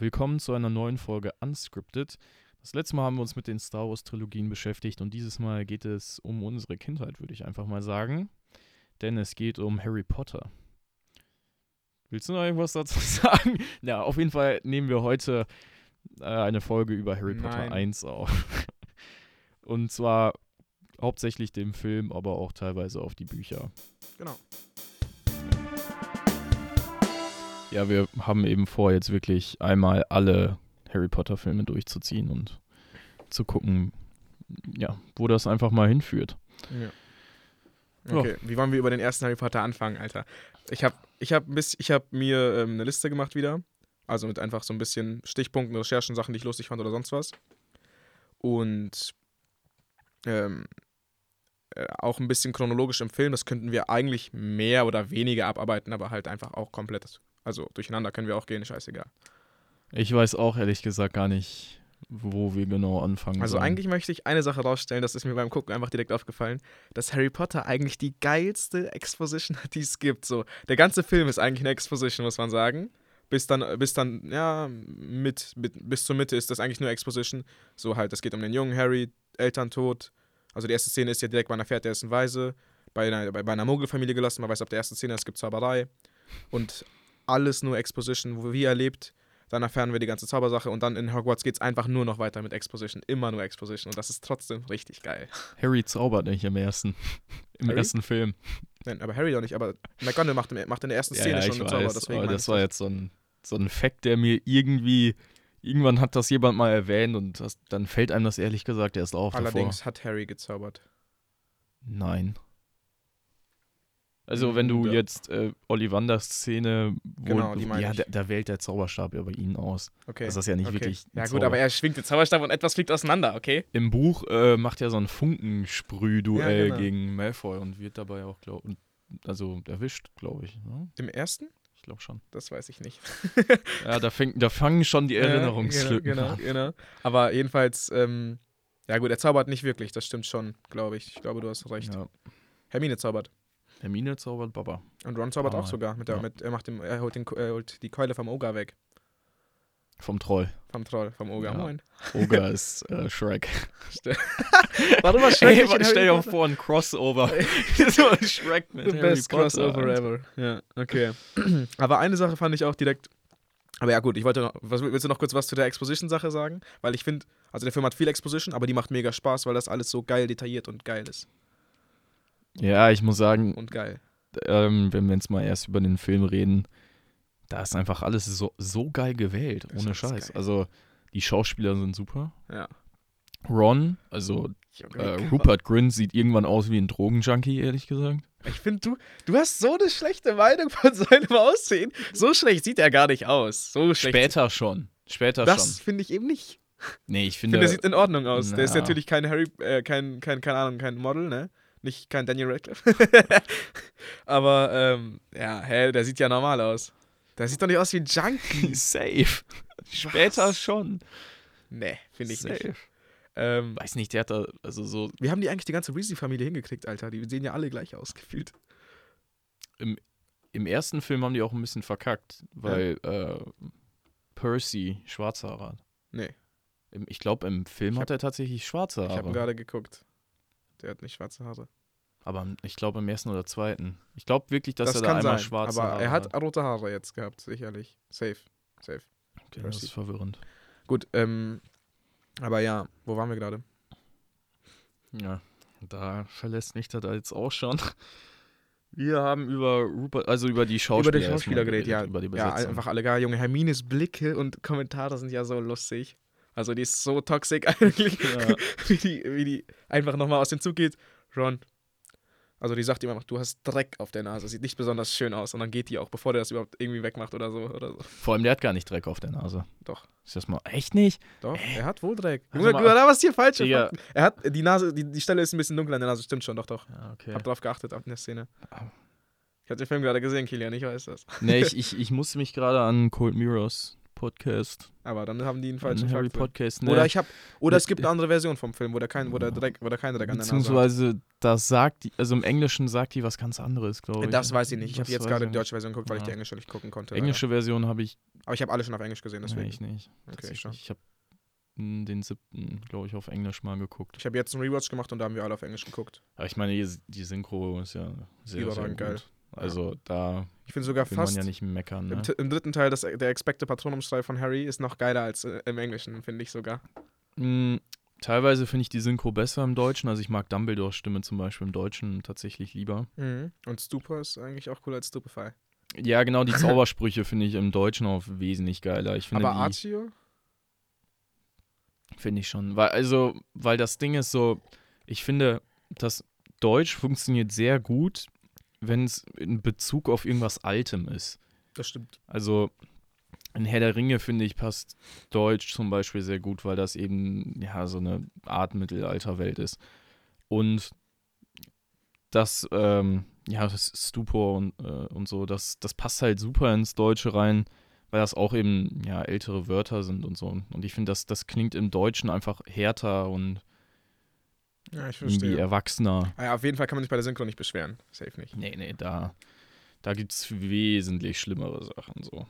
willkommen zu einer neuen Folge Unscripted. Das letzte Mal haben wir uns mit den Star Wars Trilogien beschäftigt und dieses Mal geht es um unsere Kindheit, würde ich einfach mal sagen. Denn es geht um Harry Potter. Willst du noch irgendwas dazu sagen? Ja, auf jeden Fall nehmen wir heute äh, eine Folge über Harry Potter Nein. 1 auf. Und zwar hauptsächlich dem Film, aber auch teilweise auf die Bücher. Genau. Ja, wir haben eben vor, jetzt wirklich einmal alle Harry Potter-Filme durchzuziehen und zu gucken, ja, wo das einfach mal hinführt. Ja. Okay, wie wollen wir über den ersten Harry Potter anfangen, Alter? Ich habe ich hab, bis- ich hab mir ähm, eine Liste gemacht wieder. Also mit einfach so ein bisschen Stichpunkten, Recherchen, Sachen, die ich lustig fand oder sonst was. Und ähm, äh, auch ein bisschen chronologisch im Film. Das könnten wir eigentlich mehr oder weniger abarbeiten, aber halt einfach auch komplett. Also durcheinander können wir auch gehen, scheißegal. Ich weiß auch ehrlich gesagt gar nicht, wo wir genau anfangen Also sollen. eigentlich möchte ich eine Sache rausstellen, das ist mir beim Gucken einfach direkt aufgefallen, dass Harry Potter eigentlich die geilste Exposition hat, die es gibt. So, der ganze Film ist eigentlich eine Exposition, muss man sagen. Bis dann, bis dann, ja, mit, mit, bis zur Mitte ist das eigentlich nur Exposition. So halt, es geht um den jungen Harry, Elterntod. Also die erste Szene ist ja direkt, wann er fährt, der ist ein Weise. Bei einer, bei, bei einer Mogelfamilie gelassen, man weiß ab der ersten Szene, es gibt Zauberei. Und alles nur Exposition, wo wie er lebt. Dann erfahren wir die ganze Zaubersache und dann in Hogwarts geht es einfach nur noch weiter mit Exposition. Immer nur Exposition. Und das ist trotzdem richtig geil. Harry zaubert nicht im ersten, im Harry? ersten Film. Nein, aber Harry doch nicht. Aber McGonagall macht, macht in der ersten Szene schon einen Zauber. Deswegen aber meine das war jetzt so ein, so ein Fact, der mir irgendwie, irgendwann hat das jemand mal erwähnt und das, dann fällt einem das ehrlich gesagt erst auf Allerdings hat Harry gezaubert. davor. Nein. Also wenn du Ja. jetzt äh, Ollivanders Szene, wo, Genau, die ja, da, da wählt der Zauberstab ja bei ihnen aus. Okay. Das ist ja nicht okay. wirklich Ja, gut, Zauber. aber er schwingt den Zauberstab und etwas fliegt auseinander, okay? Im Buch äh, macht er so ein Funkensprühduell Ja, genau. gegen Malfoy und wird dabei auch, glaub, und- also erwischt, glaube ich. Ne? Im ersten? Ich glaube schon. Das weiß ich nicht. Ja, da, fängt, da fangen schon die Erinnerungslücken Ja, genau, an. genau, genau. Aber jedenfalls, ähm, ja gut, er zaubert nicht wirklich, das stimmt schon, glaube ich. Ich glaube, du hast recht. Ja. Hermine zaubert. Hermine zaubert Baba. Und Ron zaubert Ah, auch sogar. Mit der, ja. mit, er, macht dem, er, holt den, er holt die Keule vom Oger weg. Vom Troll. Vom Troll, vom Oger. Ja. Moin. Oger ist äh, Shrek. Warte mal, Ey, in stell dir vor, ein Crossover. so ein Shrek mit The Harry best Potter. crossover ever. Ja, okay. Aber eine Sache fand ich auch direkt. Aber ja, gut, ich wollte noch. Was, willst du noch kurz was zu der Exposition-Sache sagen? Weil ich finde, also der Film hat viel Exposition, aber die macht mega Spaß, weil das alles so geil detailliert und geil ist. Ja, ich muss sagen, Und geil. ähm, wenn wir jetzt mal erst über den Film reden, da ist einfach alles so, so geil gewählt, Das ohne Scheiß. geil. Also, die Schauspieler sind super. Ja. Ron, also äh, Rupert Grint sieht irgendwann aus wie ein Drogenjunkie, ehrlich gesagt. Ich finde, du, du hast so eine schlechte Meinung von seinem Aussehen. So schlecht sieht er gar nicht aus. So schlecht. Später schon. Später Das schon. finde ich eben nicht. Nee, ich Ich finde. finde, der sieht in Ordnung aus. Der ist Na. natürlich kein Harry, äh, kein, kein, keine Ahnung, kein Model, ne? Nicht kein Daniel Radcliffe. Aber, ähm, ja, hä, der sieht ja normal aus. Der sieht doch nicht aus wie ein Junkie. safe. Später Was? schon. nee, finde ich safe. nicht. Ähm, Weiß nicht, der hat da, also so wie haben die eigentlich die ganze Weasley-Familie hingekriegt, Alter? Die sehen ja alle gleich aus, gefühlt. im ersten Film haben die auch ein bisschen verkackt, weil äh, Percy schwarze Haare hat. Nee, Im, ich glaube, im Film Ich hat er tatsächlich schwarze ich habe Haare. gerade geguckt. Der hat nicht schwarze Haare. Aber ich glaube im ersten oder zweiten. Ich glaube wirklich, dass das er da einmal sein, schwarze aber Haare er hat rote Haare jetzt gehabt, sicherlich. Safe, safe. Okay, das ist verwirrend. Gut, ähm, aber ja, wo waren wir gerade? Ja, da verlässt mich das jetzt auch schon. Wir haben über Rupert, also über die Schauspieler, über die Schauspieler geredet, ja. Über die ja, einfach alle geil. Junge, Hermines Blicke und Kommentare sind ja so lustig. Also die ist so toxisch eigentlich, Ja. wie, die, wie die einfach nochmal aus dem Zug geht. Ron. Also die sagt ihm einfach, du hast Dreck auf der Nase, sieht nicht besonders schön aus. Und dann geht die auch, bevor der das überhaupt irgendwie wegmacht oder so. Oder so. Vor allem, der hat gar nicht Dreck auf der Nase. Doch. Ist das mal echt nicht? Doch, er hat wohl Dreck. Also Junge, mal- da was hier falsch. Digga. Er hat die Nase, die, die Stelle ist ein bisschen dunkler an der Nase, stimmt schon, doch, doch. Ja, okay. Hab drauf geachtet auf der Szene. Ich hab den Film gerade gesehen, Kilian, ich weiß das. Nee, ich, ich, ich musste mich gerade an Cold Mirrors Podcast. Aber dann haben die einen Einen falschen Harry Fakt drin. Podcast, ne? Oder ich habe oder es gibt eine andere Version vom Film, wo der kein wo der Dreck, wo der kein Dreck an der Nase hat. Beziehungsweise, das sagt die, also im Englischen sagt die was ganz anderes, glaube ich. Das weiß ich nicht. Ich habe jetzt gerade ich die deutsche Version geguckt, weil ich Ja. die englische nicht gucken konnte. Englische Version habe ich, leider. Aber ich habe alle schon auf Englisch gesehen, nee, deswegen. ich nicht. Okay, schon. Ich habe den siebten, glaube ich, auf Englisch mal geguckt. Ich habe jetzt einen Rewatch gemacht und da haben wir alle auf Englisch geguckt. Aber ich meine, die, die Synchro ist ja sehr, sehr gut. geil. Also da Ich finde sogar fast man ja nicht meckern. im, Ne? t- im dritten Teil das, der Expecte Patronumschrei von Harry ist noch geiler als äh, im Englischen, finde ich sogar. Mm, Teilweise finde ich die Synchro besser im Deutschen. Also ich mag Dumbledores Stimme zum Beispiel im Deutschen tatsächlich lieber. Und Stupor ist eigentlich auch cooler als Stupefy. Ja, genau, die Zaubersprüche finde ich im Deutschen auch wesentlich geiler. Ich finde Aber Archio? Finde ich schon. Weil, also, weil das Ding ist so, ich finde, das Deutsch funktioniert sehr gut, wenn es in Bezug auf irgendwas Altem ist. Das stimmt. Also in Herr der Ringe, finde ich, passt Deutsch zum Beispiel sehr gut, weil das eben ja so eine Art Mittelalterwelt ist. Und das, ähm, ja, das Stupor und, äh, und so, das, das passt halt super ins Deutsche rein, weil das auch eben ja ältere Wörter sind und so. Und ich finde, das, das klingt im Deutschen einfach härter und Ja, ich irgendwie verstehe. erwachsener. Ah Ja, auf jeden Fall kann man sich bei der Synchro nicht beschweren. Safe nicht. Nee, nee, da, da gibt es wesentlich schlimmere Sachen so.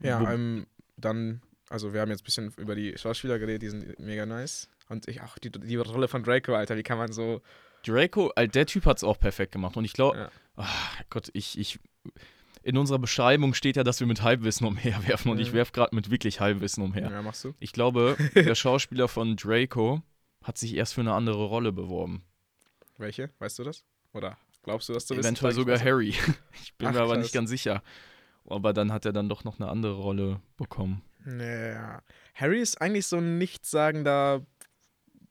Ja, ähm, dann, also wir haben jetzt ein bisschen über die Schauspieler geredet, die sind mega nice. Und ich, auch die, die Rolle von Draco, Alter, wie kann man so. Draco, äh, der Typ hat es auch perfekt gemacht. Und ich glaube, Ja. ach Gott, ich, ich, in unserer Beschreibung steht ja, dass wir mit Halbwissen umherwerfen. Und ich werfe gerade mit wirklich Halbwissen umher. Ja, machst du? Ich glaube, der Schauspieler von Draco hat sich erst für eine andere Rolle beworben. Welche? Weißt du das? Oder glaubst du, dass du bist? Eventuell sogar Harry. Ich bin Ach, mir aber krass. nicht ganz sicher. Aber dann hat er dann doch noch eine andere Rolle bekommen. Ja. Harry ist eigentlich so ein nichtssagender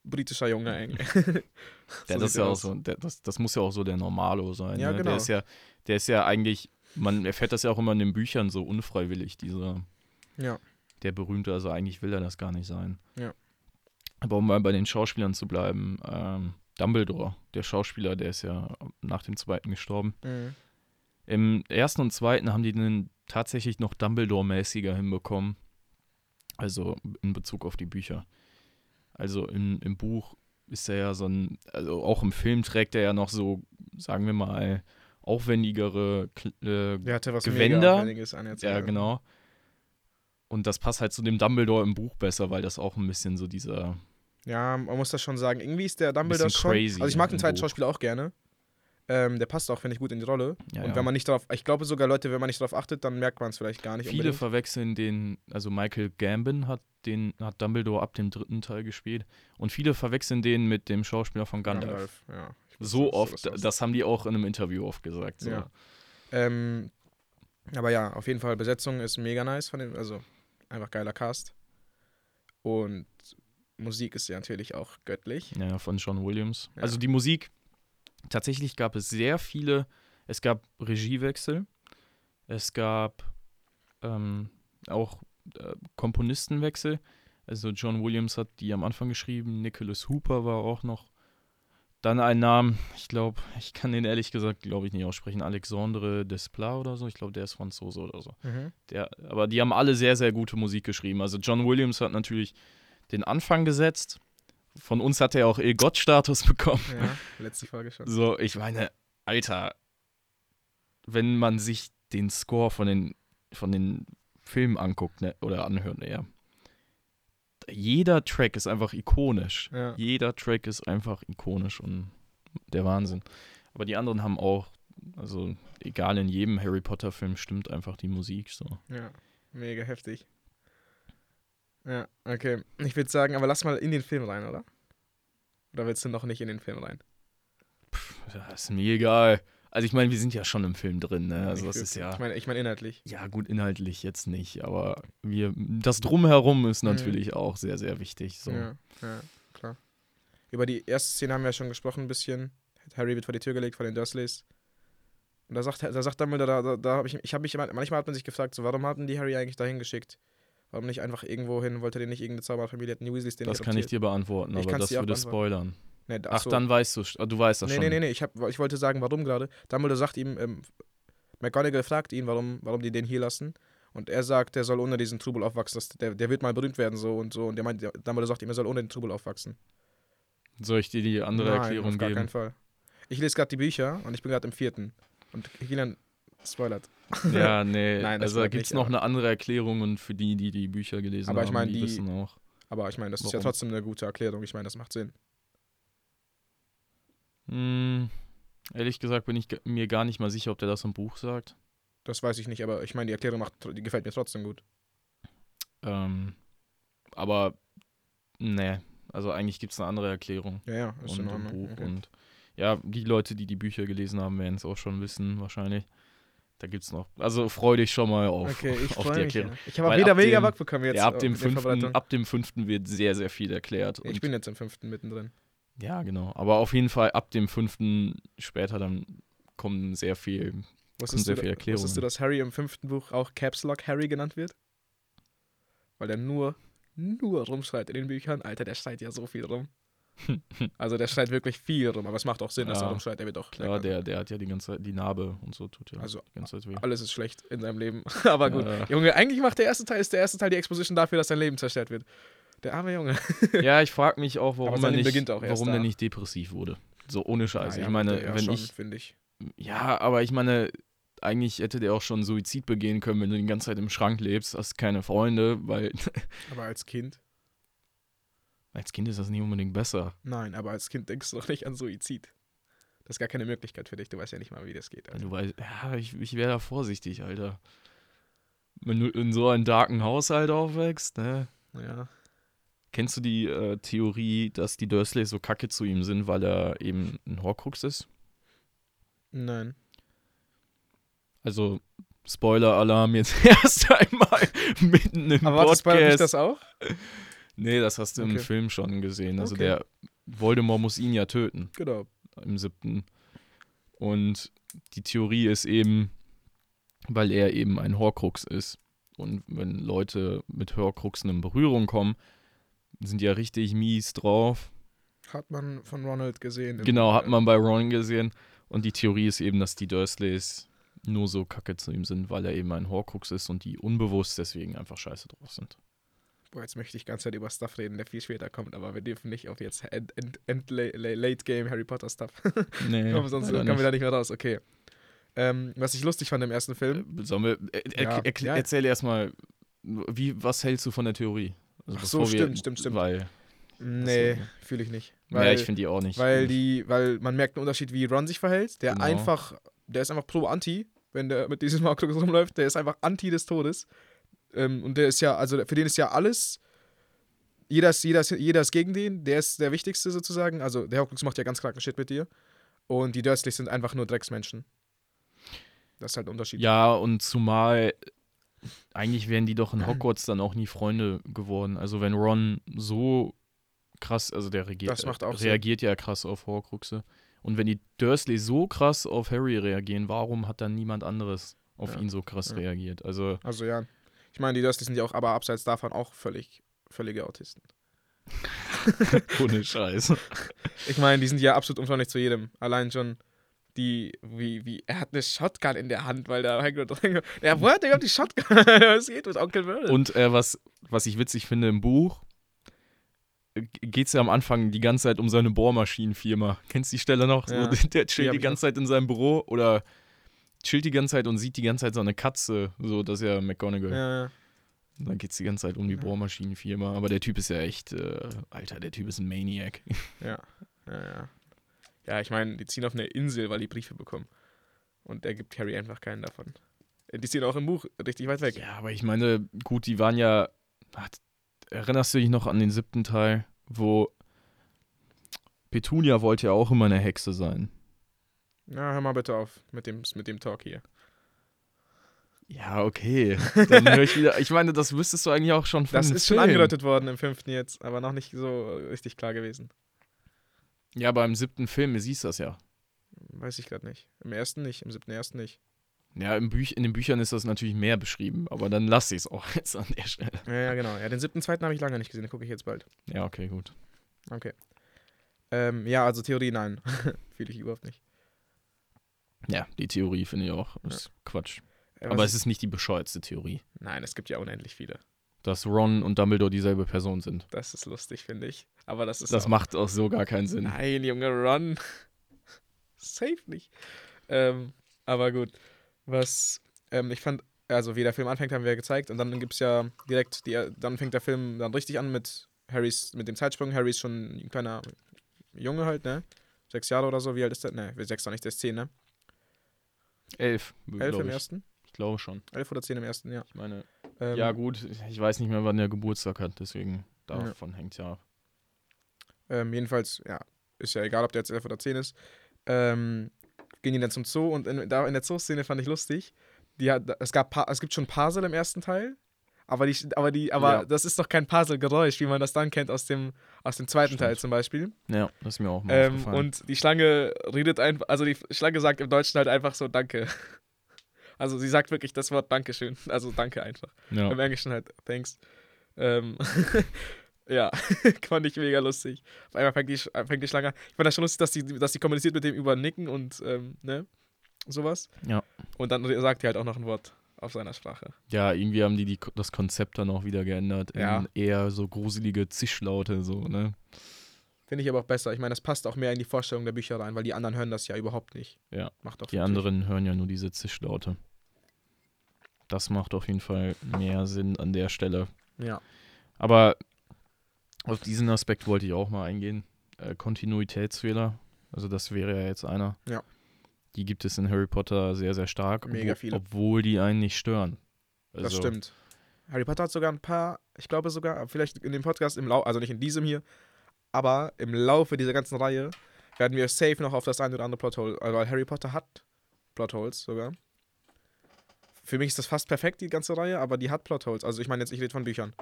britischer Junge eigentlich. Der, So das, ja so, der, das, das muss ja auch so der Normalo sein. Ja, ne? genau. Der ist ja, der ist ja eigentlich, man erfährt das ja auch immer in den Büchern so unfreiwillig, dieser, Ja. der berühmte, also eigentlich will er das gar nicht sein. Ja. Aber um mal bei den Schauspielern zu bleiben, ähm, Dumbledore, der Schauspieler, der ist ja nach dem zweiten gestorben. Mhm. Im ersten und zweiten haben die den tatsächlich noch Dumbledore-mäßiger hinbekommen. Also in Bezug auf die Bücher. Also im, im Buch ist er ja so ein, also auch im Film trägt er ja noch so, sagen wir mal, aufwendigere äh, Der hatte was Gewänder? mega an jetzt. ja, genau. Und das passt halt zu dem Dumbledore im Buch besser, weil das auch ein bisschen so dieser. Ja, man muss das schon sagen. Irgendwie ist der Dumbledore schon. crazy also ich mag den zweiten. Schauspieler auch gerne. Ähm, der passt auch, finde ich, gut in die Rolle. Ja, und ja. wenn man nicht darauf, ich glaube sogar Leute, wenn man nicht darauf achtet, dann merkt man es vielleicht gar nicht. Viele unbedingt. verwechseln den, also Michael Gambon hat den, hat Dumbledore ab dem dritten Teil gespielt. Und viele verwechseln den mit dem Schauspieler von Gandalf. Ja. Ich wusste, So du oft, das das, haben die auch in einem Interview oft gesagt. So. Ja. Ähm, aber ja, auf jeden Fall, Besetzung ist mega nice von dem, also einfach geiler Cast. Und Musik ist ja natürlich auch göttlich. Ja, von John Williams. Ja. Also die Musik, tatsächlich gab es sehr viele, es gab Regiewechsel, es gab ähm, auch äh, Komponistenwechsel. Also John Williams hat die am Anfang geschrieben, Nicholas Hooper war auch noch. Dann ein Name, ich glaube, ich kann den ehrlich gesagt, glaube ich, nicht aussprechen, Alexandre Desplat oder so. Ich glaube, der ist Franzose oder so. Der, aber die haben alle sehr, sehr gute Musik geschrieben. Also John Williams hat natürlich den Anfang gesetzt. Von uns hat er auch E-Gott-Status bekommen. Ja, letzte Folge schon. So, ich meine, Alter, wenn man sich den Score von den, von den Filmen anguckt ne, oder anhört, eher. Jeder Track ist einfach ikonisch. Ja. Jeder Track ist einfach ikonisch und der Wahnsinn. Aber die anderen haben auch, also egal in jedem Harry Potter-Film stimmt einfach die Musik so. Ja, mega heftig. Ja, okay. Ich würde sagen, aber lass mal in den Film rein, oder? Oder willst du noch nicht in den Film rein? Ja, ist mir egal. Also ich meine, wir sind ja schon im Film drin, ne? Also das ist ja. Ich meine, ich meine inhaltlich. Ja, gut, inhaltlich jetzt nicht, aber wir, das Drumherum ist Mhm. natürlich auch sehr, sehr wichtig. So. Ja, ja, klar. Über die erste Szene haben wir ja schon gesprochen ein bisschen. Harry wird vor die Tür gelegt von den Dursleys. Und da sagt, da sagt Dumbledore, da, da, da habe ich, ich habe mich, manchmal hat man sich gefragt, so, warum hatten die Harry eigentlich dahin geschickt? Warum nicht einfach irgendwo hin? Wollte der nicht irgendeine Zaubererfamilie, hätten die Weasleys den Das kann ich dir beantworten, Ich aber das würde spoilern. Nee, Ach, so. dann weißt du, ah, du weißt das Nee, schon. nee, nee, nee, ich, hab, ich wollte sagen, warum gerade. Dumbledore sagt ihm, ähm, McGonagall fragt ihn, warum, warum die den hier lassen. Und er sagt, der soll ohne diesen Trubel aufwachsen. Das, der, der wird mal berühmt werden, so und so. Und der meint, Dumbledore sagt ihm, er soll ohne den Trubel aufwachsen. Soll ich dir die andere Nein, Erklärung auf gar geben? keinen Fall. Ich lese gerade die Bücher und ich bin gerade im vierten. Und Kilian spoilert. Ja, nee. Nein, also da gibt es noch aber- eine andere Erklärung und für die, die die Bücher gelesen Aber ich haben, meine, die, die- wissen auch. Aber ich meine, das ist ja Warum? trotzdem eine gute Erklärung. Ich meine, das macht Sinn. Hm, ehrlich gesagt bin ich mir gar nicht mal sicher, ob der das im Buch sagt. Das weiß ich nicht, aber ich meine, die Erklärung macht, die gefällt mir trotzdem gut. Ähm, aber, nee. Also eigentlich gibt es eine andere Erklärung. Ja, ja, ist und in Ordnung. Buch. Okay. Und ja, die Leute, die die Bücher gelesen haben, werden es auch schon wissen, wahrscheinlich. Da gibt es noch. Also freu dich schon mal auf, Okay, ich auf die mich. Erklärung. Ja. Ich habe auch wieder mega dem- Bock bekommen jetzt. ja, ab dem, fünften, ab dem fünften wird sehr, sehr viel erklärt. Ich bin jetzt im fünften mittendrin. ja, genau. Aber auf jeden Fall ab dem fünften später dann kommen sehr viel. Wusstest sehr du, viel Erklärungen. wusstest du, dass Harry im fünften Buch auch Caps Lock Harry genannt wird? Weil er nur, nur rumschreit in den Büchern. Alter, der schreit ja so viel rum. Also der schreit wirklich viel rum, aber es macht auch Sinn, dass Ja. er rumschreit. Er wird auch Klar, der, der hat ja die ganze Zeit, die Narbe und so tut ja Also, die ganze Zeit weh. Alles ist schlecht in seinem Leben. aber gut. Ja. Junge, eigentlich macht der erste Teil, ist der erste Teil die Exposition dafür, dass sein Leben zerstört wird. Der arme Junge. Ja, ich frage mich auch, warum, er nicht, warum der nicht depressiv wurde. So ohne Scheiße. Ja, ich meine, wenn schon, ich. finde ich. Ja, aber ich meine, eigentlich hätte der auch schon Suizid begehen können, wenn du die ganze Zeit im Schrank lebst, hast keine Freunde, weil Aber als Kind? Als Kind ist das nicht unbedingt besser. Nein, aber als Kind denkst du doch nicht an Suizid. Das ist gar keine Möglichkeit für dich. Du weißt ja nicht mal, wie das geht. Alter. Du weißt, ja, ich, ich wäre da vorsichtig, Alter. Wenn du in so einem darken Haushalt aufwächst, ne? Ja. Kennst du die äh, Theorie, dass die Dursleys so kacke zu ihm sind, weil er eben ein Horcrux ist? Nein. Also, Spoiler-Alarm jetzt erst einmal mitten im Aber warte, spoilert mich Podcast. das auch? nee, das hast du im Okay. Film schon gesehen. Also Okay. der Voldemort muss ihn ja töten Genau. im siebten. Und die Theorie ist eben, weil er eben ein Horcrux ist. Und wenn Leute mit Horcruxen in Berührung kommen, sind die ja richtig mies drauf. Hat man von Ronald gesehen. im- Genau, hat man bei Ron gesehen. Und die Theorie ist eben, dass die Dursleys nur so kacke zu ihm sind, weil er eben ein Horcrux ist und die unbewusst deswegen einfach scheiße drauf sind. Boah, jetzt möchte ich ganz Zeit über Stuff reden, der viel später kommt, aber wir dürfen nicht auf jetzt End, End, End, La- La- Late Game Harry Potter Stuff. Nee, Aber sonst kommen wir da nicht. mehr raus. Okay. Ähm, was ich lustig fand im ersten Film. Äh, Sollen wir, äh, er, Ja, erkl- ja. Erzähl erstmal, wie, was hältst du von der Theorie? Also Ach so, bevor wir- stimmt, stimmt, stimmt. Weil, Nee, fühle ich nicht. ja, ich finde die auch nicht. Weil die, weil man merkt einen Unterschied, wie Ron sich verhält. Der Genau. einfach, der ist einfach pro Anti, wenn der mit diesem Horcrux rumläuft. Der ist einfach Anti des Todes. Ähm, und der ist ja, also für den ist ja alles, jeder ist, jeder, ist, jeder ist gegen den. Der ist der Wichtigste sozusagen. Also der Horcrux macht ja ganz kranken Shit mit dir. Und die Dursleys sind einfach nur Drecksmenschen. Das ist halt ein Unterschied. Ja, und zumal eigentlich wären die doch in Hogwarts dann auch nie Freunde geworden. Also wenn Ron so krass, also der reagiert, macht auch Sinn. reagiert ja krass auf Horcruxe. Und wenn die Dursley so krass auf Harry reagieren, warum hat dann niemand anderes auf Ja, ihn so krass ja. reagiert? Also Also ja. Ich meine, die Dursleys sind ja auch, aber abseits davon auch völlig, völlige Autisten. ohne Scheiß. Ich meine, die sind ja absolut unfreundlich zu jedem. Allein schon die, wie, wie, er hat eine Shotgun in der Hand, weil der Hagrid drin Ja, woher hat der überhaupt die Shotgun? Was geht mit Onkel Vernon? Und äh, was, was ich witzig finde im Buch, geht es ja am Anfang die ganze Zeit um seine Bohrmaschinenfirma. Kennst du die Stelle noch? Ja, So, der chillt hab die ganze Zeit in seinem Büro oder chillt die ganze Zeit und sieht die ganze Zeit so eine Katze. So, das ist ja McGonagall. ja, ja. Dann geht es die ganze Zeit um die. Bohrmaschinenfirma. Aber der Typ ist ja echt, äh, Alter, der Typ ist ein Maniac. Ja, ja, ja. Ja, ich meine, die ziehen auf eine Insel, weil die Briefe bekommen. Und er gibt Harry einfach keinen davon. Äh, Die ziehen auch im Buch richtig weit weg. Ja, aber ich meine, gut, die waren ja. Hat, erinnerst du dich noch an den siebten Teil, wo Petunia wollte ja auch immer eine Hexe sein? Na, hör mal bitte auf mit dem, mit dem Talk hier. Ja, okay. Dann höre ich wieder. Ich meine, das wüsstest du eigentlich auch schon von Das ist schon Film. angedeutet worden im fünften jetzt, aber noch nicht so richtig klar gewesen. Ja, beim siebten Film siehst du das ja. Weiß ich gerade nicht. Im ersten nicht, im siebten ersten nicht. Ja, im Büch, in den Büchern ist das natürlich mehr beschrieben, aber dann lasse ich es auch jetzt an der Stelle. Ja, ja, genau. Ja, den siebten, zweiten habe ich lange nicht gesehen, den gucke ich jetzt bald. Ja, okay, gut. Okay. Ähm, ja, also Theorie, nein. Fühle ich überhaupt nicht. Ja, die Theorie finde ich auch. Ist Quatsch. Äh, was Aber es ist nicht die bescheuertste Theorie, Nein, es gibt ja unendlich viele. dass Ron und Dumbledore dieselbe Person sind. Das ist lustig, finde ich. Aber das ist Das auch macht auch so gar keinen Sinn. Nein, Junge, Ron. Safe nicht. Ähm, aber gut. Was ähm, ich fand, also wie der Film anfängt, haben wir ja gezeigt. Und dann gibt es ja direkt, die, dann fängt der Film dann richtig an mit Harrys, mit dem Zeitsprung. Harry ist schon ein kleiner Junge halt, ne? Sechs Jahre oder so. Wie alt ist der? Ne, sechs noch nicht, der ist zehn, ne? Elf, Elf im ich. ersten? Ich glaube schon. Elf oder zehn im ersten, ja. Ich meine, Ähm, ja gut, ich weiß nicht mehr, wann der Geburtstag hat, deswegen davon hängt ja ab. Ähm, jedenfalls, ja, ist ja egal, ob der jetzt 11 oder 10 ist. Ähm, gehen die dann zum Zoo und in, da in der Zoo-Szene fand ich lustig. Die hat, es, gab Pa- es gibt schon Puzzle im ersten Teil, aber, die, aber, die, aber Ja. das ist doch kein Puzzle-Geräusch, wie man das dann kennt aus dem, aus dem zweiten Stimmt. Teil zum Beispiel. Ja, das ist mir auch mal Ähm, und die Schlange redet einfach, also die Schlange sagt im Deutschen halt einfach so Danke. Also sie sagt wirklich das Wort Dankeschön. Also Danke einfach. ja. Im Englischen halt, thanks. Ähm, ja, fand ich mega lustig. Auf einmal fängt die, fängt die Schlange an. Ich fand das schon lustig, dass die, dass die kommuniziert mit dem über Nicken und, ähm, ne, sowas. Ja. Und dann sagt die halt auch noch ein Wort auf seiner Sprache. ja, irgendwie haben die, die das Konzept dann auch wieder geändert in Ja. eher so gruselige Zischlaute, so, ne? Finde ich aber auch besser. Ich meine, das passt auch mehr in die Vorstellung der Bücher rein, weil die anderen hören das ja überhaupt nicht. Ja. Macht doch Die anderen hören ja nur diese Zischlaute. Das macht auf jeden Fall mehr Sinn an der Stelle. Ja. Aber auf diesen Aspekt wollte ich auch mal eingehen. Äh, Kontinuitätsfehler. Also das wäre ja jetzt einer. Ja. Die gibt es in Harry Potter sehr, sehr stark. Mega viele. Obwohl die einen nicht stören. Also, Das stimmt. Harry Potter hat sogar ein paar, ich glaube sogar, vielleicht in dem Podcast im Laufe, also nicht in diesem hier, aber im Laufe dieser ganzen Reihe werden wir safe noch auf das eine oder andere Plothole, also weil Harry Potter hat Plotholes sogar. Für mich ist das fast perfekt, die ganze Reihe, aber die hat Plotholes. Also ich meine jetzt, ich rede von Büchern.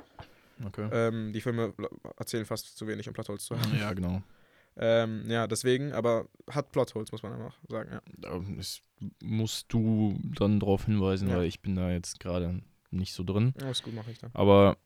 Okay. Ähm, die Filme erzählen fast zu wenig, um Plotholes zu haben. Ja, genau. Ähm, ja, deswegen, aber hat Plotholes, muss man einfach sagen, ja. Das musst du dann darauf hinweisen, Ja. weil ich bin da jetzt gerade nicht so drin. Ja, ist gut, mache ich dann. Aber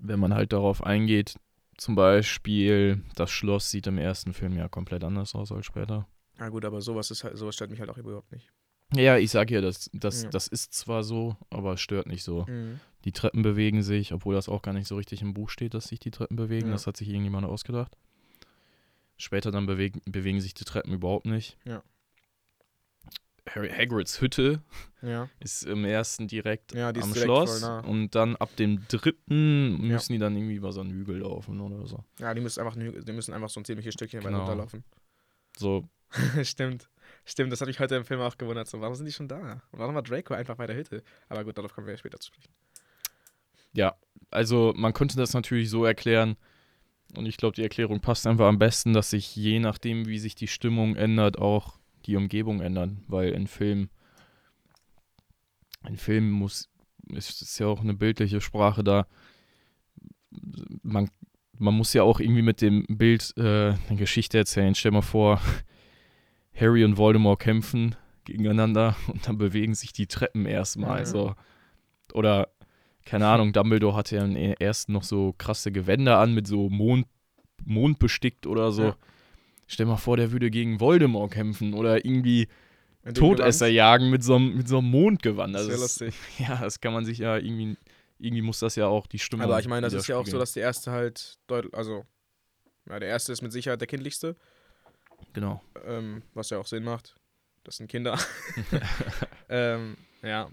wenn man halt darauf eingeht, zum Beispiel, das Schloss sieht im ersten Film ja komplett anders aus als später. Na gut, aber sowas ist halt, sowas stört mich halt auch überhaupt nicht. Ja, ich sag ja, das, das, Ja. das ist zwar so, aber es stört nicht so. Mhm. Die Treppen bewegen sich, obwohl das auch gar nicht so richtig im Buch steht, dass sich die Treppen bewegen. Ja. Das hat sich irgendjemand ausgedacht. Später dann bewegen, bewegen sich die Treppen überhaupt nicht. Ja. Harry Hagrids Hütte Ja. ist im ersten direkt Ja, am Schloss nah. und dann ab dem dritten Ja. müssen die dann irgendwie über so einen Hügel laufen oder so. Ja, die müssen einfach, die müssen einfach so ein ziemliches Stückchen weiter Genau. runterlaufen. So, Stimmt. Stimmt, das hat mich heute im Film auch gewundert. So, warum sind die schon da? Und warum war Draco einfach bei der Hütte? Aber gut, darauf kommen wir ja später zu sprechen. ja, also man könnte das natürlich so erklären und ich glaube, die Erklärung passt einfach am besten, dass sich je nachdem, wie sich die Stimmung ändert, auch die Umgebung ändern, weil in Film ein Film muss es ist ja auch eine bildliche Sprache da. Man, man muss ja auch irgendwie mit dem Bild äh, eine Geschichte erzählen. Stell mal vor, Harry und Voldemort kämpfen gegeneinander und dann bewegen sich die Treppen erstmal. Ja. So. Oder, keine Ahnung, Dumbledore hatte ja im ersten noch so krasse Gewänder an mit so Mond, Mond bestickt oder so. Ja. Stell mal vor, der würde gegen Voldemort kämpfen oder irgendwie Todesser Gewand- jagen mit so, einem- mit so einem Mondgewand. Das Also das- lustig. ja, das kann man sich ja irgendwie, irgendwie muss das ja auch die Stimme. Aber ich meine, das ist ja auch so, dass der erste halt deutlich, also, ja, der erste ist mit Sicherheit der kindlichste, Genau. ähm, was ja auch Sinn macht. Das sind Kinder. ähm, ja.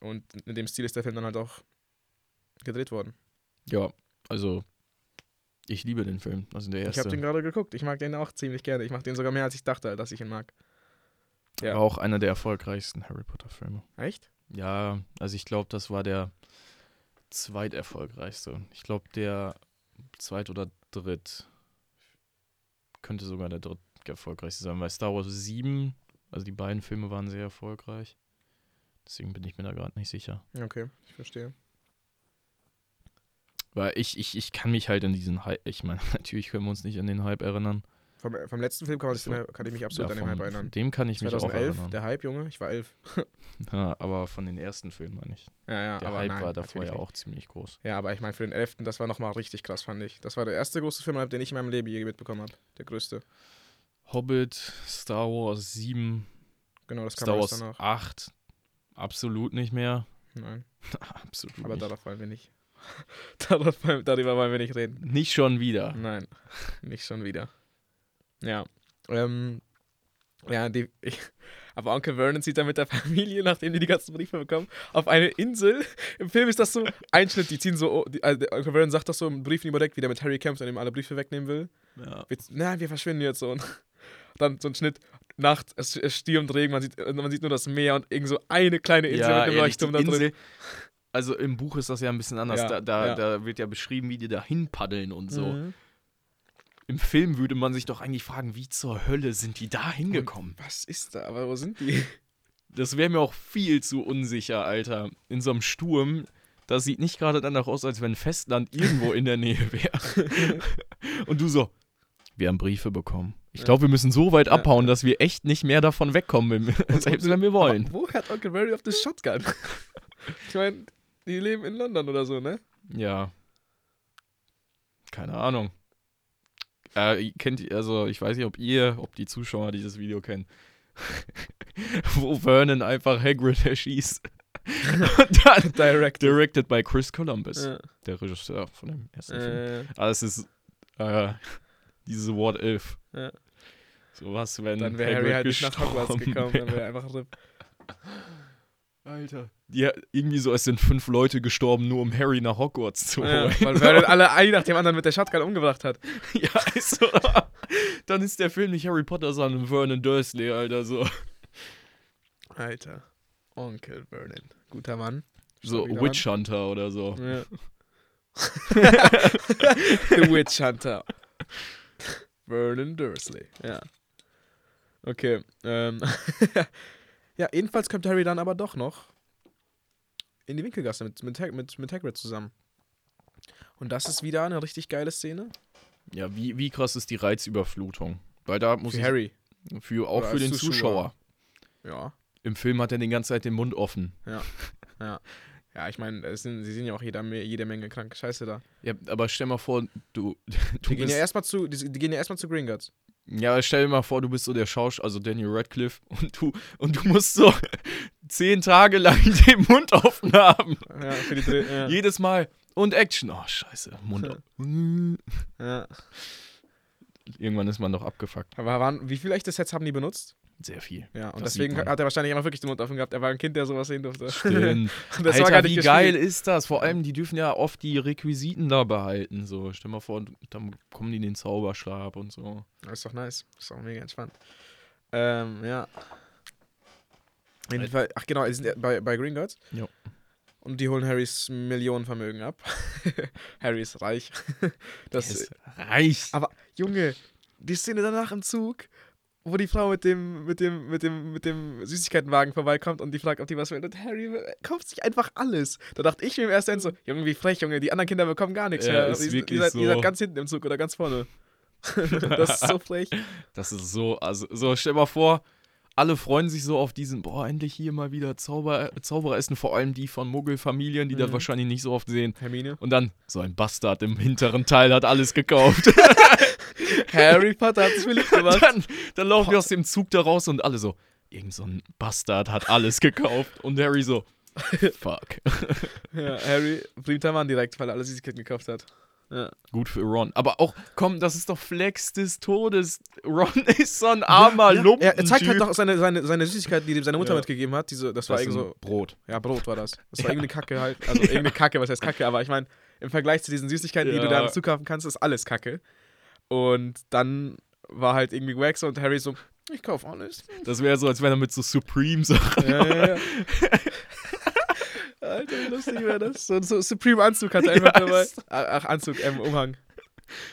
Und in dem Stil ist der Film dann halt auch gedreht worden. Ja, also ich liebe den Film. Also der Ich erste habe den gerade geguckt. Ich mag den auch ziemlich gerne. Ich mag den sogar mehr, als ich dachte, dass ich ihn mag. ja. war auch einer der erfolgreichsten Harry Potter Filme. Echt? Ja, also ich glaube, das war der zweiterfolgreichste. Ich glaube, der zweit oder dritt könnte sogar der dritt erfolgreichste sein, weil Star Wars 7, also die beiden Filme waren sehr erfolgreich. Deswegen bin ich mir da gerade nicht sicher. Okay, ich verstehe. Weil ich, ich, ich kann mich halt an diesen Hype, ich meine, natürlich können wir uns nicht an den Hype erinnern. Vom, vom letzten Film kann, So. kann ich mich absolut an den Hype erinnern. Dem kann ich mich auch 2011, erinnern. der Hype, Junge, ich war elf. Ja, aber von den ersten Filmen meine ich. Ja, ja, Der aber Hype nein, war davor ja auch ziemlich groß. Ja, aber ich meine, für den 11., das war nochmal richtig krass, fand ich. Das war der erste große Film, den ich in meinem Leben je mitbekommen habe. Der größte. Hobbit, Star Wars 7, Genau, das kam Star Wars danach. 8 Absolut nicht mehr. Nein, Absolut aber nicht. darauf wollen wir nicht. darüber wollen wir nicht reden. Nicht schon wieder. Nein, nicht schon wieder. Ja. Ähm, ja, die, ich, aber Onkel Vernon zieht dann mit der Familie, nachdem die die ganzen Briefe bekommen, auf eine Insel. Im Film ist das so Einschnitt, die ziehen so, die, also Onkel Vernon sagt das so im Brief überdeckt, wie der mit Harry kämpft und ihm alle Briefe wegnehmen will. Ja. Wir, nein, wir verschwinden jetzt so. Und dann so ein Schnitt, Nacht, es, es stürmt Regen, man sieht, man sieht nur das Meer und irgend so eine kleine Insel ja, mit die Leuchtturm da drin. Also im Buch ist das ja ein bisschen anders. Ja, da, da, ja. da wird ja beschrieben, wie die da hinpaddeln und so. Mhm. Im Film würde man sich doch eigentlich fragen, wie zur Hölle sind die da hingekommen? Was ist da? Aber wo sind die? Das wäre mir auch viel zu unsicher, Alter. In so einem Sturm, das sieht nicht gerade danach aus, als wenn Festland irgendwo in der Nähe wäre. Und du so, wir haben Briefe bekommen. Ich glaube, wir müssen so weit Ja, abhauen, dass wir echt nicht mehr davon wegkommen, selbst wenn wir wollen. Wo hat Onkel Mary auf das Shotgun? ich meine, die leben in London oder so, ne? Ja. Keine Ahnung. Äh, kennt ihr- also ich weiß nicht, ob ihr, ob die Zuschauer dieses Video kennen. Wo Vernon einfach Hagrid erschießt. Und dann Direct. directed by Chris Columbus, Ja. der Regisseur von dem ersten Film. Äh, Aber es ist äh, diese What If. Ja. So was, wenn dann wäre Harry halt nicht nach Hogwarts gekommen, wär. dann wäre einfach RIP. Alter. Ja, irgendwie so, es sind fünf Leute gestorben, nur um Harry nach Hogwarts zu Ja, holen. weil Vernon alle einen nach dem anderen mit der Shotgun umgebracht hat. Ja, ist so. Dann ist der Film nicht Harry Potter, sondern Vernon Dursley, Alter, so. Alter. Onkel Vernon. Guter Mann. So Witch Hunter oder so. Mann. Ja. The Witch Hunter. Vernon Dursley. Ja. Okay. Ähm. ja, jedenfalls kommt Harry dann aber doch noch in die Winkelgasse mit, mit, mit, mit Hagrid zusammen. Und das ist wieder eine richtig geile Szene. Ja, wie, wie krass ist die Reizüberflutung? Weil da muss Für ich Harry. für auch Oder für den Zuschauer. Zuschauer. Ja. Im Film hat er die ganze Zeit den Mund offen. Ja, ich meine, es sind, sie sind ja auch jeder, jede Menge kranke Scheiße da. Ja, aber stell mal vor, du, du Die gehen ja erstmal zu, die, die gehen ja erstmal zu Gringotts. ja, stell dir mal vor, du bist so der Schauspieler, also Daniel Radcliffe und du und du musst so zehn Tage lang den Mund offen haben. Ja, für die Dreh, ja. Jedes Mal. Und Action. Oh, scheiße. Mund offen. ja. Irgendwann ist man doch abgefuckt. Aber waren, wie viele echte Sets haben die benutzt? Sehr viel. Ja, und Das deswegen hat er wahrscheinlich immer wirklich den Mund offen gehabt. Er war ein Kind, der sowas sehen durfte. Stimmt. Alter, wie geil ist das? Vor allem, die dürfen ja oft die Requisiten da behalten. So, stell mal vor, dann bekommen die den Zauberstab und so. Das ist doch nice. Das ist auch mega entspannt. Ähm, ja. Jedenfalls, ach genau, die sind bei, bei Gringotts. Jo. Und die holen Harrys Millionenvermögen ab. Harry ist reich. Das, Es reicht. Aber Junge, die Szene danach im Zug, wo die Frau mit dem, mit dem, mit dem, mit dem Süßigkeitenwagen vorbeikommt und die fragt, ob die was will. Und Harry kauft sich einfach alles. Da dachte ich mir im ersten Moment so, Junge, wie frech, Junge, die anderen Kinder bekommen gar nichts Ja, mehr. ist ihr, wirklich ihr, seid, ihr so. seid ganz hinten im Zug oder ganz vorne. das ist so frech. Das ist so, also, so, stell mal vor, alle freuen sich so auf diesen, boah, endlich hier mal wieder Zauber, Zauberer essen, vor allem die von Muggelfamilien, die das Mhm. wahrscheinlich nicht so oft sehen. Hermine. Und dann, so ein Bastard im hinteren Teil hat alles gekauft. Harry Potter hat sich beliebt gemacht. dann, dann laufen wir aus dem Zug da raus und alle so, irgend so ein Bastard hat alles gekauft. Und Harry so, fuck. ja, Harry, beliebter Mann direkt, weil er alle Süßigkeiten gekauft hat. Ja. Gut für Ron. Aber auch, komm, das ist doch Flex des Todes. Ron ist so ein armer ja, Lumpen. Er, zeigt halt doch seine, seine, seine Süßigkeiten, die ihm seine Mutter Ja. mitgegeben hat. Diese, das, war das ist irgendwie so. Brot. Ja, Brot war das. Das war Ja. irgendeine Kacke halt. Also irgendeine Kacke, was heißt Kacke? Aber ich meine, im Vergleich zu diesen Süßigkeiten, die du da zukaufen kannst, ist alles Kacke. Und dann war halt irgendwie Wax und Harry so, ich kauf alles. Das wäre so, als wenn er mit so Supreme-Sachen. Ja, ja, ja. Alter, wie lustig wäre das. So, so Supreme-Anzug hat er einfach Ja, dabei. ist- Ach, Anzug, ähm, Umhang.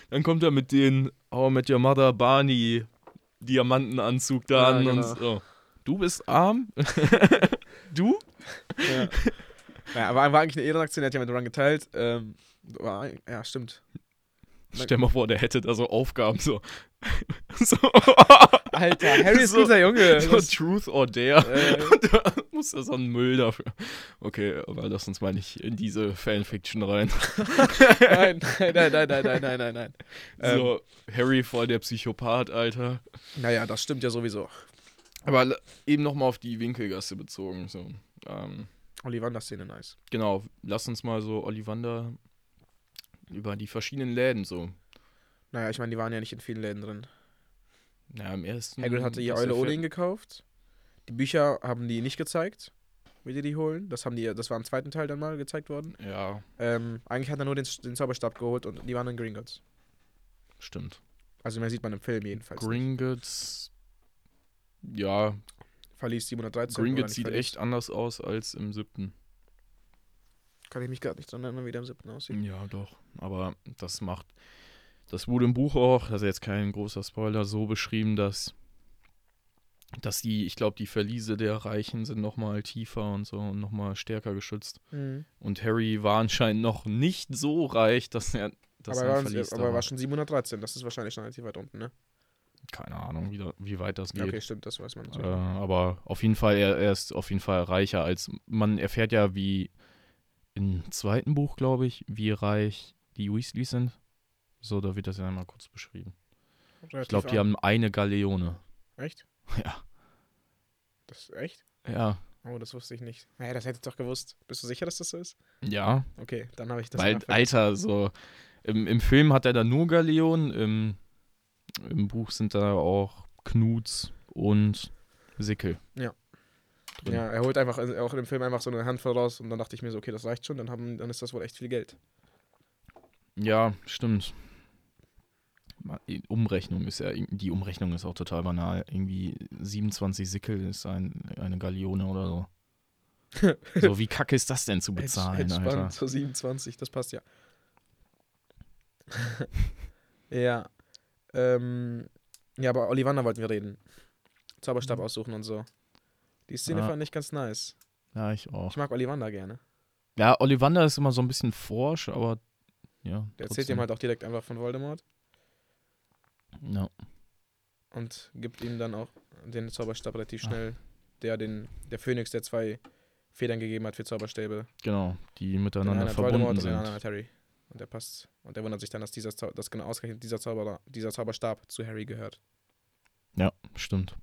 Dann kommt er mit den How I Met Your Mother Barney Diamantenanzug da Ja, an genau. und so. Du bist arm? du? Ja. ja, aber war eigentlich eine Ehrenaktion, der hat ja mit Run geteilt. Ähm, war, ja, stimmt. Stell mal vor, der hätte da so Aufgaben, so. so Alter, Harry ist so, guter Junge. So Truth or Dare. Äh. Und da muss er so einen Müll dafür. Okay, aber lass uns mal nicht in diese Fanfiction rein. nein, nein, nein, nein, nein, nein, nein, nein. So, ähm. Harry voll der Psychopath, Alter. Naja, das stimmt ja sowieso. Aber eben nochmal auf die Winkelgasse bezogen, so. Ähm, Ollivander-Szene nice. Genau, lass uns mal so Ollivander über die verschiedenen Läden so. Naja, ich meine, die waren ja nicht in vielen Läden drin. Ja, im ersten. Hagrid hatte die Eule Odin gekauft. Die Bücher haben die nicht gezeigt, wie die die holen. Das haben die, das war im zweiten Teil dann mal gezeigt worden. Ja, Ähm, eigentlich hat er nur den, den Zauberstab geholt und die waren in Gringotts. stimmt. Also mehr sieht man im Film jedenfalls. nicht. Gringotts. Ja, Verlies 713. oder Gringotts nicht sieht Verlies. echt anders aus als im siebten. Kann ich mich gerade nicht dran erinnern, wie der im siebten aussieht. Ja, doch. Aber das macht. Das wurde im Buch auch, das ist jetzt kein großer Spoiler, so beschrieben, dass. Dass die, ich glaube, die Verliese der Reichen sind nochmal tiefer und so und nochmal stärker geschützt. Mhm. Und Harry war anscheinend noch nicht so reich, dass er. Dass Aber, er war, aber er war. schon 713, das ist wahrscheinlich schon relativ weit unten, ne? Keine Ahnung, wie, da, wie weit das geht. Okay, stimmt, das weiß man Äh, aber auf jeden Fall, er, er ist auf jeden Fall reicher als. Man erfährt ja, wie im zweiten Buch, glaube ich, wie reich die Weasleys sind. So, da wird das ja einmal kurz beschrieben. Ich glaube, die haben eine Galeone. Echt? Ja. Das echt? Ja. Oh, das wusste ich nicht. Naja, das hätte ich doch gewusst. Bist du sicher, dass das so ist? Ja. Okay, dann habe ich das Weil, Alter, so. Im, Im Film hat er da nur Galeonen. Im, Im Buch sind da auch Knuts und Sickel. Ja. Drin. Ja, er holt einfach also auch im Film einfach so eine Handvoll raus und dann dachte ich mir so, okay, das reicht schon, dann, haben, dann ist das wohl echt viel Geld. Ja, stimmt. Umrechnung ist ja, die Umrechnung ist auch total banal. Irgendwie 27 Sickel ist ein, eine Galeone oder so. so, wie kacke ist das denn zu bezahlen, Entspannt, Alter? so 27, das passt ja. ja. Ähm, ja, aber Ollivander wollten wir reden. Zauberstab Mhm. aussuchen und so. Die Szene Ja. fand ich ganz nice. Ja, ich auch. Ich mag Ollivander gerne. Ja, Ollivander ist immer so ein bisschen forsch, aber ja. Der erzählt ihm halt auch direkt einfach von Voldemort Ja, und gibt ihm dann auch den Zauberstab relativ Ah. schnell, der den, der Phönix, der zwei Federn gegeben hat für Zauberstäbe. genau, die miteinander verbunden Voldemort und den anderen sind. hat Harry. Und der passt. Und der wundert sich dann, dass dieser dass genau ausgerechnet dieser Zauberer, dieser Zauberstab zu Harry gehört. Ja, stimmt.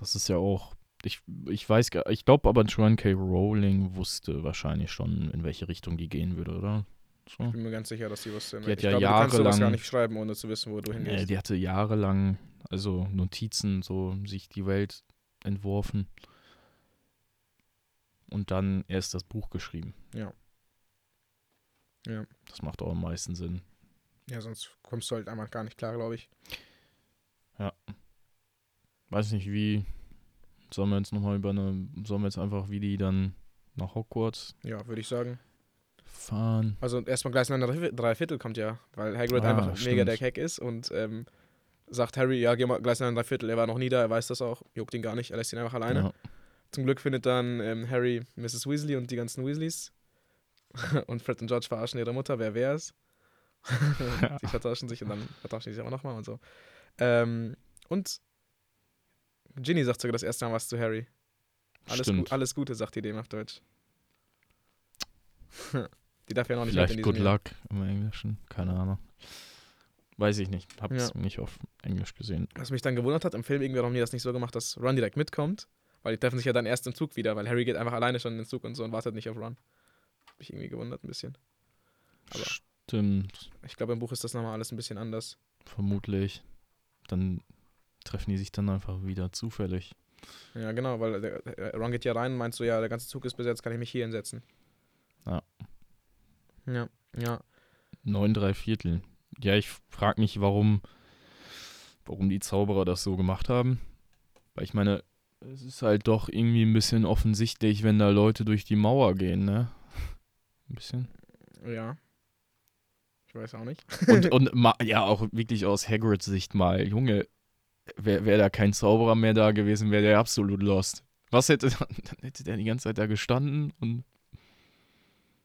Das ist ja auch. Ich, ich weiß gar ich glaube aber Joanne K. Rowling wusste wahrscheinlich schon, in welche Richtung die gehen würde, oder? So. Ich bin mir ganz sicher, dass die wusste. Die hat ich ja glaube, du kannst sowas gar jahrelang- nicht schreiben, ohne zu wissen, wo du Nee, hingehst. die hatte jahrelang, also Notizen, so sich die Welt entworfen. Und dann erst das Buch geschrieben. Ja. Ja. Das macht auch am meisten Sinn. ja, sonst kommst du halt einmal gar nicht klar, glaube ich. Weiß nicht, wie. Sollen wir jetzt nochmal über eine. Sollen wir jetzt einfach wie die dann nach Hogwarts Ja, würde ich sagen. fahren? Also erstmal gleich in drei drei Viertel kommt ja, weil Hagrid Ah, einfach mega stimmt. der Hack ist und ähm, sagt Harry, ja, geh mal gleich in drei Viertel. Er war noch nie da, er weiß das auch, juckt ihn gar nicht, er lässt ihn einfach alleine. Ja. Zum Glück findet dann ähm, Harry Mrs. Weasley und die ganzen Weasleys. und Fred und George verarschen ihre Mutter, wer wer ist. die vertauschen sich und dann vertauschen die sich auch nochmal und so. Ähm, und Ginny sagt sogar das erste Mal was zu Harry. Alles, gu alles Gute, sagt die dem auf Deutsch. die darf ja noch nicht Vielleicht mit in Good Jahr. Luck im Englischen. Keine Ahnung. Weiß ich nicht. Hab's Ja. nicht auf Englisch gesehen. Was mich dann gewundert hat, im Film irgendwie haben die das nicht so gemacht, dass Ron direkt mitkommt. Weil die treffen sich ja dann erst im Zug wieder, weil Harry geht einfach alleine schon in den Zug und so und wartet nicht auf Ron. Hab mich irgendwie gewundert ein bisschen. Aber- Stimmt. Ich glaube, im Buch ist das nochmal alles ein bisschen anders. Vermutlich. Dann treffen die sich dann einfach wieder zufällig. Ja, genau, weil der, Ron geht ja rein und meint so, ja, der ganze Zug ist besetzt, kann ich mich hier hinsetzen. Ja. Ja, ja. Neun, drei Viertel. Ja, ich frage mich, warum, warum die Zauberer das so gemacht haben. Weil ich meine, es ist halt doch irgendwie ein bisschen offensichtlich, wenn da Leute durch die Mauer gehen, ne? Ein bisschen. Ja. Ich weiß auch nicht. Und, und ja, auch wirklich aus Hagrids Sicht mal, Junge, wäre wär da kein Zauberer mehr da gewesen, wäre der absolut lost. Was hätte dann, hätte der die ganze Zeit da gestanden und,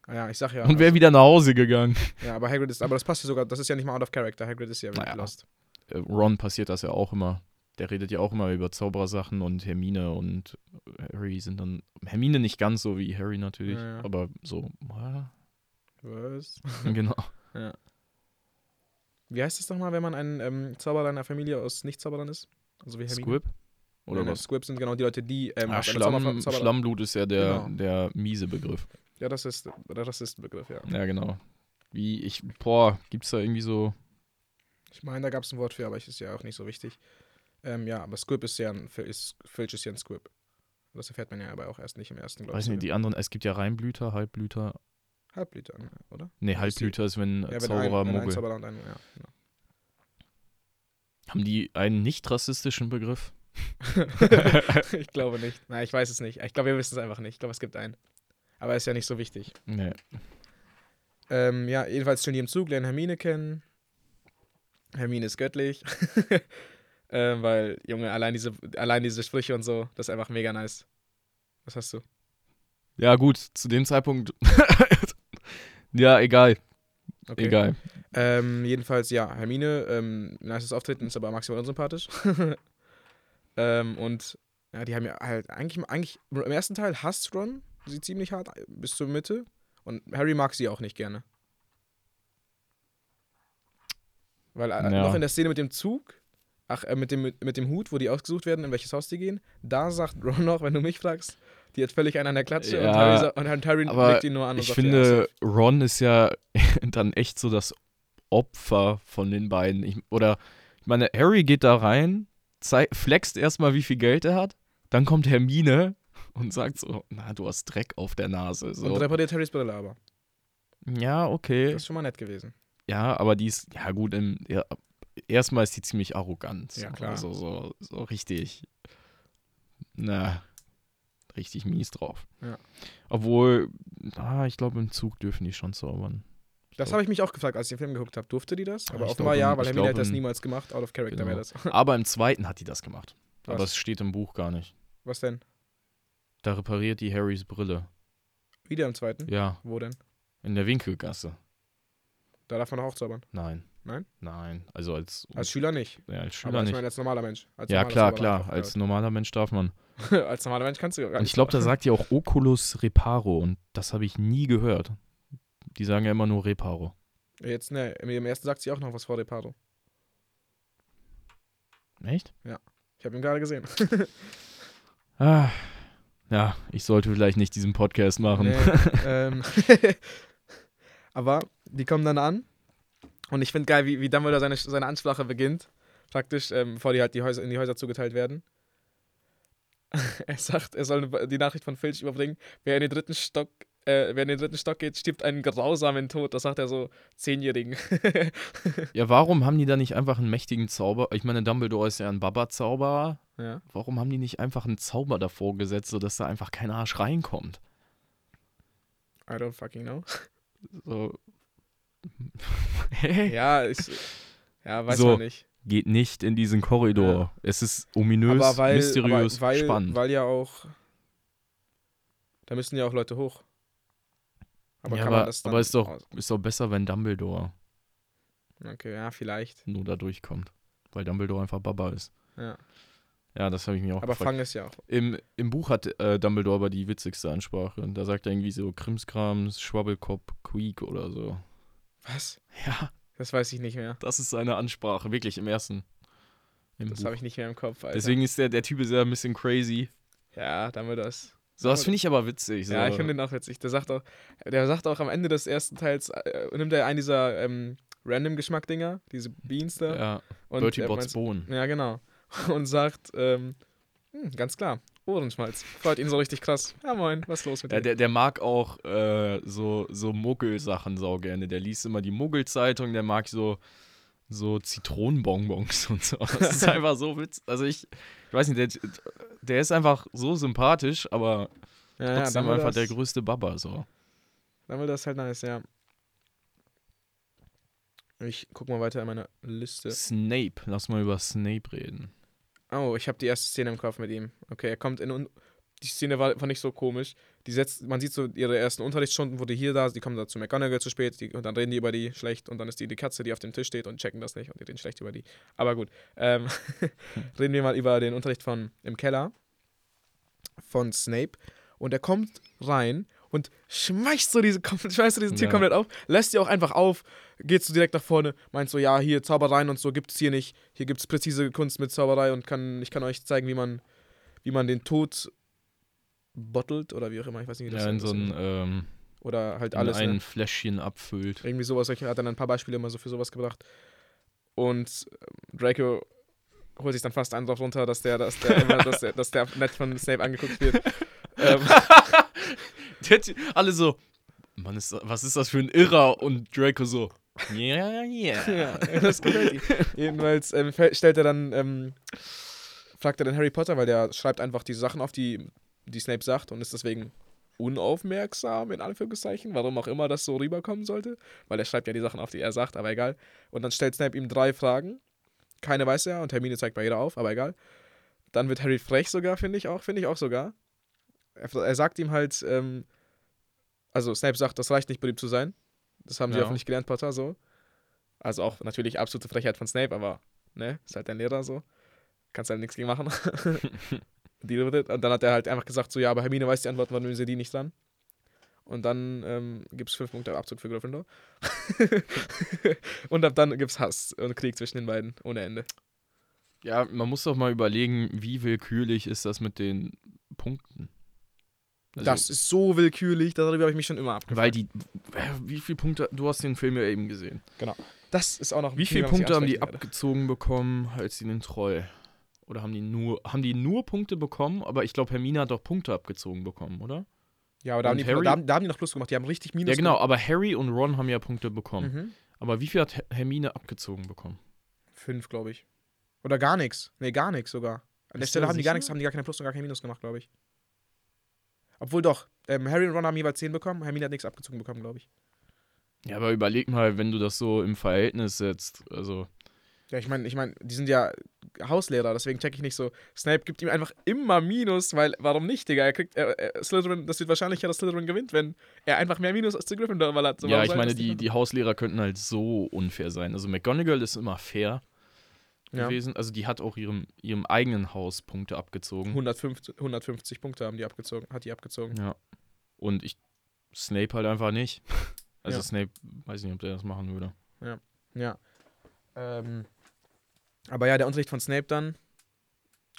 Ja, ich sag ja. und wäre wieder nach Hause gegangen. ja, aber Hagrid ist, aber das passt ja sogar, das ist ja nicht mal out of character. Hagrid ist ja wirklich Naja. lost. Äh, Ron passiert das ja auch immer. Der redet ja auch immer über Zauberersachen und Hermine und Harry sind dann. Hermine nicht ganz so wie Harry natürlich, Ja, ja. aber so. Was? genau. Wie heißt es nochmal, wenn man ein ähm, Zauberer einer Familie aus Nicht-Zauberern ist? Also wie Hermine? Squib? Oder Nein, was? Squib sind genau die Leute, die ähm, Ah, Schlamm, Schlammblut ist ja der, Genau. der miese Begriff. Ja, das ist der Rassistenbegriff, ja. Ja, genau. Wie ich, boah, gibt's da irgendwie so. Ich meine, da gab es ein Wort für, aber es ist ja auch nicht so wichtig. Ähm, ja, aber Squib ist ja ein, ist, Filch ist ja ein Squib. Das erfährt man ja aber auch erst nicht im ersten, glaube Weiß nicht, die anderen, es gibt ja Reinblüter, Halbblüter. Halbblüter, ne, oder? Nee, Halbblüter ist, wenn Ja, Zauberer, ein, wenn. Zauberer und ein, ja, genau. Haben die einen nicht rassistischen Begriff? ich glaube nicht. Nein, ich weiß es nicht. Ich glaube, wir wissen es einfach nicht. Ich glaube, es gibt einen. Aber ist ja nicht so wichtig. Nee. Ähm, ja, jedenfalls stehen die im Zug, lernen Hermine kennen. Hermine ist göttlich. ähm, weil, Junge, allein diese, allein diese Sprüche und so, das ist einfach mega nice. Was hast du? Ja, gut, zu dem Zeitpunkt. Ja, egal. Okay. Egal. Ähm, jedenfalls, ja, Hermine, ähm, nices Auftreten, ist aber maximal unsympathisch. ähm, und ja, die haben ja halt eigentlich, eigentlich im ersten Teil hasst Ron sie ziemlich hart bis zur Mitte. Und Harry mag sie auch nicht gerne. Weil äh, Ja. noch in der Szene mit dem Zug, ach, äh, mit, dem, mit, mit dem Hut, wo die ausgesucht werden, in welches Haus die gehen, da sagt Ron noch, wenn du mich fragst, die hat völlig einen an der Klatsche Ja, und Harry, sa- und aber blickt ihn nur an und Ich sagt, ja, finde, Ron ist ja dann echt so das Opfer von den beiden. Ich, oder, ich meine, Harry geht da rein, zei- flext erstmal, wie viel Geld er hat. Dann kommt Hermine und sagt so: Na, du hast Dreck auf der Nase. Und So. repariert Harrys Brille aber. Ja, okay. Das ist schon mal nett gewesen. Ja, aber die ist, ja gut, im, ja, erstmal ist die ziemlich arrogant. Ja, klar. Also so, so richtig, na, richtig mies drauf. Ja. Obwohl, ah, ich glaube, im Zug dürfen die schon zaubern. Das habe ich mich auch gefragt, als ich den Film geguckt habe. Durfte die das? Ja, Aber ich offenbar glaub, ja, weil Hermine hätte das niemals gemacht. Out of character Genau. wäre das. Aber im zweiten hat die das gemacht. Aber Was? es steht im Buch gar nicht. Was denn? Da repariert die Harrys Brille. Wieder im zweiten? Ja, Wo denn? in der Winkelgasse. Da darf man auch zaubern. Nein. Nein? Nein. Also als, Als Schüler nicht. ja, als Schüler Aber ich nicht. meine als normaler Mensch. Als ja, klar, klar. Als normaler Mensch darf man. ja. als normaler Mensch kannst du gar Und nicht. ich glaube, da sagt die auch Oculus Reparo und das habe ich nie gehört. Die sagen ja immer nur Reparo. Jetzt, ne, im ersten sagt sie auch noch was vor Reparo. Echt? Ich habe ihn gerade gesehen. Ah, ja, ich sollte vielleicht nicht diesen Podcast machen. Nee, ähm, aber die kommen dann an und ich finde geil, wie, wie Dumbledore seine, seine Ansprache beginnt. Praktisch, ähm, bevor die halt die Häuser, in die Häuser zugeteilt werden. er sagt, er soll die Nachricht von Filch überbringen. Wer in den dritten Stock, äh, wer in den dritten Stock geht, stirbt einen grausamen Tod. Das sagt er so Zehnjährigen. Ja, warum haben die da nicht einfach einen mächtigen Zauber? Ich meine, Dumbledore ist ja ein Baba-Zauberer. ja. Warum haben die nicht einfach einen Zauber davor gesetzt, sodass da einfach kein Arsch reinkommt? I don't fucking know. So. Hä? Ja, ich, ja, weiß So. man nicht. Geht nicht in diesen Korridor. Es ist ominös, aber weil, mysteriös, aber weil, spannend. weil ja auch. Da müssen ja auch Leute hoch. Aber ja, kann aber, man das dann aber ist doch, ist doch besser, wenn Dumbledore Okay, ja, vielleicht. nur da durchkommt. Weil Dumbledore einfach Baba ist. Ja. Ja, das habe ich mir auch Aber gefragt. Fang ist ja auch. Im, Im Buch hat äh, Dumbledore aber die witzigste Ansprache. Und da sagt er irgendwie so Krimskrams, Schwabbelkopf, Queek oder so. Was? Ja, Das weiß ich nicht mehr. das ist seine Ansprache, wirklich im ersten. Im Das habe ich nicht mehr im Kopf, Alter. Deswegen ist der, der Typ ist ja ein bisschen crazy. Ja, damit das. So, das finde ich aber witzig. So. Ja, ich finde den auch witzig. Der sagt auch, der sagt auch am Ende des ersten Teils, äh, nimmt er einen dieser ähm, Random-Geschmack-Dinger, diese Beans da. Ja, und Bertie meint- Bohnen. Ja, genau. Und sagt, ähm, hm, ganz klar, Ohrenschmalz. Freut ihn so richtig krass. Ja, moin, was ist los mit Ja, dir? der, der mag auch äh, so, so Muggelsachen sau gerne. Der liest immer die Muggelzeitung, der mag so, so Zitronenbonbons und so. Das ist einfach so witzig. Also ich, ich weiß nicht, der, der ist einfach so sympathisch, aber ja, ja, trotzdem Dumbledore einfach der ist- größte Baba so. Dumbledore ist halt nice, ja. Ich guck mal weiter in meiner Liste. Snape, lass mal über Snape reden. Oh, ich habe die erste Szene im Kopf mit ihm. Okay, er kommt in un die Szene war, fand ich so komisch. Die setzt, man sieht so ihre ersten Unterrichtsstunden, wo die hier da, die kommen da zu McGonagall zu spät die, und dann reden die über die schlecht und dann ist die die Katze, die auf dem Tisch steht und checken das nicht und die reden schlecht über die. Aber gut, ähm, reden wir mal über den Unterricht von im Keller von Snape und er kommt rein und schmeißt so diese, schmeißt so diesen Tür Ja. komplett auf, lässt sie auch einfach auf, geht so direkt nach vorne, meint so, ja, hier Zaubereien und so gibt's hier nicht. Hier gibt's präzise Kunst mit Zauberei und kann, ich kann euch zeigen, wie man wie man den Tod bottelt oder wie auch immer, ich weiß nicht, wie das Ja, in so ein, ähm, Oder halt in alles. ein ne? Fläschchen abfüllt. Irgendwie sowas. Er hat dann ein paar Beispiele immer so für sowas gebracht. Und ähm, Draco holt sich dann fast einen drauf runter, dass der, dass der, immer, dass der, dass der nett von Snape angeguckt wird. ähm, Alle so, Mann, ist, was ist das für ein Irrer? Und Draco so, ja, ja. ja, das gefällt ihm. Jedenfalls ähm, stellt er dann, ähm, fragt er dann Harry Potter, weil der schreibt einfach die Sachen auf, die, die Snape sagt und ist deswegen unaufmerksam, in Anführungszeichen, warum auch immer das so rüberkommen sollte, weil er schreibt ja die Sachen auf, die er sagt, aber egal. Und dann stellt Snape ihm drei Fragen. Keine weiß er und Hermine zeigt bei jeder auf, aber egal. Dann wird Harry frech sogar, finde ich auch, finde ich auch sogar. Er, sagt ihm halt, ähm, also Snape sagt, das reicht nicht, beliebt zu sein. Das haben sie Ja. auch nicht gelernt, Potter, so. Also auch natürlich absolute Frechheit von Snape, aber, ne, ist halt dein Lehrer so. Kannst halt nichts gegen machen. Deal with it. Und dann hat er halt einfach gesagt, so, ja, aber Hermine weiß die Antwort, warum nehmen sie die nicht dran? Und dann ähm, gibt es fünf Punkte Abzug für Gryffindor. und ab dann gibt es Hass und Krieg zwischen den beiden, ohne Ende. Ja, man muss doch mal überlegen, wie willkürlich ist das mit den Punkten. Also, das ist so willkürlich, darüber habe ich mich schon immer abgefragt. Weil die, äh, wie viele Punkte, du hast den Film ja eben gesehen. Das ist auch noch ein Wie viele Punkte haben die werde. abgezogen bekommen als sie den Troll? Oder haben die nur, haben die nur Punkte bekommen? Aber ich glaube, Hermine hat doch Punkte abgezogen bekommen, oder? Ja, aber da haben, die, Harry? da, haben, da haben die noch Plus gemacht. Die haben richtig Minus ja, genau, aber Harry und Ron haben ja Punkte bekommen. gemacht. Mhm. Aber wie viel hat Her- Hermine abgezogen bekommen? Fünf, glaube ich. Oder gar nichts. Nee, gar nichts sogar. An der Stelle haben die gar nichts, haben die gar keine Plus und gar kein Minus gemacht, glaube ich. Obwohl doch, ähm, Harry und Ron haben jeweils 10 bekommen, Hermine hat nichts abgezogen bekommen, glaube ich. Ja, aber überleg mal, wenn du das so im Verhältnis setzt. Also, Ja, ich meine, ich meine, die sind ja Hauslehrer, deswegen check ich nicht so. Snape gibt ihm einfach immer Minus, weil, warum nicht, Digga? Er kriegt, er, er, Slytherin, das wird wahrscheinlicher, dass Slytherin gewinnt, wenn er einfach mehr Minus als zu Gryffindor hat. So, ja, ich meine, die, die Hauslehrer könnten halt so unfair sein. Also, McGonagall ist immer fair ja. gewesen. Also, die hat auch ihrem, ihrem eigenen Haus Punkte abgezogen. 150, 150 Punkte haben die abgezogen, hat die abgezogen. Ja. Und ich, Snape halt einfach nicht. Also, Ja. Snape, weiß nicht, ob der das machen würde. Ja. Ähm, aber ja, der Unterricht von Snape dann.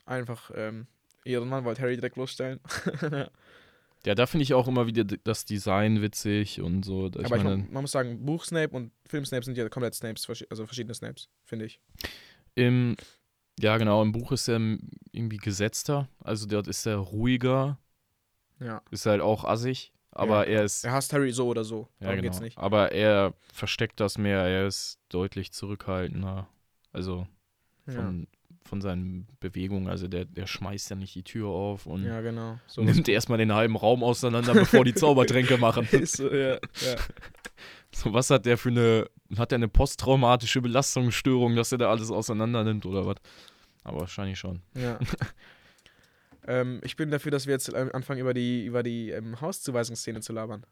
Einfach ähm, Ehrenmann, wollte Harry direkt losstellen. Ja, da finde ich auch immer wieder das Design witzig und so. Aber meine, man, muss sagen, Buch Snape und Film Snape sind ja komplett Snapes, also verschiedene Snapes, finde ich. Im, ja genau, im Buch ist er irgendwie gesetzter. Also dort ist er ruhiger, Ja. ist halt auch assig, aber Ja. er ist, Er hasst Harry so oder so. ja Darum genau, geht's nicht. aber er versteckt das mehr, er ist deutlich zurückhaltender. Also von, von seinen Bewegungen, also der, der schmeißt ja nicht die Tür auf und ja, genau. So. nimmt erstmal den halben Raum auseinander, bevor die Zaubertränke machen. So, ja, ja. So, was hat der für eine, hat der eine posttraumatische Belastungsstörung, dass er da alles auseinander nimmt oder was? Aber wahrscheinlich schon. ja. ähm, ich bin dafür, dass wir jetzt anfangen, über die, über die ähm, Hauszuweisungsszene zu labern.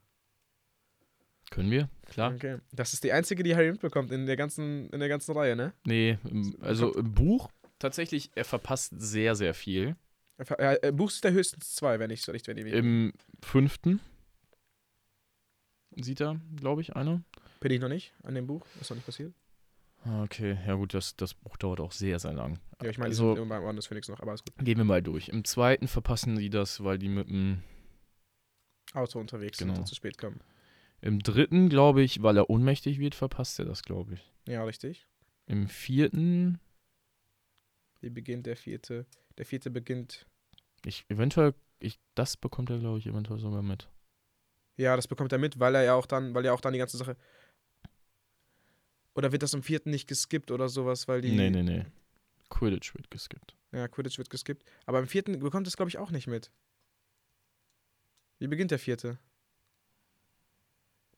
Können wir? Klar. Okay. Das ist die einzige, die Harry mitbekommt in der ganzen, in der ganzen Reihe, ne? Nee, also im Buch tatsächlich, er verpasst sehr, sehr viel. Er ver- Er, er bucht da höchstens zwei, wenn ich so recht wenn ich Im fünften sieht er, glaube ich, eine. Bin ich noch nicht an dem Buch? Ist noch nicht passiert? Ah, Okay, ja gut, das, das Buch dauert auch sehr, sehr lang. Ja, ich meine, Also- die sind immer beim Phönix noch, aber alles gut. Gehen wir mal durch. Im zweiten verpassen sie das, weil die mit dem. Auto unterwegs sind Genau. und zu spät kommen. Im dritten, glaube ich, weil er ohnmächtig wird, verpasst er das, glaube ich. Ja, richtig. Im vierten, Wie beginnt der vierte? Der vierte beginnt. ich eventuell, ich, das bekommt er, glaube ich, eventuell sogar mit. Ja, das bekommt er mit, weil er ja auch dann, weil er auch dann die ganze Sache. Oder wird das im vierten nicht geskippt oder sowas, weil die. Nee, nee, nee. Quidditch wird geskippt. Ja, Quidditch wird geskippt. Aber im vierten bekommt es, glaube ich, auch nicht mit. Wie beginnt der vierte?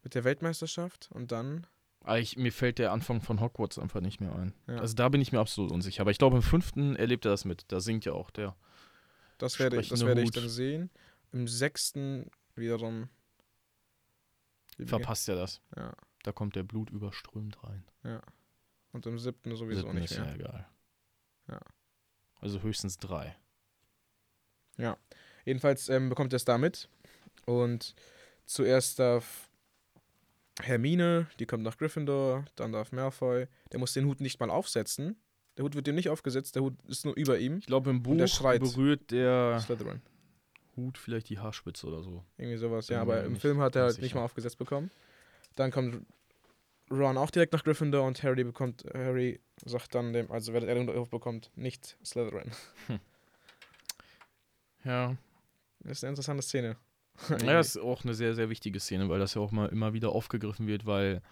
Mit der Weltmeisterschaft und dann. Ich, mir fällt der Anfang von Hogwarts einfach nicht mehr ein. Ja. Also da bin ich mir absolut unsicher. Aber ich glaube, im fünften erlebt er das mit. Da singt ja auch der. Das werde, ich, das werde ich dann sehen. Im sechsten wiederum. Verpasst er das. Ja. Da kommt der Blut überströmt rein. Und im siebten sowieso Siebten nicht ist mehr. ja egal. Ja. Also höchstens drei. Jedenfalls ähm, bekommt er es da mit. Und zuerst darf Hermine, die kommt nach Gryffindor, dann darf Malfoy. Der muss den Hut nicht mal aufsetzen. Der Hut wird dem nicht aufgesetzt, der Hut ist nur über ihm. Ich glaube, im Buch der schreit. berührt der Slytherin. Hut vielleicht die Haarspitze oder so. Irgendwie sowas, ja. Aber im Film hat er halt nicht mal aufgesetzt bekommen. Dann kommt Ron auch direkt nach Gryffindor und Harry bekommt, Harry sagt dann dem, also wer er den Ruf bekommt, nicht Slytherin. Ja. Das ist eine interessante Szene. Ja, das ist auch eine sehr, sehr wichtige Szene, weil das ja auch mal immer wieder aufgegriffen wird, weil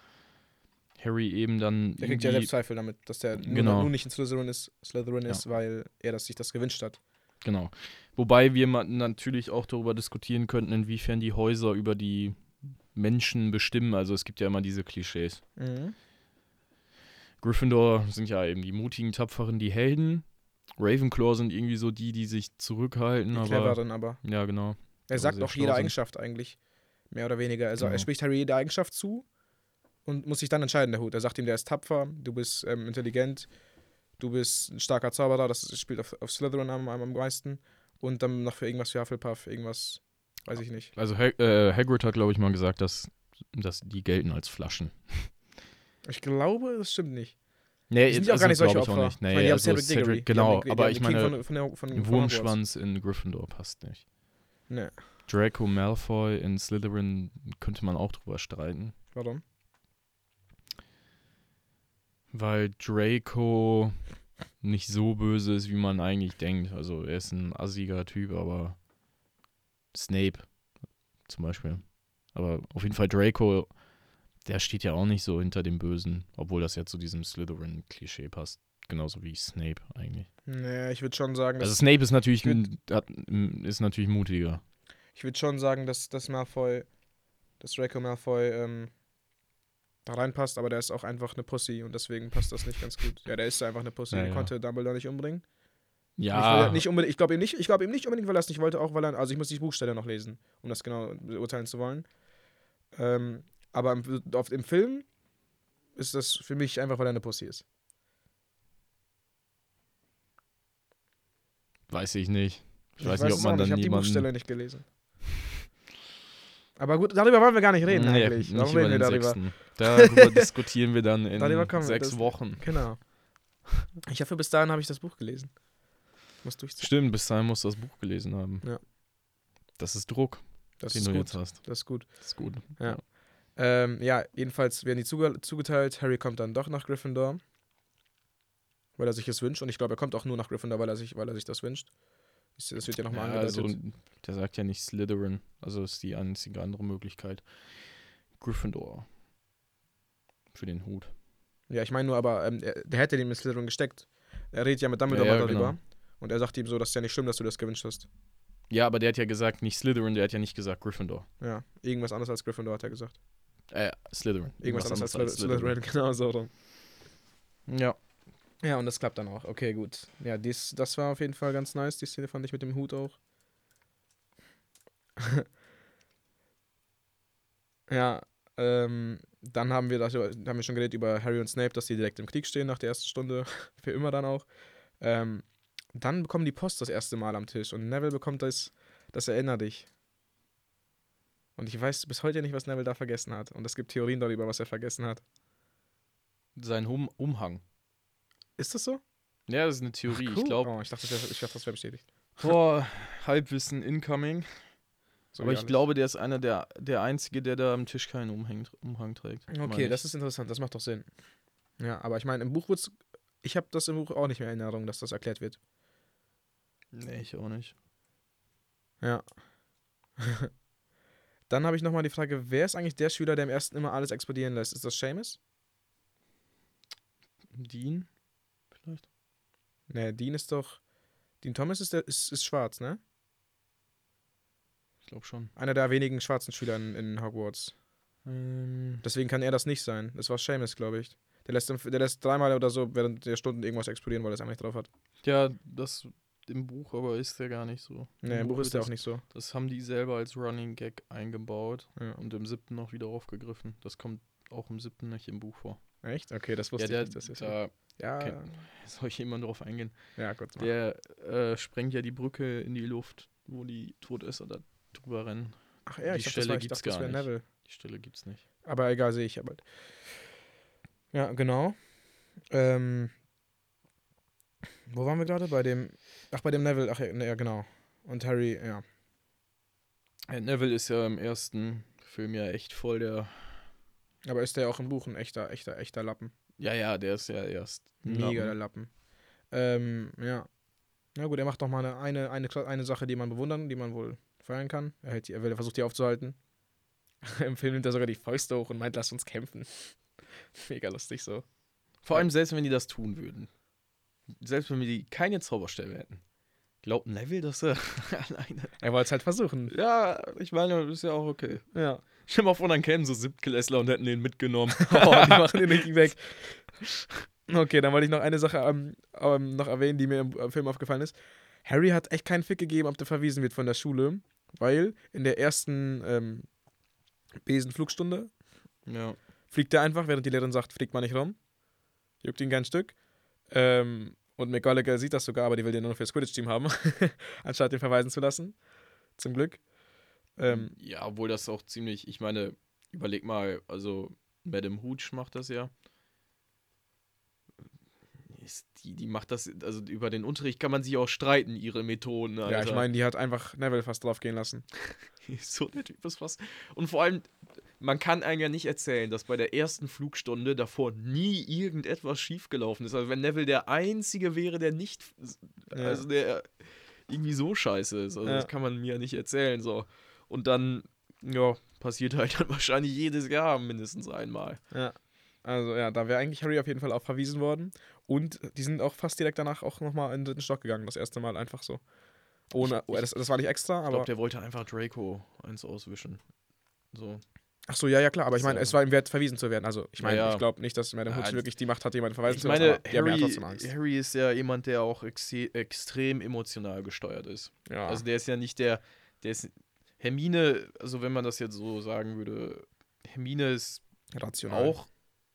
Harry eben dann. Der kriegt ja irgendwie- selbst Zweifel damit, dass der Genau. nur nicht ein Slytherin ist, Slytherin Ja. ist, weil er das, sich das gewünscht hat. Genau. Wobei wir natürlich auch darüber diskutieren könnten, inwiefern die Häuser über die Menschen bestimmen. Also es gibt ja immer diese Klischees. Mhm. Gryffindor sind ja eben die mutigen, tapferen, die Helden. Ravenclaw sind irgendwie so die, die sich zurückhalten, Die aber. cleveren aber. Ja, genau. Er aber sagt auch jede. Eigenschaft eigentlich. Mehr oder weniger. Also er Genau. spricht Harry jede Eigenschaft zu und muss sich dann entscheiden, der Hut. Er sagt ihm, der ist tapfer, du bist ähm, intelligent, du bist ein starker Zauberer, das spielt auf, auf Slytherin am, am, meisten. Und dann noch für irgendwas für Hufflepuff, irgendwas, weiß ich nicht. Also Hag äh, Hagrid hat, glaube ich, mal gesagt, dass, dass die gelten als Flaschen. Ich glaube, das stimmt nicht. Nee, sind ja auch gar nicht solche Opfer. Nicht. Nee, ich meine, also Cedric Diggory. Genau, aber ich meine, von, von, der, von. Wurmschwanz in Gryffindor passt nicht. Nee, Draco Malfoy in Slytherin könnte man auch drüber streiten. warum? Weil Draco nicht so böse ist, wie man eigentlich denkt. Also er ist ein assiger Typ, aber Snape zum Beispiel. Aber auf jeden Fall Draco, der steht ja auch nicht so hinter dem Bösen, obwohl das ja zu diesem Slytherin-Klischee passt. Genauso wie Snape eigentlich. Nee, ich würde schon sagen, dass, Also Snape ist natürlich, ich würd- hat, ist natürlich mutiger. ich würd schon sagen, dass, dass Malfoy, dass Draco Malfoy ähm, da reinpasst, aber der ist auch einfach eine Pussy und deswegen passt das nicht ganz gut. Ja, der ist einfach eine Pussy. Ja, der konnte Dumbledore nicht umbringen. Ja, er, nicht unbedingt, ich glaube ihm nicht, ich glaube ihm nicht unbedingt, weil er es nicht wollte, auch weil er, also ich muss die Buchstelle noch lesen, um das genau beurteilen zu wollen. Ähm, aber im, auf, im Film ist das für mich einfach, weil er eine Pussy ist. Weiß ich nicht. Ich, weiß weiß nicht, ob man dann Ich habe die. Buchstelle nicht gelesen. Aber gut, darüber wollen wir gar nicht reden Nee, eigentlich. nicht Warum reden wir darüber? Sechsten. Darüber diskutieren wir dann in sechs das- Wochen. Genau. Ich hoffe, bis dahin habe ich das Buch gelesen. Muss durchziehen. Stimmt, bis dahin musst du das Buch gelesen haben. Ja. Das ist Druck, Das den ist du gut. jetzt hast. Das ist gut. Das ist gut. Ja. Ähm, ja, jedenfalls werden die zuge zugeteilt. Harry kommt dann doch nach Gryffindor. Weil er sich es wünscht. Und ich glaube, er kommt auch nur nach Gryffindor, weil er sich, weil er sich das wünscht. Das wird ja nochmal Ja, angedeutet. also, der sagt ja nicht Slytherin. Also ist die einzige andere Möglichkeit. Gryffindor. Für den Hut. Ja, ich meine nur, aber ähm, der, der hätte den mit Slytherin gesteckt. Er redet ja mit Dumbledore Ja, ja, darüber. genau. Und er sagt ihm so, das ist ja nicht schlimm, dass du das gewünscht hast. Ja, aber der hat ja gesagt, nicht Slytherin, der hat ja nicht gesagt Gryffindor. Ja, irgendwas anderes als Gryffindor hat er gesagt. Äh, Slytherin. Irgendwas, anderes als Slytherin, genau so rum. Ja. Ja, und das klappt dann auch. Okay, gut. Ja, dies, das war auf jeden Fall ganz nice. Die Szene fand ich mit dem Hut auch. ja, ähm, dann haben wir, das, haben wir schon geredet über Harry und Snape, dass die direkt im Krieg stehen nach der ersten Stunde. Für immer dann auch. Ähm, dann bekommen die Post das erste Mal am Tisch und Neville bekommt das, das Erinner dich. Und ich weiß bis heute nicht, was Neville da vergessen hat. Und es gibt Theorien darüber, was er vergessen hat. Sein um Umhang. Ist das so? Ja, das ist eine Theorie. Cool. Ich glaube, Oh, ich dachte, das wäre wär bestätigt. boah, Halbwissen incoming. So aber ich alles. glaube, der ist einer der, der Einzige, der da am Tisch keinen Umhang, Umhang trägt. Okay, das ist interessant, das macht doch Sinn. Ja, aber ich meine, im Buch wird's. Ich habe das im Buch auch nicht mehr in Erinnerung, dass das erklärt wird. Nee, ich auch nicht. Ja. Dann habe ich nochmal die Frage, wer ist eigentlich der Schüler, der im ersten immer alles explodieren lässt? Ist das Seamus? Dean? Ne, Dean ist doch. Dean Thomas ist, der, ist, ist schwarz, ne? Ich glaube schon. Einer der wenigen schwarzen Schüler in, in Hogwarts. Ähm, Deswegen kann er das nicht sein. Das war Seamus, glaube ich. Der lässt, im- der lässt dreimal oder so während der Stunden irgendwas explodieren, weil er es einfach nicht drauf hat. ja, das im Buch aber ist der gar nicht so. Ne, im Buch ist der auch nicht so. Das haben die selber als Running Gag eingebaut Ja. und im siebten noch wieder aufgegriffen. Das kommt auch im siebten nicht im Buch vor. Echt? Okay, das wusste ja, der, ich nicht. Das ist da ja, okay. soll ich jemand drauf eingehen. ja, gut. mach. Der äh, sprengt ja die Brücke in die Luft, wo die tot ist oder drüber rennen. Ach ja, die ich dachte, das Stelle war, gibt's dachte, das gar wäre nicht. Neville. Die Stelle gibt's nicht. Aber egal, sehe ich aber. Ja, genau. Ähm, Wo waren wir gerade? Bei dem. Ach, bei dem Neville. Ach ja, ne, genau. Und Harry, ja. Äh, Neville ist ja im ersten Film ja echt voll der. Aber ist der auch im Buch ein echter, echter, echter Lappen? Ja, ja, der ist ja erst. ein Mega Lappen. der Lappen. Ähm, ja. Na gut, er macht doch mal eine, eine, eine, Sache, die man bewundern, die man wohl feiern kann. Er, hält er will- er versucht die aufzuhalten. Im Film nimmt er sogar die Fäuste hoch und meint, lass uns kämpfen. Mega lustig so. Vor allem selbst wenn die das tun würden. Selbst wenn wir die keine Zauberstäbe hätten. Glaubt Neville, dass er alleine. Er wollte es halt versuchen. Ja, ich meine, das ist ja auch okay. Ja. Stell mal vor, dann kämen so Siebtklässler und hätten den mitgenommen. Oh, die machen den richtig weg. Okay, dann wollte ich noch eine Sache ähm, ähm, noch erwähnen, die mir im äh, Film aufgefallen ist. Harry hat echt keinen Fick gegeben, ob der verwiesen wird von der Schule, weil in der ersten ähm, Besenflugstunde ja. fliegt er einfach, während die Lehrerin sagt, fliegt mal nicht rum. Juckt ihn kein Stück. Ähm, und McGonagall sieht das sogar, aber die will den nur noch fürs Quidditch-Team haben, anstatt den verweisen zu lassen. Zum Glück. Ähm, ja, obwohl das auch ziemlich, ich meine, überleg mal, also Madame Hooch macht das ja. Ist Die, die macht das, also über den Unterricht kann man sich auch streiten, ihre Methoden. Alter. ja, ich meine, die hat einfach Neville fast drauf gehen lassen. so der Typ ist fast. Und vor allem, man kann einem ja nicht erzählen, dass bei der ersten Flugstunde davor nie irgendetwas schiefgelaufen ist. Also wenn Neville der Einzige wäre, der nicht, Ja. also der irgendwie so scheiße ist. Also Ja. das kann man mir nicht erzählen. So. Und dann, ja, passiert halt dann wahrscheinlich jedes Jahr mindestens einmal. Ja. Also ja, da wäre eigentlich Harry auf jeden Fall auch verwiesen worden. Und die sind auch fast direkt danach auch nochmal in den dritten Stock gegangen, das erste Mal einfach so. Ohne, Ich- ich- das, das war nicht extra, Ich aber. glaube, der wollte einfach Draco eins auswischen. So. Ach so, ja, ja, klar, aber ich meine, es war ihm wert, verwiesen zu werden. Also, ich meine, Ja, ja. ich glaube nicht, dass Madame Ja, Hooch das- wirklich die Macht hat, jemanden verweisen Ich zu lassen. meine, aber die haben ja Harry, trotzdem Angst. Harry ist ja jemand, der auch exe extrem emotional gesteuert ist. Ja. Also der ist ja nicht der, der ist Hermine, also wenn man das jetzt so sagen würde, Hermine ist rational. auch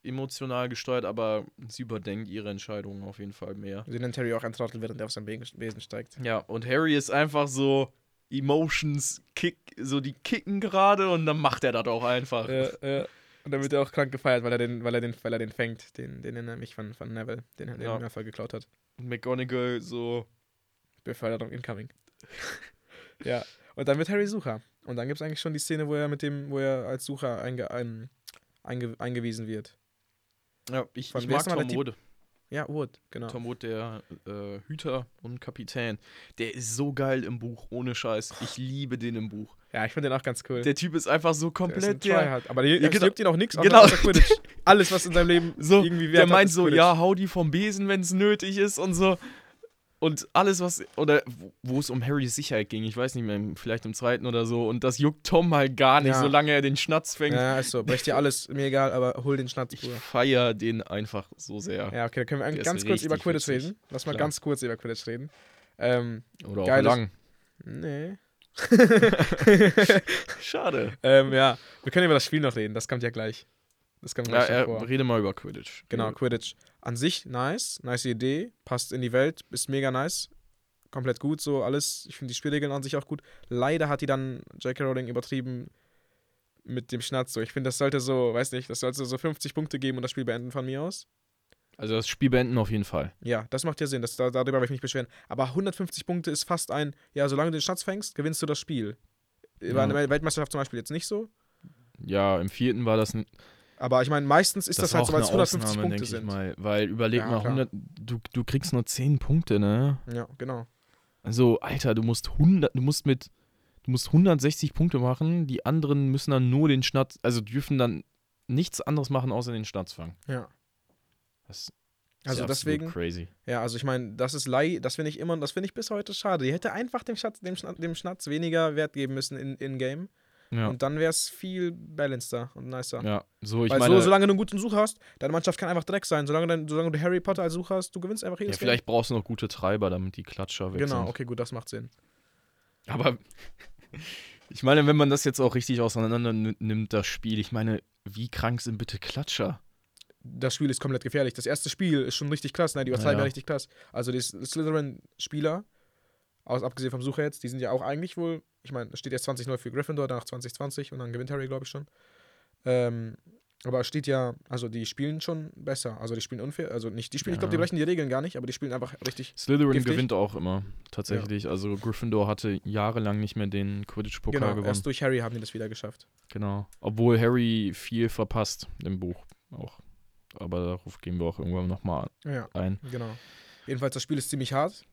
emotional gesteuert, aber sie überdenkt ihre Entscheidungen auf jeden Fall mehr. Sie nennt Harry auch ein Trottel, während er auf sein Wesen steigt. Ja, und Harry ist einfach so Emotions kick, so die kicken gerade und dann macht er das auch einfach. Ja, ja. Und dann wird er auch krank gefeiert, weil er den, weil er den, weil er den fängt, den, den er nämlich von, von Neville, den er Ja. den Malfoy geklaut hat. Und McGonagall so, Beförderung incoming. ja. Und dann wird Harry Sucher. Und dann gibt es eigentlich schon die Szene, wo er mit dem, wo er als Sucher einge, ein, einge, eingewiesen wird. ja, ich, Von ich mag Tom der Wood. Ja, Wood, genau. Tom Wood, der äh, Hüter und Kapitän. Der ist so geil im Buch, ohne Scheiß. Ich liebe den im Buch. Ja, ich finde den auch ganz cool. Der Typ ist einfach so Der ist ein komplett der. Tryhard. Aber Ja, genau. gibt ihn auch nichts Genau. Quidditch. Alles, was in seinem Leben So, irgendwie wert der meint so, ja, hau die vom Besen, wenn es nötig ist und so. Und alles, was, oder wo- es um Harrys Sicherheit ging, ich weiß nicht mehr, vielleicht im zweiten oder so. Und das juckt Tom halt gar nicht, Ja. solange er den Schnatz fängt. Ja, ist so. Brech dir alles, mir egal, aber hol den Schnatz, Ich Bruder. feier den einfach so sehr. Ja, okay, dann können wir Der ganz kurz über Quidditch witzig. reden. Lass mal Klar. ganz kurz über Quidditch reden. Ähm, Oder auch Geiles- lang. nee. Schade. ähm, ja, wir können über das Spiel noch reden, das kommt ja gleich. Das kommt Ja, gleich er, vor. rede mal über Quidditch. Genau, Quidditch. An sich nice, nice Idee, passt in die Welt, ist mega nice. Komplett gut, so alles. Ich finde die Spielregeln an sich auch gut. Leider hat die dann J.K. Rowling übertrieben mit dem Schnatz. So, ich finde, das sollte so, weiß nicht, das sollte so 50 Punkte geben und das Spiel beenden von mir aus. Also das Spiel beenden auf jeden Fall. Ja, das macht ja Sinn, das, da- darüber will ich mich beschweren. Aber 150 Punkte ist fast ein, ja, solange du den Schatz fängst, gewinnst du das Spiel. Ja. War in der Weltmeisterschaft zum Beispiel jetzt nicht so. Ja, im vierten war das ein, Aber ich meine, meistens ist das, halt so, weil es eine 150 Ausnahme, Punkte sind. Mal, weil überleg Ja, mal, klar. 100, du, du kriegst nur 10 Punkte, ne? Ja, genau. Also, Alter, du musst 100, du musst mit, du musst 160 Punkte machen, die anderen müssen dann nur den Schnatz, also dürfen dann nichts anderes machen, außer den Schnatz fangen. Ja. Das ist Also deswegen, crazy. ja, also ich meine, das ist Lei, das finde ich immer, das finde ich bis heute schade. Die hätte einfach dem Schatz, dem, Schna dem Schnatz weniger Wert geben müssen in, in Game. Ja, Und dann wäre es viel balancer und nicer. ja. so, ich Weil meine, so, solange du einen guten Sucher hast, deine Mannschaft kann einfach Dreck sein. Solange, dein, solange du Harry Potter als Sucher hast, du gewinnst einfach ja, jedes vielleicht brauchst du noch gute Treiber, damit die Klatscher weg Game. Genau, sind. okay, gut, das macht Sinn. Aber ich meine, wenn man das jetzt auch richtig auseinander nimmt, das Spiel, ich meine, wie krank sind bitte Klatscher? das Spiel ist komplett gefährlich. Das erste Spiel ist schon richtig krass, ne? Die übertreiben Ja. ja richtig krass. Also die Slytherin-Spieler, aus, abgesehen vom Sucher jetzt, die sind ja auch eigentlich wohl, ich meine, es steht jetzt 20-0 für Gryffindor, danach 2020 und dann gewinnt Harry, glaube ich schon. Ähm, Aber es steht ja, also die spielen schon besser. Also die spielen unfair. Also nicht, die spielen, ich glaube, die Ja. brechen die Regeln gar nicht, aber die spielen einfach richtig. Slytherin Giftig? gewinnt auch immer, tatsächlich. Also Gryffindor hatte jahrelang nicht mehr den Quidditch-Pokal genau, gewonnen. erst durch Harry haben die das wieder geschafft. Genau. Obwohl Harry viel verpasst im Buch auch. Aber darauf gehen wir auch irgendwann nochmal Ja, ein. genau. Jedenfalls, das Spiel ist ziemlich hart.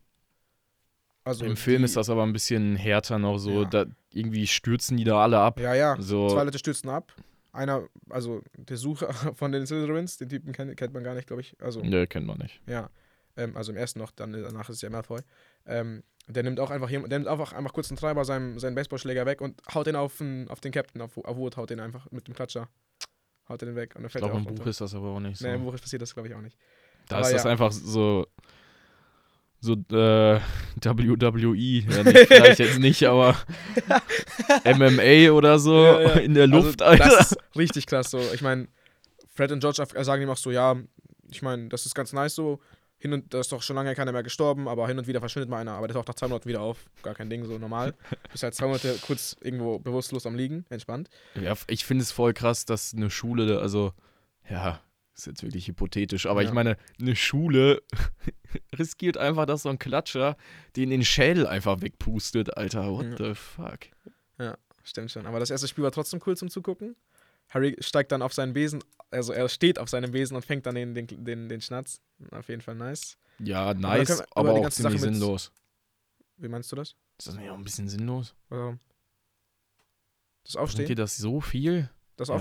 Also Im Film die, ist das aber ein bisschen härter noch so. Ja. Da, irgendwie stürzen die da alle ab. Ja, ja. So, Zwei Leute stürzen ab. Einer, also der Sucher von den Slytherins, den Typen kennt, kennt man gar nicht, glaube ich. Also, ne, kennt man nicht. ja. Ähm, also im ersten noch, dann danach ist es ja Malfoy. Ähm, der nimmt auch einfach jemand, der nimmt einfach, einfach kurz einen Treiber, seinen, seinen Baseballschläger weg und haut den auf den, auf den Captain, auf, auf Wood, haut den einfach mit dem Klatscher. Haut den weg und dann Ich fällt er glaube, auch im Buch runter. ist das aber auch nicht so. Nee, im Buch passiert das, glaube ich, auch nicht. da aber ist das ja. einfach so. So, äh, WWE, ja, nicht, vielleicht jetzt nicht, aber MMA oder so Ja, ja. in der Luft, also, Alter. Das ist richtig krass so. Ich meine, Fred und George sagen ihm auch so, ja, ich meine, das ist ganz nice so. Hin und da ist doch schon lange keiner mehr gestorben, aber hin und wieder verschwindet mal einer, aber der taucht nach zwei Monaten wieder auf. Gar kein Ding, so normal. Ist halt zwei Monate kurz irgendwo bewusstlos am Liegen, entspannt. Ja, ich finde es voll krass, dass eine Schule, also, ja, ist jetzt wirklich hypothetisch, aber ich Ja. meine, eine Schule riskiert einfach, dass so ein Klatscher den den Schädel einfach wegpustet, Alter. What Ja. the fuck? Stimmt schon. Aber das erste Spiel war trotzdem cool zum Zugucken. Harry steigt dann auf seinen Besen, also er steht auf seinem Besen und fängt dann den, den, den, den Schnatz. Auf jeden Fall nice. Ja, nice, wir aber die auch ziemlich Sache mit- sinnlos. Wie meinst du das? Ist das nicht auch ein bisschen sinnlos? Warum? Das Aufstehen? dir das so viel? Das Ja.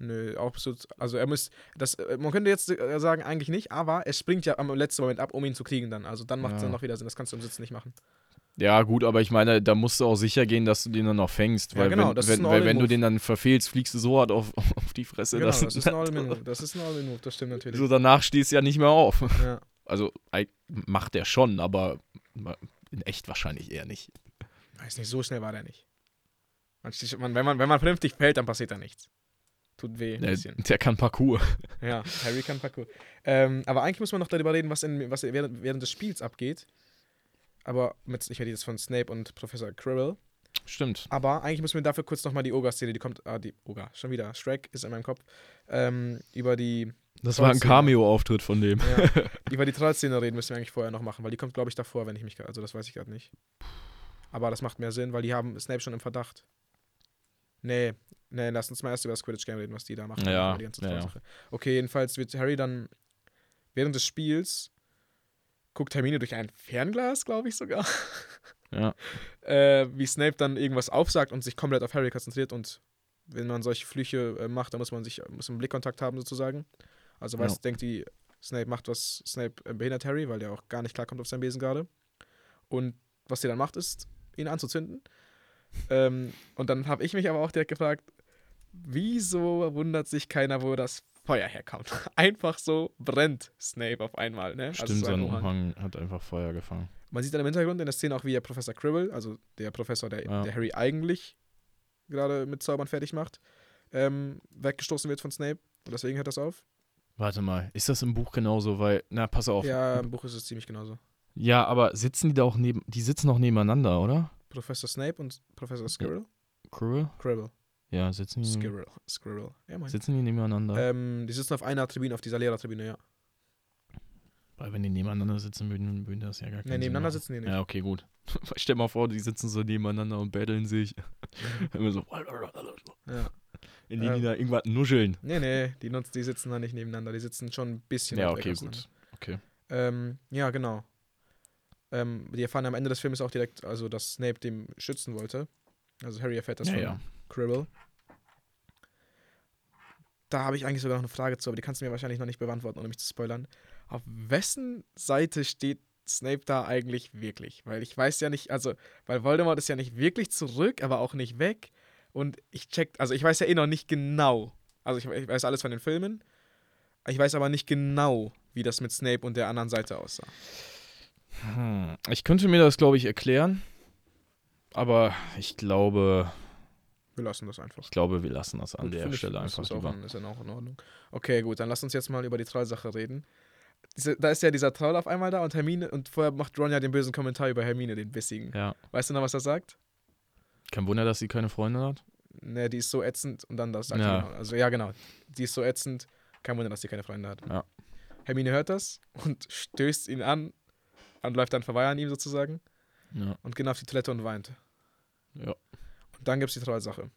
Nö, absolut. Also er muss, das, äh, man könnte jetzt äh, sagen, eigentlich nicht, aber er springt ja am letzten Moment ab, um ihn zu kriegen dann. Also dann macht es Ja. dann noch wieder Sinn. Das kannst du im Sitzen nicht machen. Ja, gut, aber ich meine, da musst du auch sicher gehen, dass du den dann noch fängst. Ja, Weil, genau, wenn, das wenn, weil wenn du den dann verfehlst, fliegst du so hart auf, auf die Fresse. Genau, dass, das ist ein All-In-Move. Das ist ein All-In-Move, das stimmt natürlich. so danach stehst du ja nicht mehr auf. Ja. Also macht er schon, aber in echt wahrscheinlich eher nicht. Weiß nicht, so schnell war der nicht. Man, wenn, man, wenn man vernünftig fällt, dann passiert da nichts. Tut weh Der, der kann Parcours. Ja, Harry kann Parkour. Ähm, aber eigentlich muss man noch darüber reden, was, in, was während, während des Spiels abgeht. Aber mit, ich rede jetzt von Snape und Professor Quirrell. Stimmt. Aber eigentlich müssen wir dafür kurz nochmal die Oga-Szene, die kommt, ah, die Oga, schon wieder, Shrek ist in meinem Kopf, ähm, über die, Das war ein. Cameo-Auftritt von dem. ja, über die Trollszene reden müssen wir eigentlich vorher noch machen, weil die kommt, glaube ich, davor, wenn ich mich, also das weiß ich gerade nicht. Aber das macht mehr Sinn, weil die haben Snape schon im Verdacht. Nee, nee, lass uns mal erst über das Quidditch-Game reden, was die da machen. Ja, die ganze ja. Trollsache. Okay, jedenfalls wird Harry dann während des Spiels guckt Hermine durch ein Fernglas, glaube ich sogar, Ja. äh, wie Snape dann irgendwas aufsagt und sich komplett auf Harry konzentriert und wenn man solche Flüche äh, macht, dann muss man sich muss einen Blickkontakt haben sozusagen. Also weiß, Ja. denkt die Snape macht was, Snape äh, behindert Harry, weil der auch gar nicht klarkommt auf seinen Besen gerade. Und was der dann macht, ist, ihn anzuzünden. Ähm, und dann habe ich mich aber auch direkt gefragt, wieso wundert sich keiner, wo das Feuer herkommt? Einfach so brennt Snape auf einmal, ne? Also Stimmt, so ein sein Umhang. Hat einfach Feuer gefangen. Man sieht dann im Hintergrund in der Szene auch, wie er Professor Cribble, also der Professor, der, Ja. der Harry eigentlich gerade mit Zaubern fertig macht, ähm, weggestoßen wird von Snape. Und deswegen hört das auf. Warte mal, ist das im Buch genauso? Weil, na, pass auf. Ja, im Buch ist es ziemlich genauso. Ja, aber sitzen die da auch neben, die sitzen auch nebeneinander, oder? Professor Snape und Professor Squirrel? Quirrell? Cribble. Ja, sitzen die, Squirrel. Squirrel. Ja, mein. sitzen die nebeneinander? Ähm, die sitzen auf einer Tribüne, auf dieser Lehrertribüne, ja. Weil wenn die nebeneinander sitzen würden, würde das ja gar keinen Ne, nebeneinander Sinn sitzen die nicht. Ja, okay, gut. Stell mal vor, die sitzen so nebeneinander und battlen sich. Immer so. Ja. In die, Ähm. die da irgendwas nuscheln. Nee, nee, die, die sitzen da nicht nebeneinander. Die sitzen schon ein bisschen Ja, okay, gut. Okay. Ähm, ja, genau. Ähm, die erfahren am Ende des Films auch direkt, also dass Snape dem schützen wollte. Also Harry erfährt das Ja, von ja. Quirrell. Da habe ich eigentlich sogar noch eine Frage zu, aber die kannst du mir wahrscheinlich noch nicht beantworten, ohne mich zu spoilern. Auf wessen Seite steht Snape da eigentlich wirklich? Weil ich weiß ja nicht, also, weil Voldemort ist ja nicht wirklich zurück, aber auch nicht weg. Und ich check, also ich weiß ja eh noch nicht genau. Also ich, ich weiß alles von den Filmen. Ich weiß aber nicht genau, wie das mit Snape und der anderen Seite aussah. Hm. Ich könnte mir das, glaube ich, erklären. Aber ich glaube, Wir lassen das einfach. ich glaube, wir lassen das an Gut, der ich, Stelle ist einfach auch lieber. in, ist dann auch in Ordnung. Okay, gut, dann lass uns jetzt mal über die Trollsache reden. Diese, da ist ja dieser Troll auf einmal da und Hermine, und vorher macht Ron ja den bösen Kommentar über Hermine, den bissigen. Ja. Weißt du noch, was er sagt? Kein Wunder, dass sie keine Freunde hat. ne, die ist so ätzend und dann das sagt Ja. genau. Also ja, genau. Die ist so ätzend, kein Wunder, dass sie keine Freunde hat. Ja. Hermine hört das und stößt ihn an und läuft dann vorbei an ihm sozusagen Ja. und geht auf die Toilette und weint. Ja. Und dann gibt's die Trollsache.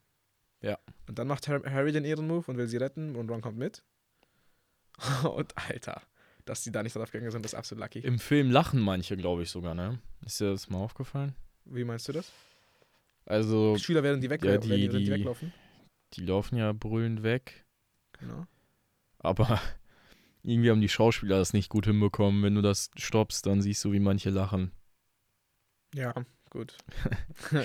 Ja. Und dann macht Har- Harry den Ehrenmove und will sie retten und Ron kommt mit. und Alter, dass die da nicht drauf gegangen sind, ist absolut lucky. Im Film lachen manche, glaube ich sogar, ne? Ist dir das mal aufgefallen? Wie meinst du das? Also, Schüler werden die, weg Ja, die- werden die, die- weglaufen. die laufen ja brüllend weg, Genau. aber irgendwie haben die Schauspieler das nicht gut hinbekommen. Wenn du das stoppst, dann siehst du, wie manche lachen. Ja, gut.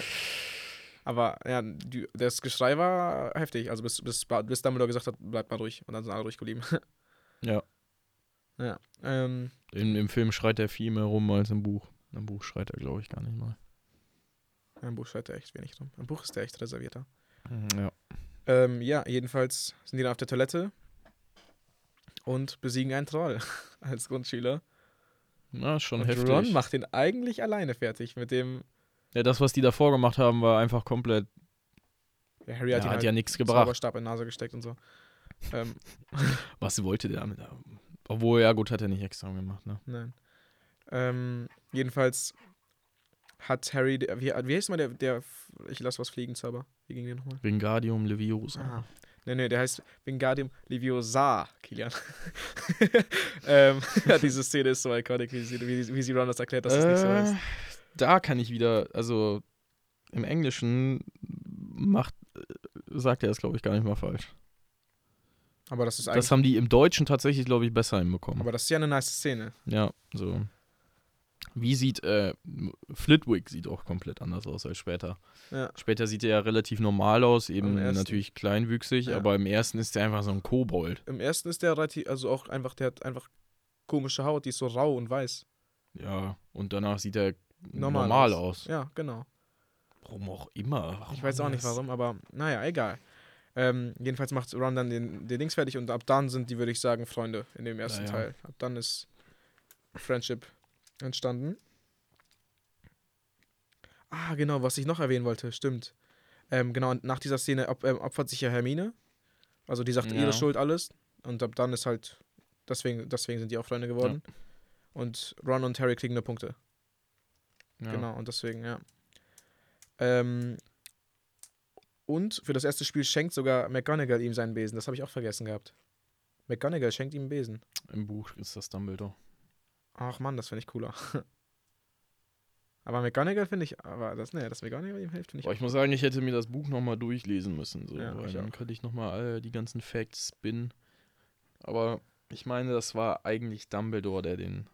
Aber ja, die, das Geschrei war heftig. Also bis, bis, bis Dumbledore gesagt hat, bleibt mal ruhig. Und dann sind alle ruhig geblieben. Ja. ja. Ähm, Im, Im Film schreit er viel mehr rum als im Buch. Im Buch schreit er, glaube ich, gar nicht mal. Im Buch schreit er echt wenig rum. Im Buch ist er echt reservierter. Ja. Ähm, ja, jedenfalls sind die dann auf der Toilette und besiegen einen Troll als Grundschüler. Na, schon und heftig. Ron macht den eigentlich alleine fertig mit dem. Ja, das, was die davor gemacht haben, war einfach komplett. Ja, Harry Ja, hat ihn hat halt ja nichts gebracht. Zauberstab in die Nase gesteckt und so. ähm, Was wollte der damit? Obwohl, ja, gut, hat er nicht extra gemacht, ne? Nein. Ähm, jedenfalls hat Harry, wie, wie heißt mal der, der, ich lass was fliegen, Zauber? Wie ging der nochmal? Wingardium Leviosa. Ah. Nee, nee, der heißt Wingardium Leviosa, Kilian. ähm, ja, diese Szene ist so iconic, wie sie, wie, wie sie Ron das erklärt, dass es nicht so Äh, ist. Da kann ich wieder, also im Englischen macht, äh, sagt er es, glaube ich, gar nicht mal falsch. Aber das ist Das eigentlich, haben die im Deutschen tatsächlich, glaube ich, besser hinbekommen. aber das ist ja eine nice Szene. ja, so. Wie sieht, äh, Flitwick sieht auch komplett anders aus als später. Ja. Später sieht er ja relativ normal aus, eben natürlich kleinwüchsig, Ja. aber im ersten ist er einfach so ein Kobold. Im ersten ist der relativ, also auch einfach, der hat einfach komische Haut, die ist so rau und weiß. Ja, und danach sieht er Normal normal, aus. aus. Ja, genau. Warum auch immer. Warum Ich weiß auch nicht warum, aber naja, egal. Ähm, jedenfalls macht Ron dann den, den Dings fertig und ab dann sind die, würde ich sagen, Freunde in dem ersten Ja, ja. Teil. Ab dann ist Friendship entstanden. Ah, genau, was ich noch erwähnen wollte, stimmt. Ähm, genau, und nach dieser Szene op ähm, opfert sich ja Hermine. Also die sagt Ja. ihre Schuld alles. Und ab dann ist halt, deswegen, deswegen sind die auch Freunde geworden. Und Ron und Harry kriegen nur Punkte. Ja. Genau, und deswegen, ja. Ähm, und für das erste Spiel schenkt sogar McGonagall ihm seinen Besen. Das habe ich auch vergessen gehabt. McGonagall schenkt ihm einen Besen. Im Buch ist das Dumbledore. Ach Mann, das finde ich cooler. aber McGonagall finde ich, aber das, ne, das McGonagall ihm hilft, finde Boah, ich. ich muss sagen, ich hätte mir das Buch nochmal durchlesen müssen. So, Ja, weil dann könnte ich nochmal all die ganzen Facts spinnen. Aber ich meine, das war eigentlich Dumbledore, der den,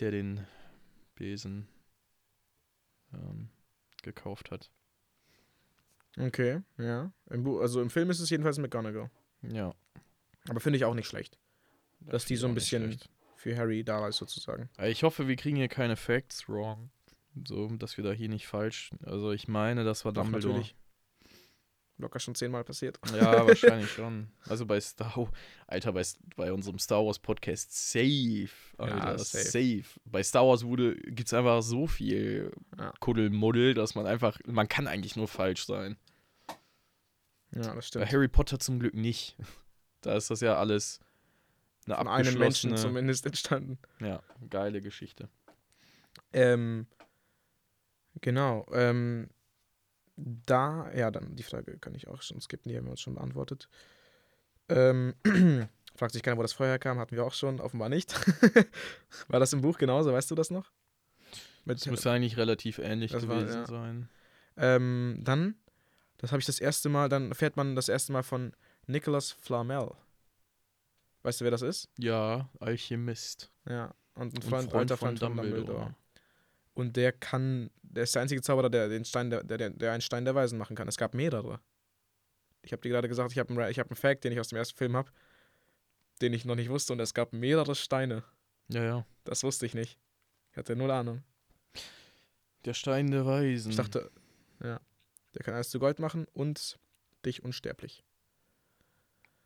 der den Besen ähm, gekauft hat. Okay, ja. Im Bu also im Film ist es jedenfalls McGonagall. Ja. Aber finde ich auch nicht schlecht. Dass die so ein bisschen- schlecht. Für Harry da ist sozusagen. Aber Ich hoffe, wir kriegen hier keine Facts wrong. So, dass wir da hier nicht falsch. Also ich meine, das war Doch, Dumbledore. natürlich. Locker schon zehnmal passiert. Ja, wahrscheinlich schon. Also bei Star Alter, bei, bei unserem Star Wars Podcast safe. Alter, safe. safe. Bei Star Wars wurde, gibt's einfach so viel Ja. Kuddelmuddel, dass man einfach, man kann eigentlich nur falsch sein. Ja, das Bei stimmt. Harry Potter zum Glück nicht. Da ist das ja alles eine Von einem Menschen zumindest entstanden. ja, geile Geschichte. Ähm, genau. Ähm, da, ja, dann die Frage kann ich auch schon skippen, die haben wir uns schon beantwortet. Ähm, fragt sich keiner, wo das Feuer herkam, hatten wir auch schon, offenbar nicht. War das im Buch genauso, weißt du das noch? Mit, Das müsste eigentlich relativ ähnlich Das war- gewesen ja. sein. ähm, dann, das habe ich das erste Mal, dann erfährt man das erste Mal von Nicholas Flamel. Weißt du, wer das ist? Ja, Alchemist. Ja, und ein Und Freund, alter Freund von Dumbledore. Und der kann, der ist der einzige Zauberer, der den Stein der, der, der, einen Stein der Weisen machen kann. Es gab mehrere. Ich habe dir gerade gesagt, ich habe einen, ich hab einen Fact, den ich aus dem ersten Film habe, den ich noch nicht wusste. Und es gab mehrere Steine. Ja, ja. Das wusste ich nicht. Ich hatte null Ahnung. Der Stein der Weisen. Ich dachte, ja, der kann alles zu Gold machen und dich unsterblich.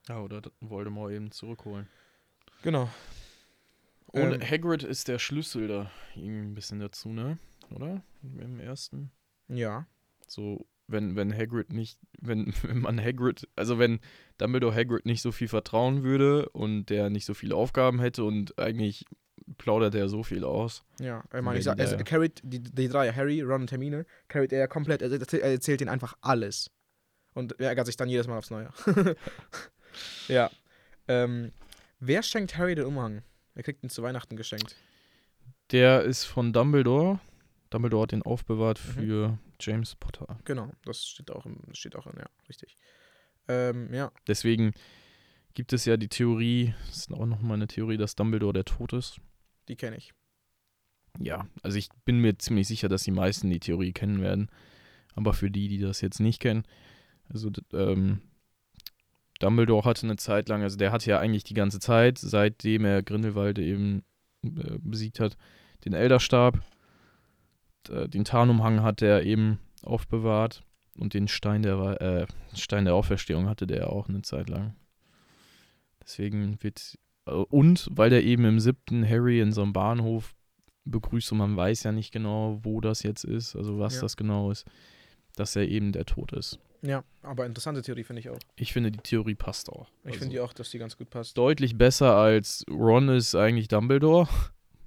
Ja, oder Voldemort eben zurückholen. Genau. Und Ähm, Hagrid ist der Schlüssel da irgendwie ein bisschen dazu, ne? Oder? Im ersten. Ja. So wenn, wenn Hagrid nicht, wenn, wenn man Hagrid, also wenn Dumbledore Hagrid nicht so viel vertrauen würde und der nicht so viele Aufgaben hätte und eigentlich plaudert er so viel aus. Ja, ich meine, ich sag, er der- carried die, die drei, Harry, Ron und Hermine, carried er komplett, er, er erzählt ihnen einfach alles. Und er ärgert sich dann jedes Mal aufs Neue. ja. Ähm, wer schenkt Harry den Umhang? Er kriegt ihn zu Weihnachten geschenkt. Der ist von Dumbledore. Dumbledore hat den aufbewahrt Mhm. für James Potter. Genau, das steht auch, im, steht auch in, ja, richtig. Ähm, ja, Deswegen gibt es ja die Theorie, das ist auch nochmal eine Theorie, dass Dumbledore der Tod ist. die kenne ich. Ja, also ich bin mir ziemlich sicher, dass die meisten die Theorie kennen werden. Aber für die, die das jetzt nicht kennen, also ähm, Dumbledore hatte eine Zeit lang, also der hatte ja eigentlich die ganze Zeit, seitdem er Grindelwald eben äh, besiegt hat, den Elderstab. Äh, Den Tarnumhang hat er eben aufbewahrt und den Stein der, äh, Stein der Auferstehung hatte der auch eine Zeit lang. Deswegen wird, äh, und weil der eben im siebten Harry in so einem Bahnhof begrüßt und man weiß ja nicht genau, wo das jetzt ist, also was Ja. das genau ist, dass er eben der Tod ist. Ja, aber interessante Theorie finde ich auch. Ich finde, die Theorie passt auch. Ich Also finde die auch, dass die ganz gut passt. deutlich besser als Ron ist eigentlich Dumbledore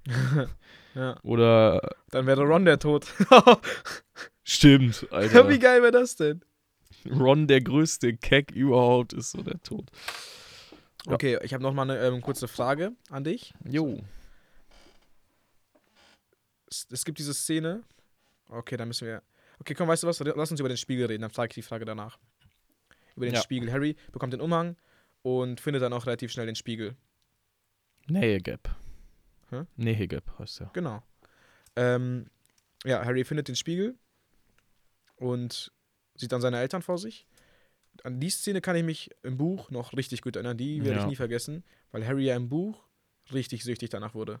ja, oder dann wäre Ron der Tod. stimmt, Alter. Wie geil wäre das denn? Ron der größte Keck überhaupt ist so der Tod. Ja. Okay, ich habe noch mal eine ähm, kurze Frage an dich. Jo. Es, es gibt diese Szene. Okay, dann müssen wir. Okay, komm, weißt du was? Lass uns über den Spiegel reden, dann frage ich die Frage danach. Über den Ja. Spiegel. Harry bekommt den Umhang und findet dann auch relativ schnell den Spiegel. Nähegap. Hä? Nähegap heißt er. Genau. Ähm, ja, Harry findet den Spiegel und sieht dann seine Eltern vor sich. An die Szene kann ich mich im Buch noch richtig gut erinnern. Die werde ich Ja. nie vergessen, weil Harry ja im Buch richtig süchtig danach wurde.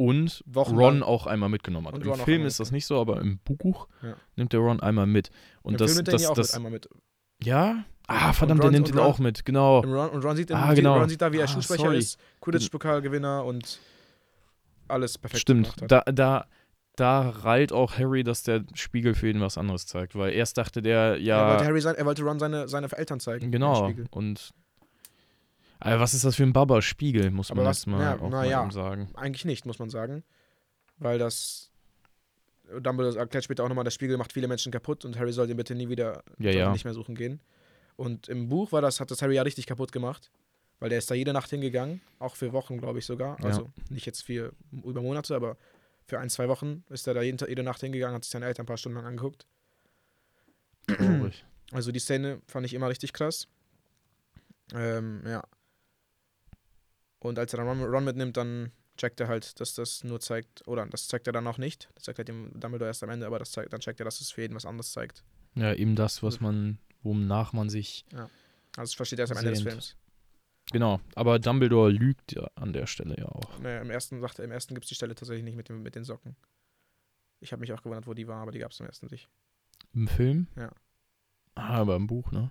Und Wochenlang. Ron auch einmal mitgenommen hat. Und Im Ron Film ist das nicht so, aber im Buch Ja. nimmt der Ron einmal mit. Und Im das, Film nimmt er das, das, mit einmal mit. ja? Ah, verdammt, Ron- der nimmt ihn auch mit, genau. Ron, und Ron sieht, Ah, genau. Ron sieht da, wie er Ah, Schulsprecher sorry. ist, Quidditch-Pokalgewinner und alles perfekt Stimmt, da, da, da reilt auch Harry, dass der Spiegel für ihn was anderes zeigt, weil erst dachte der, Er, ja, wollte Harry sein, er wollte Ron seine, seine Eltern zeigen. genau, und aber was ist das für ein Baba-Spiegel, muss man was- jetzt mal ja, auch na mal ja. sagen. Eigentlich nicht, muss man sagen. Weil das. Dumbledore erklärt später auch nochmal, der Spiegel macht viele Menschen kaputt und Harry soll den bitte nie wieder Ja, ja. nicht mehr suchen gehen. Und im Buch war das, hat das Harry ja richtig kaputt gemacht. Weil der ist da jede Nacht hingegangen, auch für Wochen, glaube ich sogar. Ja. Also nicht jetzt für über Monate, aber für ein, zwei Wochen ist er da jeden, Tag- jede Nacht hingegangen, hat sich seine Eltern ein paar Stunden lang angeguckt. Traurig. Also die Szene fand ich immer richtig krass. Ähm, ja. Und als er dann Ron, Ron mitnimmt, dann checkt er halt, dass das nur zeigt, oder das zeigt er dann auch nicht. Das zeigt er dem Dumbledore erst am Ende, aber das zeigt, dann checkt er, dass es für jeden was anderes zeigt. Ja, eben das, was man, wonach man sich, Also das versteht er erst am Ende des. Films. genau, aber Dumbledore lügt ja an der Stelle ja auch. Ne, Im ersten sagt er, im ersten gibt es die Stelle tatsächlich nicht mit, dem, mit den Socken. Ich habe mich auch gewundert, wo die war, aber die gab es im ersten nicht. Im Film? Ja. Ah, aber im Buch, ne?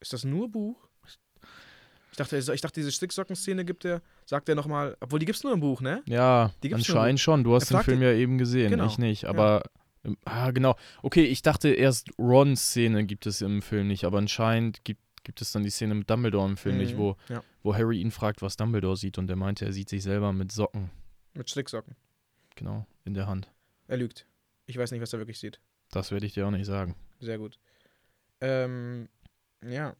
Ist das nur Buch? Ich dachte, ich dachte diese Sticksocken-Szene gibt er, sagt er nochmal, obwohl die gibt es nur im Buch, ne? Ja, anscheinend schon. Du hast den Film ja eben gesehen, Genau, ich nicht. Aber, ähm, ah, genau. Okay, ich dachte erst Rons Szene gibt es im Film nicht, aber anscheinend gibt, gibt es dann die Szene mit Dumbledore im Film nicht, Mhm, wo, ja. wo Harry ihn fragt, was Dumbledore sieht und er meinte, er sieht sich selber mit Socken, Mit Sticksocken. genau, in der Hand. Er lügt. Ich weiß nicht, was er wirklich sieht. Das werde ich dir auch nicht sagen. Sehr gut. Ähm, ja.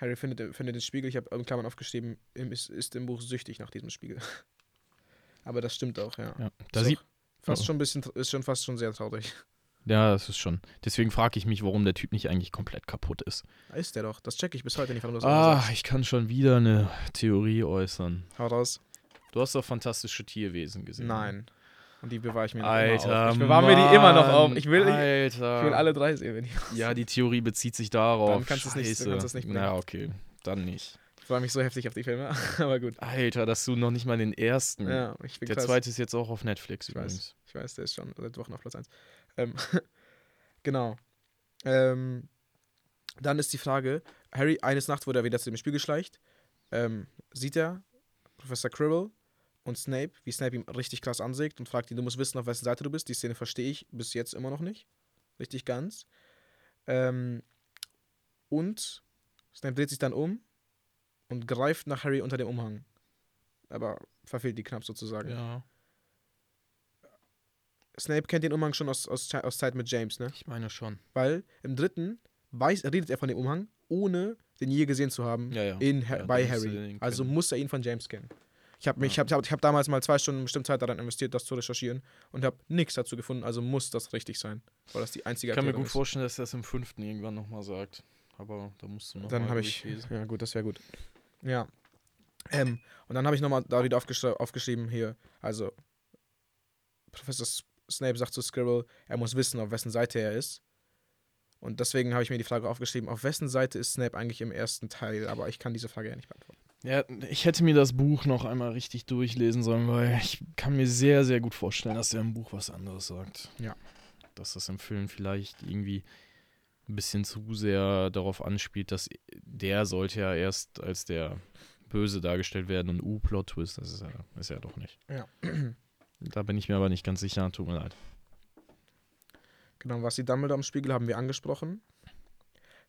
Harry findet, findet den Spiegel, ich habe in Klammern aufgeschrieben, ist, ist im Buch süchtig nach diesem Spiegel. Aber das stimmt auch, ja. Ja, da Ist fast Oh. schon ein bisschen, ist schon fast schon sehr traurig. ja, das ist schon. Deswegen frage ich mich, warum der Typ nicht eigentlich komplett kaputt ist. Ist der doch. Das check ich bis heute nicht, warum das Ah, ich kann schon wieder eine Theorie äußern. Hau raus. Du hast doch fantastische Tierwesen gesehen. Nein. Und die bewahre ich mir Alter, immer auf. Ich bewahre mir die immer noch auf. Ich will, Alter. ich will alle drei sehen. Ja, die Theorie bezieht sich darauf. Dann kannst du es nicht- kannst es nicht bringen. Na, okay. Dann nicht. ich freue mich so heftig auf die Filme. Aber gut. Alter, dass du noch nicht mal den ersten. Ja, ich bin der krass. zweite ist jetzt auch auf Netflix Ich weiß. übrigens. Ich weiß, der ist schon seit Wochen auf Platz 1. Ähm, genau. Ähm, dann ist die Frage, Harry, eines Nachts, wo er wieder zu dem Spiegel schleicht, ähm, sieht er Professor Quirrell und Snape, wie Snape ihm richtig krass ansägt und fragt ihn, du musst wissen, auf wessen Seite du bist. Die Szene verstehe ich bis jetzt immer noch nicht. Richtig ganz. Ähm, und Snape dreht sich dann um und greift nach Harry unter dem Umhang. Aber verfehlt die knapp sozusagen. Ja, Snape kennt den Umhang schon aus, aus, aus Zeit mit James, ne? ich meine schon. Weil im dritten weiß, redet er von dem Umhang, ohne den je gesehen zu haben Ja, ja. in, Ja, bei Harry. Also muss er ihn von James kennen. Ich habe mich, Ja. ich hab, ich hab damals mal zwei Stunden bestimmt Zeit daran investiert, das zu recherchieren und habe nichts dazu gefunden. Also muss das richtig sein, weil das die einzige Ich kann mir Erklärung gut ist. vorstellen, dass er es im fünften irgendwann nochmal sagt. Aber da musst du noch Dann mal habe ich. Ja, gut, das wäre gut. Ja. Ähm, und dann habe ich nochmal da wieder aufgeschri aufgeschrieben hier. Also, Professor Snape sagt zu Squirrel, er muss wissen, auf wessen Seite er ist. Und deswegen habe ich mir die Frage aufgeschrieben, auf wessen Seite ist Snape eigentlich im ersten Teil? Aber ich kann diese Frage ja nicht beantworten. Ja, ich hätte mir das Buch noch einmal richtig durchlesen sollen, weil ich kann mir sehr, sehr gut vorstellen, dass er im Buch was anderes sagt. Ja. Dass das im Film vielleicht irgendwie ein bisschen zu sehr darauf anspielt, dass der sollte ja erst als der Böse dargestellt werden und U-Plot-Twist, das ist ja, ist ja doch nicht. Ja. Da bin ich mir aber nicht ganz sicher, tut mir leid. Genau, was die Dumbledore am Spiegel haben wir angesprochen.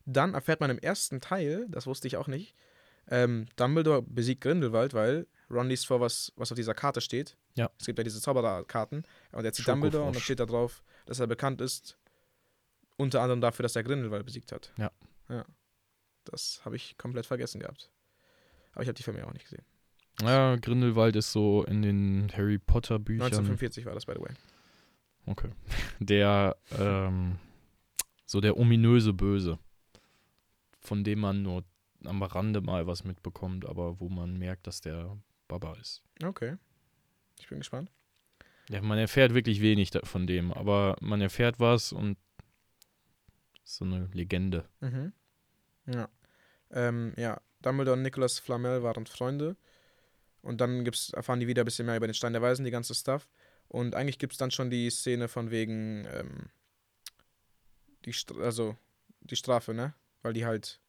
Dann erfährt man im ersten Teil, das wusste ich auch nicht, ähm, Dumbledore besiegt Grindelwald, weil Ron liest vor, was, was auf dieser Karte steht. Ja. Es gibt ja diese Zaubererkarten. Und er zieht Dumbledore und dann steht da drauf, dass er bekannt ist, unter anderem dafür, dass er Grindelwald besiegt hat. Ja. Ja. Das habe ich komplett vergessen gehabt. Aber ich habe die Filme ja auch nicht gesehen. Ja, Grindelwald ist so in den Harry Potter Büchern. 1945 war das, by the way. Okay. Der, ähm, so der ominöse Böse, von dem man nur am Rande mal was mitbekommt, aber wo man merkt, dass der Baba ist. Okay. Ich bin gespannt. Ja, man erfährt wirklich wenig von dem, aber man erfährt was und so eine Legende. Mhm. Ja. Ähm, ja, Dumbledore und Nicholas Flamel waren Freunde. Und dann gibt's, erfahren die wieder ein bisschen mehr über den Stein der Weisen, die ganze Stuff. Und eigentlich gibt es dann schon die Szene von wegen, ähm, die also die Strafe, ne? Weil die halt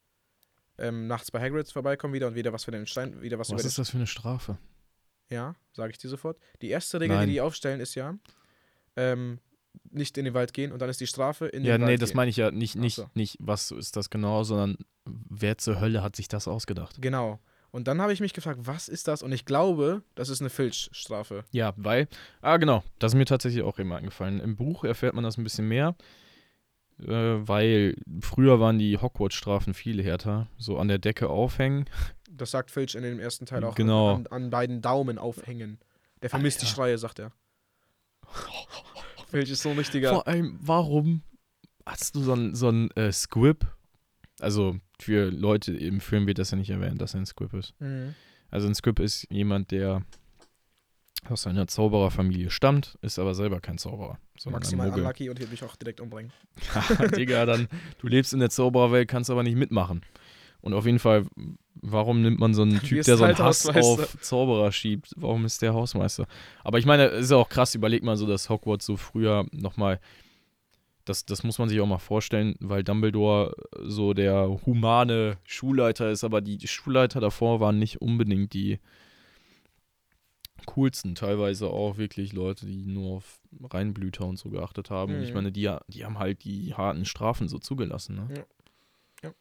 ähm, nachts bei Hagrid vorbeikommen wieder und wieder was für den Stein, wieder was, Was ist das für eine Strafe? Ja, sage ich dir sofort. Die erste Regel, Nein. die die aufstellen, ist ja, ähm, nicht in den Wald gehen und dann ist die Strafe in Ja, den Wald nee, das meine ich ja nicht, nicht, so. nicht, was ist das genau, sondern wer zur Hölle hat sich das ausgedacht? Genau. Und dann habe ich mich gefragt, was ist das? Und ich glaube, das ist eine Filchstrafe. Ja, weil, ah genau, das ist mir tatsächlich auch immer eingefallen. Im Buch erfährt man das ein bisschen mehr, äh, weil früher waren die Hogwarts-Strafen viel härter. So an der Decke aufhängen. Das sagt Filch in dem ersten Teil auch. Genau. An, an beiden Daumen aufhängen. Der vermisst die Alter. Schreie, sagt er. Filch ist so ein richtiger. Vor allem, warum hast du so ein, so ein äh, Squib? Also für Leute im Film wird das ja nicht erwähnt, dass er ein Squib ist. Mhm. Also ein Squib ist jemand, der aus einer Zaubererfamilie stammt, ist aber selber kein Zauberer. Maximal unlucky und wird mich auch direkt umbringen. Digga, dann, du lebst in der Zaubererwelt, kannst aber nicht mitmachen. Und auf jeden Fall, warum nimmt man so einen Typ, der so einen halt Hass auf Zauberer schiebt? Warum ist der Hausmeister? Aber ich meine, es ist ja auch krass, überleg mal so, dass Hogwarts so früher nochmal, das, das muss man sich auch mal vorstellen, weil Dumbledore so der humane Schulleiter ist, aber die Schulleiter davor waren nicht unbedingt die coolsten, teilweise auch wirklich Leute, die nur auf Reinblüter und so geachtet haben. Und ich Mhm. meine, die, die haben halt die harten Strafen so zugelassen. Ne? Ja. Ja.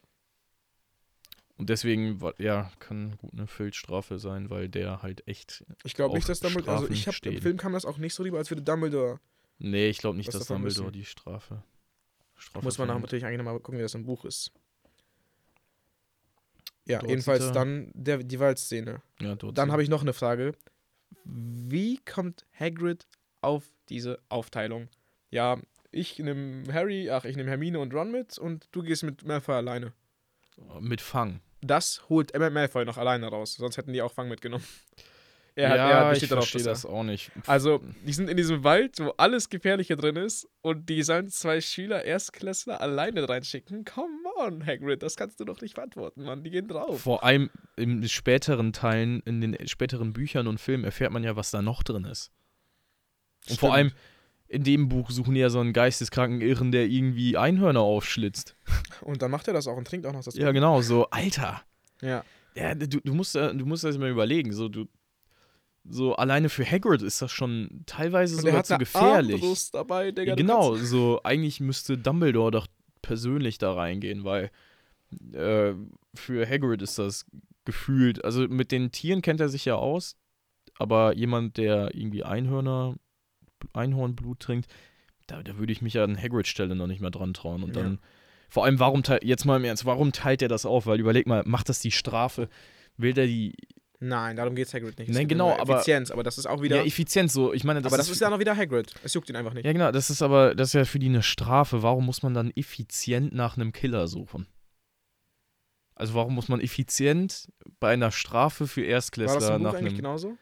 Und deswegen, ja, kann gut eine Feldstrafe sein, weil der halt echt. Ich glaube nicht, dass Dumbledore. Also ich Strafen habe im. Film kam das auch nicht so rüber, als würde Dumbledore. Nee, ich glaube nicht, dass Dumbledore die Strafe. Strafe Muss man natürlich eigentlich nochmal gucken, wie das im Buch ist. Ja, Dort jedenfalls dann der, die Waldszene. Ja, dort Dann habe ich noch eine Frage. Wie kommt Hagrid auf diese Aufteilung? Ja, ich nehme Harry, ach, ich nehme Hermine und Ron mit und du gehst mit Malfoy alleine. Mit Fang. Das holt Emma Malfoy noch alleine raus, sonst hätten die auch Fang mitgenommen. Er, hat- ja, er ich besteht darauf, verstehe das auch nicht. Also, die sind in diesem Wald, wo alles Gefährliche drin ist und die sollen zwei Schüler, Erstklässler alleine reinschicken. Come on, Hagrid, das kannst du doch nicht beantworten, Mann. Die gehen drauf. Vor allem in späteren Teilen, in den späteren Büchern und Filmen erfährt man ja, was da noch drin ist. Und vor allem in dem Buch suchen die ja so einen geisteskranken Irren, der irgendwie Einhörner aufschlitzt. Und dann macht er das auch und trinkt auch noch das Ja, genau, so, Alter. Ja. Ja, du, du, musst, äh, du musst das mal überlegen. So, du, so alleine für Hagrid ist das schon teilweise Und sogar zu gefährlich. Armbrust dabei, Digga. Ja, genau, so eigentlich müsste Dumbledore doch persönlich da reingehen, weil äh, für Hagrid ist das gefühlt, also mit den Tieren kennt er sich ja aus, aber jemand, der irgendwie Einhörner, Einhornblut trinkt, da, da würde ich mich an Hagrid-Stelle noch nicht mehr dran trauen. Und Ja. dann, vor allem, warum teilt, jetzt mal im Ernst, warum teilt er das auf? Weil überleg mal, macht das die Strafe? Will der die Nein, darum geht's Hagrid nicht. Es Nein, geht genau, aber- Effizienz, aber das ist auch wieder. ja, Effizienz so? Ich meine, das aber das ist ja noch wieder Hagrid. Es juckt ihn einfach nicht. Ja, genau, das ist aber, das ist ja für die eine Strafe. Warum muss man dann effizient nach einem Killer suchen? Also warum muss man effizient bei einer Strafe für War das Erstklässler im Buch nach eigentlich einem. genauso?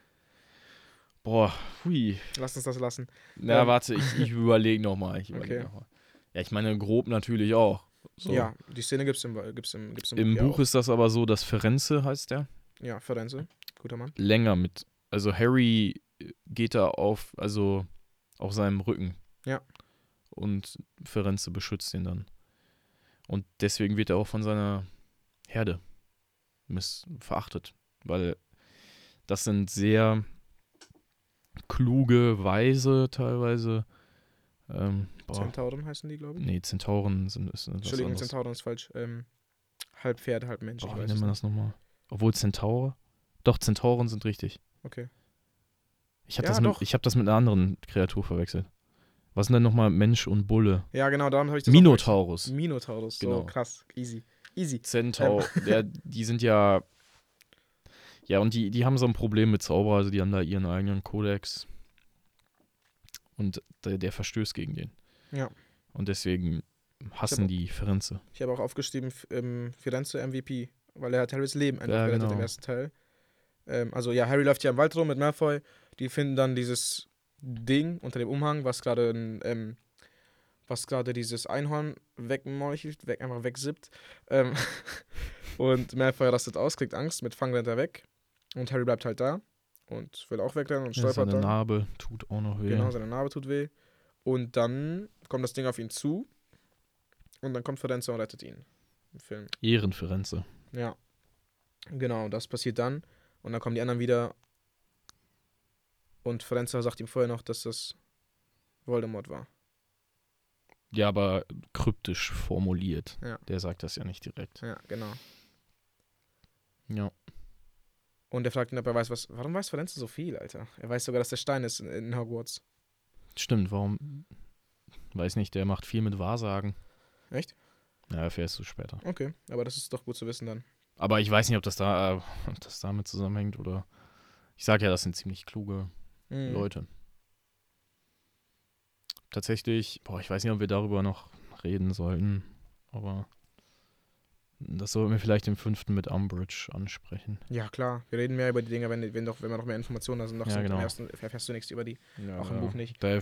Boah, hui. Lass uns das lassen. Na, Ähm. warte, ich, ich überlege nochmal. Ich überleg Okay. noch mal. Ja, ich meine, grob natürlich auch. So. Ja, die Szene gibt's im, gibt's im, gibt's im, Im Buch auch. ist das aber so, dass Ferenze heißt der, Ja, Ferenze. Guter Mann. länger mit. Also Harry geht da auf, also auf seinem Rücken. Ja. Und Ferenze beschützt ihn dann. Und deswegen wird er auch von seiner Herde miss verachtet. Weil das sind sehr kluge, weise teilweise. Ähm, Zentauren heißen die, glaube ich. nee, Zentauren sind ist Entschuldigung, anderes. Zentauren ist falsch. Ähm, halb Pferd, halb Mensch. Boah, ich wie nennt man das nochmal? Obwohl Zentaure? Doch, Zentauren sind richtig. Okay. Ich habe Ja, das, mit- doch. ich hab das mit einer anderen Kreatur verwechselt. Was sind denn nochmal Mensch und Bulle? Ja, genau, darum habe ich das Minotaurus. Minotaurus, so Genau. krass. Easy. Easy. Zentau, Ähm. der, die sind ja. Ja, und die, die haben so ein Problem mit Zauberer, also die haben da ihren eigenen Kodex. Und der, der verstößt gegen den. Ja. Und deswegen hassen hab- die Ferenze. Ich habe auch aufgeschrieben, ähm, Firenze MVP, weil er hat Harrys Leben einfach Ja, gerettet im genau. ersten Teil. Ähm, also ja, Harry läuft ja im Wald rum mit Malfoy. Die finden dann dieses Ding unter dem Umhang, was gerade ähm, was gerade dieses Einhorn wegmeuchelt, weg, einfach wegsippt. Ähm, und Malfoy rastet aus, kriegt Angst, mit Fang rennt er weg. Und Harry bleibt halt da und will auch wegrennen und Ja, stolpert seine dann. Narbe tut auch noch weh. Genau, seine Narbe tut weh. Und dann kommt das Ding auf ihn zu. Und dann kommt Firenze und rettet ihn. Im Film. Ehrenferenze. Ja. Genau, das passiert dann. Und dann kommen die anderen wieder. Und Firenze sagt ihm vorher noch, dass das Voldemort war. Ja, aber kryptisch formuliert. Ja. Der sagt das ja nicht direkt. Ja, genau. Ja. Und er fragt ihn, ob er weiß, was. Warum weiß Firenze so viel, Alter? Er weiß sogar, dass der Stein ist in, in Hogwarts. Stimmt, warum? Weiß nicht, der macht viel mit Wahrsagen. Echt? Ja, erfährst du später. Okay, aber das ist doch gut zu wissen dann. Aber ich weiß nicht, ob das da, äh, ob das damit zusammenhängt oder. Ich sag ja, das sind ziemlich kluge Mhm. Leute. Tatsächlich, boah, ich weiß nicht, ob wir darüber noch reden sollten, aber das sollten wir vielleicht im fünften mit Umbridge ansprechen. Ja, klar. Wir reden mehr über die Dinge, wenn, wenn, doch, wenn wir noch mehr Informationen. Noch Ja, sind. genau. Ersten erfährst du nichts über die. Ja, Auch im Buch nicht. Da,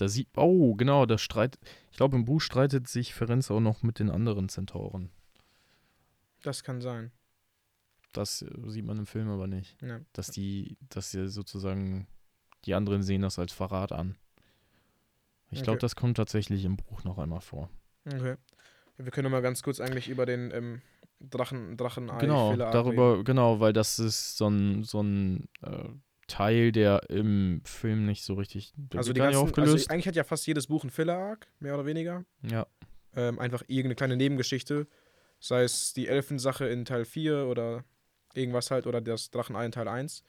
da sieht, oh, genau, da streit, ich glaube, im Buch streitet sich Ferenz auch noch mit den anderen Zentauren. Das kann sein. Das sieht man im Film aber nicht. Ja. Dass die, dass sie sozusagen, die anderen sehen das als Verrat an. Ich glaube, Okay. das kommt tatsächlich im Buch noch einmal vor. Okay. Wir können mal ganz kurz eigentlich über den ähm, Drachen, Drachen Genau, darüber, genau, weil das ist so ein, so ein äh, Teil, der im Film nicht so richtig Also, die ganzen, also aufgelöst. eigentlich hat ja fast jedes Buch einen Filler-Arc, mehr oder weniger. ja, Ähm, einfach irgendeine kleine Nebengeschichte. Sei es die Elfensache in Teil 4 oder irgendwas halt, oder das Drachenei in Teil 1.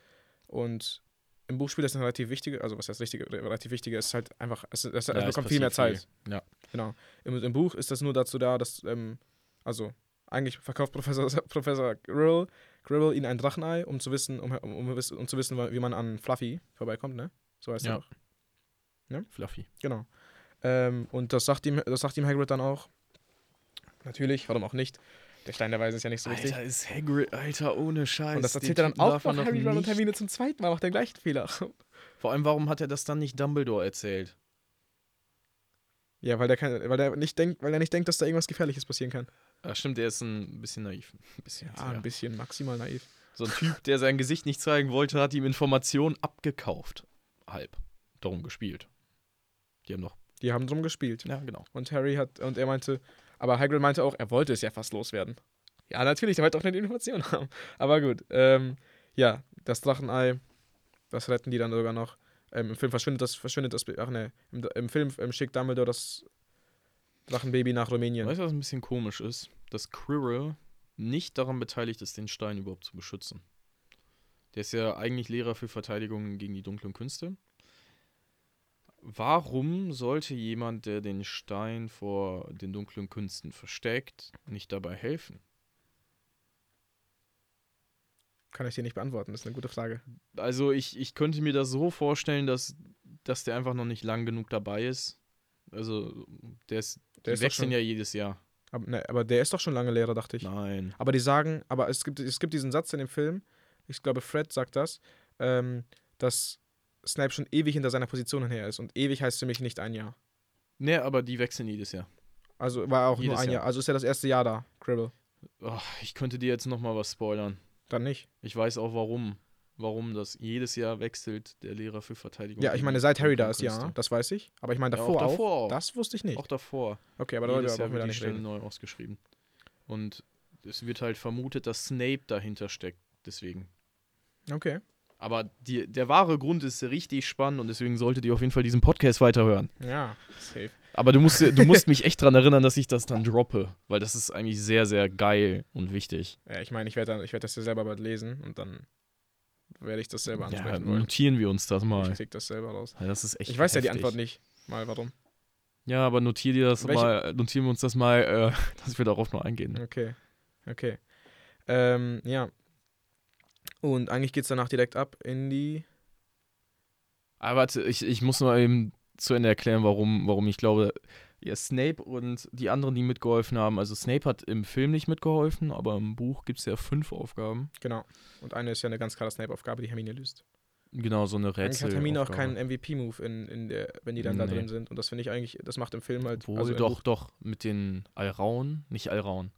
Und im Buch spielt das eine relativ wichtige, also was heißt richtige, relativ wichtige, ist halt einfach, es, es, Ja, es bekommt viel mehr Zeit. viel. Ja. Genau. Im, Im Buch ist das nur dazu da, dass, ähm, also eigentlich verkauft Professor, Professor Gribble, Gribble ihnen ein Drachenei, um zu wissen, um, um, um, um zu wissen, wie man an Fluffy vorbeikommt, ne? So heißt Ja. er doch. Fluffy. Genau. Ähm, und das sagt ihm, das sagt ihm Hagrid dann auch. Natürlich, warum auch nicht? Der Stein der Weisen ist ja nicht so wichtig. Alter, ist Hagrid, Alter, ohne Scheiß. und das Den erzählt er dann auch doch Harry, Ron und Hermine zum zweiten Mal, macht den gleichen Fehler. Vor allem, warum hat er das dann nicht Dumbledore erzählt? ja, weil der, kein, weil, der nicht denkt, weil er nicht denkt, dass da irgendwas Gefährliches passieren kann. Ach, stimmt, der ist ein bisschen naiv. Ein bisschen, Ja, ja. ein bisschen maximal naiv. So ein Typ, der sein Gesicht nicht zeigen wollte, hat ihm Informationen abgekauft. Halb. Darum gespielt. Die haben noch. Die haben drum gespielt. Ja, genau. Und Harry hat, und er meinte, aber Hagrid meinte auch, er wollte es ja fast loswerden. Ja, natürlich, er wollte auch nicht die Information haben. Aber gut, ähm, ja, das Drachenei, das retten die dann sogar noch. Ähm, Im Film verschwindet das, verschwindet das, ach ne, im, im Film ähm, schickt Dumbledore das, Drachenbaby nach Rumänien. Weißt du, was ein bisschen komisch ist? Dass Quirrell nicht daran beteiligt ist, den Stein überhaupt zu beschützen. Der ist ja eigentlich Lehrer für Verteidigung gegen die dunklen Künste. Warum sollte jemand, der den Stein vor den dunklen Künsten versteckt, nicht dabei helfen? Kann ich dir nicht beantworten, das ist eine gute Frage. Also ich, ich könnte mir das so vorstellen, dass, dass der einfach noch nicht lang genug dabei ist. Also der ist, Der die wechseln schon, ja jedes Jahr. aber, ne, aber der ist doch schon lange Lehrer, dachte ich. Nein. Aber die sagen, aber es gibt, es gibt diesen Satz in dem Film, ich glaube, Fred sagt das, ähm, dass Snape schon ewig hinter seiner Position her ist. Und ewig heißt für mich nicht ein Jahr. Ne, aber die wechseln jedes Jahr. Also war auch nur Jedes ein Jahr. Jahr. Also ist ja das erste Jahr da, Cribble. Oh, ich könnte dir jetzt noch mal was spoilern. Dann nicht. Ich weiß auch warum. Warum das jedes Jahr wechselt, der Lehrer für Verteidigung. Ja, ich meine, seit Harry da ist, ja, das weiß ich. Aber ich meine Ja, auch davor, auch, davor auch. Das wusste ich nicht. Auch davor. Okay, aber jedes Jahr brauchen wir wird da die nicht Stelle reden. neu ausgeschrieben. Und es wird halt vermutet, dass Snape dahinter steckt. Deswegen. Okay. Aber die, der wahre Grund ist richtig spannend und deswegen solltet ihr auf jeden Fall diesen Podcast weiterhören. Ja, safe. Aber du musst, du musst mich echt dran erinnern, dass ich das dann droppe, weil das ist eigentlich sehr, sehr geil und wichtig. Ja, ich meine, ich werde werd das ja selber bald lesen und dann werde ich das selber Ja, ansprechen wollen. notieren wir uns das Ich mal. krieg das selber raus. Ja, das ist echt Ich weiß ja die heftig. Antwort nicht. Mal, warum? Ja, aber notier dir das Welche- mal, notieren wir uns das mal, äh, dass wir darauf noch eingehen. Okay. Okay. Ähm, ja. Und eigentlich geht es danach direkt ab in die. Aber warte, ich, ich muss nur eben zu Ende erklären, warum, warum ich glaube, ja, Snape und die anderen, die mitgeholfen haben. Also Snape hat im Film nicht mitgeholfen, aber im Buch gibt es ja fünf Aufgaben. Genau. Und eine ist ja eine ganz klare Snape-Aufgabe, die Hermine löst. Genau, so eine Eigentlich Rätsel. hat Hermine auch keinen MVP-Move, in, in der, wenn die dann da Nee. drin sind. Und das finde ich eigentlich, das macht im Film halt. Obwohl, also doch, Buch- doch, mit den Alraun, nicht Alraun.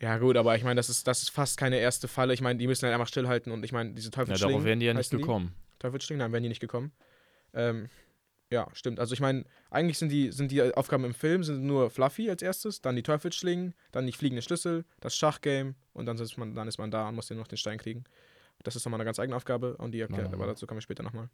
Ja, gut, aber ich meine, das ist, das ist fast keine erste Falle. Ich meine, die müssen halt einfach stillhalten und ich meine, diese Ja, Teufelsschlingen. darauf wären die ja nicht heißen die? gekommen. Teufelsschlingen, nein, wären die nicht gekommen. Ähm, ja, stimmt. Also ich meine, eigentlich sind die, sind die Aufgaben im Film sind nur Fluffy als erstes, dann die Teufelsschlingen, dann die fliegende Schlüssel, das Schachgame und dann ist man, dann ist man da und muss den noch den Stein kriegen. Das ist nochmal eine ganz eigene Aufgabe und die erklärt, Ja. aber dazu kommen wir später nochmal.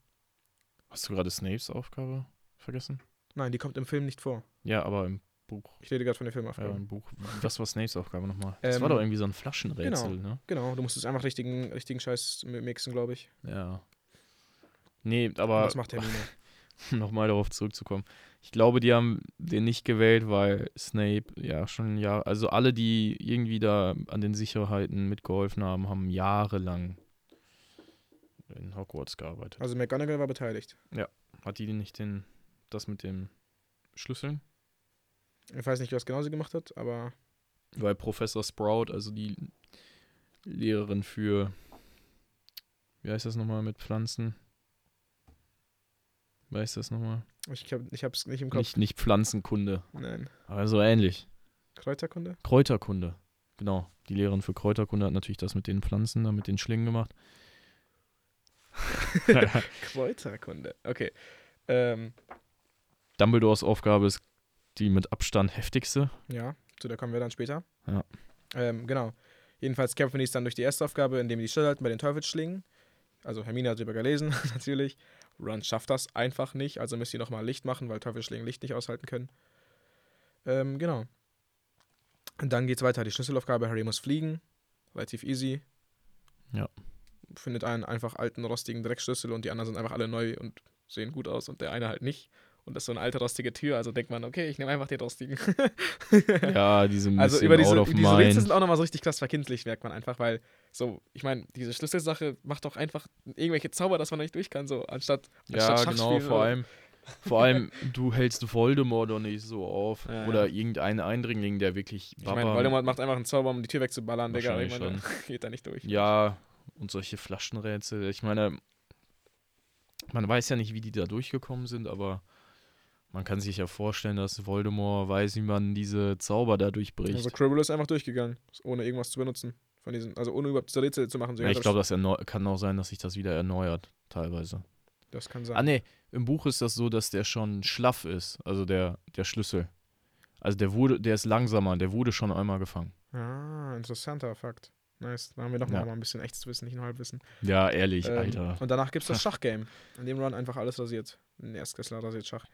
Hast du gerade Snapes Aufgabe vergessen? Nein, die kommt im Film nicht vor. Ja, aber im Buch. Ich rede gerade von der Ja, Filmaufgabe. im Buch. Was war Snapes Aufgabe nochmal? Das Ähm, war doch irgendwie so ein Flaschenrätsel, ne? Genau, du musst es einfach richtigen, richtigen Scheiß mi- mixen, glaube ich. Ja. Nee, aber das macht Hermine. um nochmal darauf zurückzukommen. Ich glaube, die haben den nicht gewählt, weil Snape ja schon ja, also alle, die irgendwie da an den Sicherheiten mitgeholfen haben, haben jahrelang in Hogwarts gearbeitet. Also McGonagall war beteiligt. Hat die nicht den das mit dem Schlüsseln? Ich weiß nicht, was genau sie gemacht hat, aber Weil Professor Sprout, also die Lehrerin für wie heißt das nochmal mit Pflanzen? Weiß das nochmal? ich, hab, ich hab's nicht im Kopf. Nicht, nicht Pflanzenkunde, Nein. aber so ähnlich. Kräuterkunde? Kräuterkunde. Genau. Die Lehrerin für Kräuterkunde hat natürlich das mit den Pflanzen, da mit den Schlingen gemacht. Kräuterkunde. Okay. Ähm, Dumbledores Aufgabe ist die mit Abstand heftigste. ja, zu der kommen wir dann später. Ja. Ähm, genau. Jedenfalls kämpfen die es dann durch die erste Aufgabe, indem die stillhalten bei den Teufelsschlingen. Also Hermine hat drüber gelesen, natürlich. Ron schafft das einfach nicht, also müsst ihr nochmal Licht machen, weil Teufelsschlingen Licht nicht aushalten können. Ähm, genau. Und dann geht's weiter. Die Schlüsselaufgabe, Harry muss fliegen. Relativ easy. Ja. Findet einen einfach alten, rostigen Dreckschlüssel und die anderen sind einfach alle neu und sehen gut aus und der eine halt nicht. Und das ist so eine alte, rostige Tür, also denkt man, okay, ich nehme einfach den rostigen. Ja, diese Also über diese, diese Rätsel sind auch nochmal so richtig krass verkindlich, merkt man einfach, weil so, ich meine, diese Schlüsselsache macht doch einfach irgendwelche Zauber, dass man nicht durch kann, so, anstatt, Ja, anstatt Schach genau, vor allem. Vor allem, du hältst Voldemort doch nicht so auf. Ja, Oder ja. irgendein Eindringling, der wirklich Ich meine, Voldemort macht einfach einen Zauber, um die Tür wegzuballern, Digga, ich meine, geht da nicht durch. Ja, und solche Flaschenrätsel. Ich meine, man weiß ja nicht, wie die da durchgekommen sind, aber man kann sich ja vorstellen, dass Voldemort weiß, wie man diese Zauber da durchbricht. Also Cribble ist einfach durchgegangen, ohne irgendwas zu benutzen. Von diesen, also ohne überhaupt Rätsel zu machen. So, ja, ich das- glaube, das kann auch sein, dass sich das wieder erneuert, teilweise. das kann sein. Ah, nee, im Buch ist das so, dass der schon schlaff ist, also der, der Schlüssel. Also der wurde, der ist langsamer, der wurde schon einmal gefangen. Ah, interessanter Fakt. Nice. Da haben wir doch Ja. mal ein bisschen echtes Wissen, nicht nur Halbwissen. Ja, ehrlich, Ähm, Alter. Und danach gibt es das Schachgame, in dem Ron einfach alles rasiert. Ein Erstklässler rasiert Schach.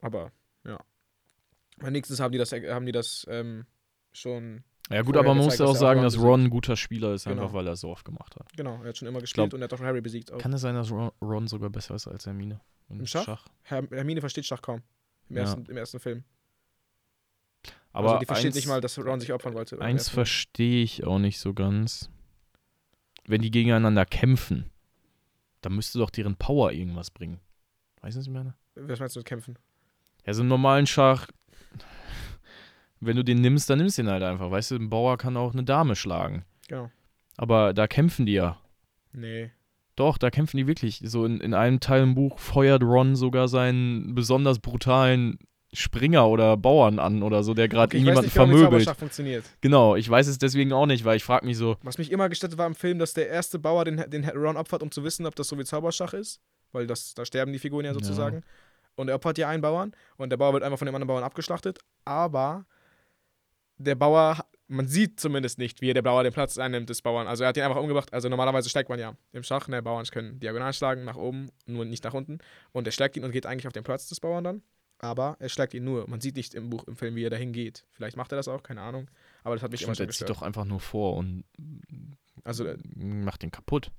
Aber, ja. Wenigstens haben die das, haben die das ähm, schon. Ja gut, aber man muss ja auch sagen, dass. Ron ein guter Spieler ist, Genau. einfach weil er so oft gemacht hat. Genau, er hat schon immer gespielt glaub- und er hat auch schon Harry besiegt. Auch. Kann es sein, dass Ron, Ron sogar besser ist als Hermine? Im Schach? Her Hermine versteht Schach kaum. Im, Ja. ersten, im ersten Film. Aber also die versteht eins, nicht mal, dass Ron sich opfern wollte. im eins verstehe ich auch nicht so ganz. Wenn die gegeneinander kämpfen, dann müsste doch deren Power irgendwas bringen. Weißt du, was ich meine? Was meinst du mit kämpfen? Ja, so einen normalen Schach, wenn du den nimmst, dann nimmst du den halt einfach. Weißt du, ein Bauer kann auch eine Dame schlagen. Genau. Aber da kämpfen die ja. Nee. Doch, da kämpfen die wirklich. So in, in einem Teil im Buch feuert Ron sogar seinen besonders brutalen Springer oder Bauern an oder so, der gerade Okay, ich weiß nicht, genau, vermöbelt. Zauberschach funktioniert. Genau, ich weiß es deswegen auch nicht, weil ich frage mich so, Was mich immer gestattet war im Film, dass der erste Bauer den, den Ron opfert, um zu wissen, ob das so wie Zauberschach ist. Weil das, da sterben die Figuren ja Ja. sozusagen. Und er opfert ja einen Bauern und der Bauer wird einfach von dem anderen Bauern abgeschlachtet. Aber der Bauer, man sieht zumindest nicht, wie der Bauer den Platz einnimmt des Bauern. Also er hat ihn einfach umgebracht. Also normalerweise schlägt man ja im Schach, ne, Bauern können diagonal schlagen, nach oben, nur nicht nach unten. Und er schlägt ihn und geht eigentlich auf den Platz des Bauern dann. Aber er schlägt ihn nur. Man sieht nicht im Buch, im Film, wie er dahin geht. Vielleicht macht er das auch, keine Ahnung. Aber das hat mich ich immer schon er zieht doch einfach nur vor und Also äh, macht den kaputt.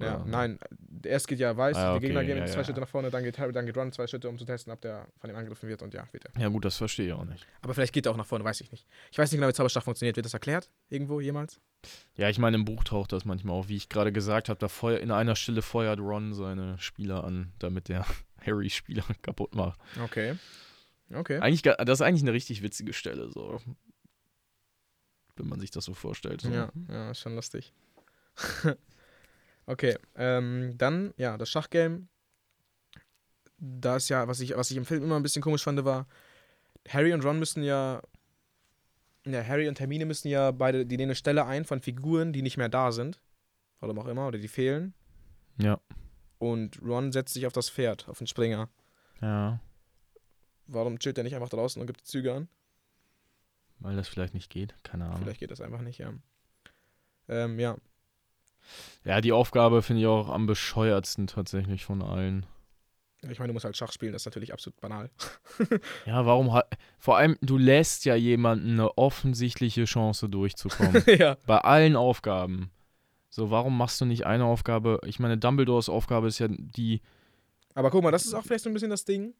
Ja, nein. Erst geht ja weiß, Ah, die Gegner okay, gehen ja, zwei ja. Schritte nach vorne, dann geht Harry, dann geht Ron zwei Schritte, um zu testen, ob der von ihm angegriffen wird und ja, wird er. Ja gut, das verstehe ich auch nicht. Aber vielleicht geht er auch nach vorne, weiß ich nicht. Ich weiß nicht genau, wie Zauberschach funktioniert. Wird das erklärt? Irgendwo jemals? Ja, ich meine, im Buch taucht das manchmal auf, wie ich gerade gesagt habe, da feuer, in einer Stelle feuert Ron seine Spieler an, damit der Harry-Spieler kaputt macht. Okay. Okay. Eigentlich, das ist eigentlich eine richtig witzige Stelle, so. Wenn man sich das so vorstellt. So. Ja, ja, ist schon lustig. okay, ähm, dann, ja, das Schachgame. Da ist ja, was ich, was ich im Film immer ein bisschen komisch fand, war, Harry und Ron müssen ja, ja, Harry und Hermine müssen ja beide, die nehmen eine Stelle ein von Figuren, die nicht mehr da sind. Warum auch immer, oder die fehlen. Ja. Und Ron setzt sich auf das Pferd, auf den Springer. Ja. Warum chillt er nicht einfach draußen und gibt die Züge an? Weil das vielleicht nicht geht, keine Ahnung. Vielleicht geht das einfach nicht, ja. Ähm, ja. Ja, die Aufgabe finde ich auch am bescheuertsten tatsächlich von allen. Ich meine, du musst halt Schach spielen, das ist natürlich absolut banal. Ja, warum ha- Vor allem, du lässt ja jemanden eine offensichtliche Chance durchzukommen. ja. Bei allen Aufgaben. So, warum machst du nicht eine Aufgabe? Ich meine, Dumbledores Aufgabe ist ja die. Aber guck mal, das ist auch vielleicht so ein bisschen das Ding.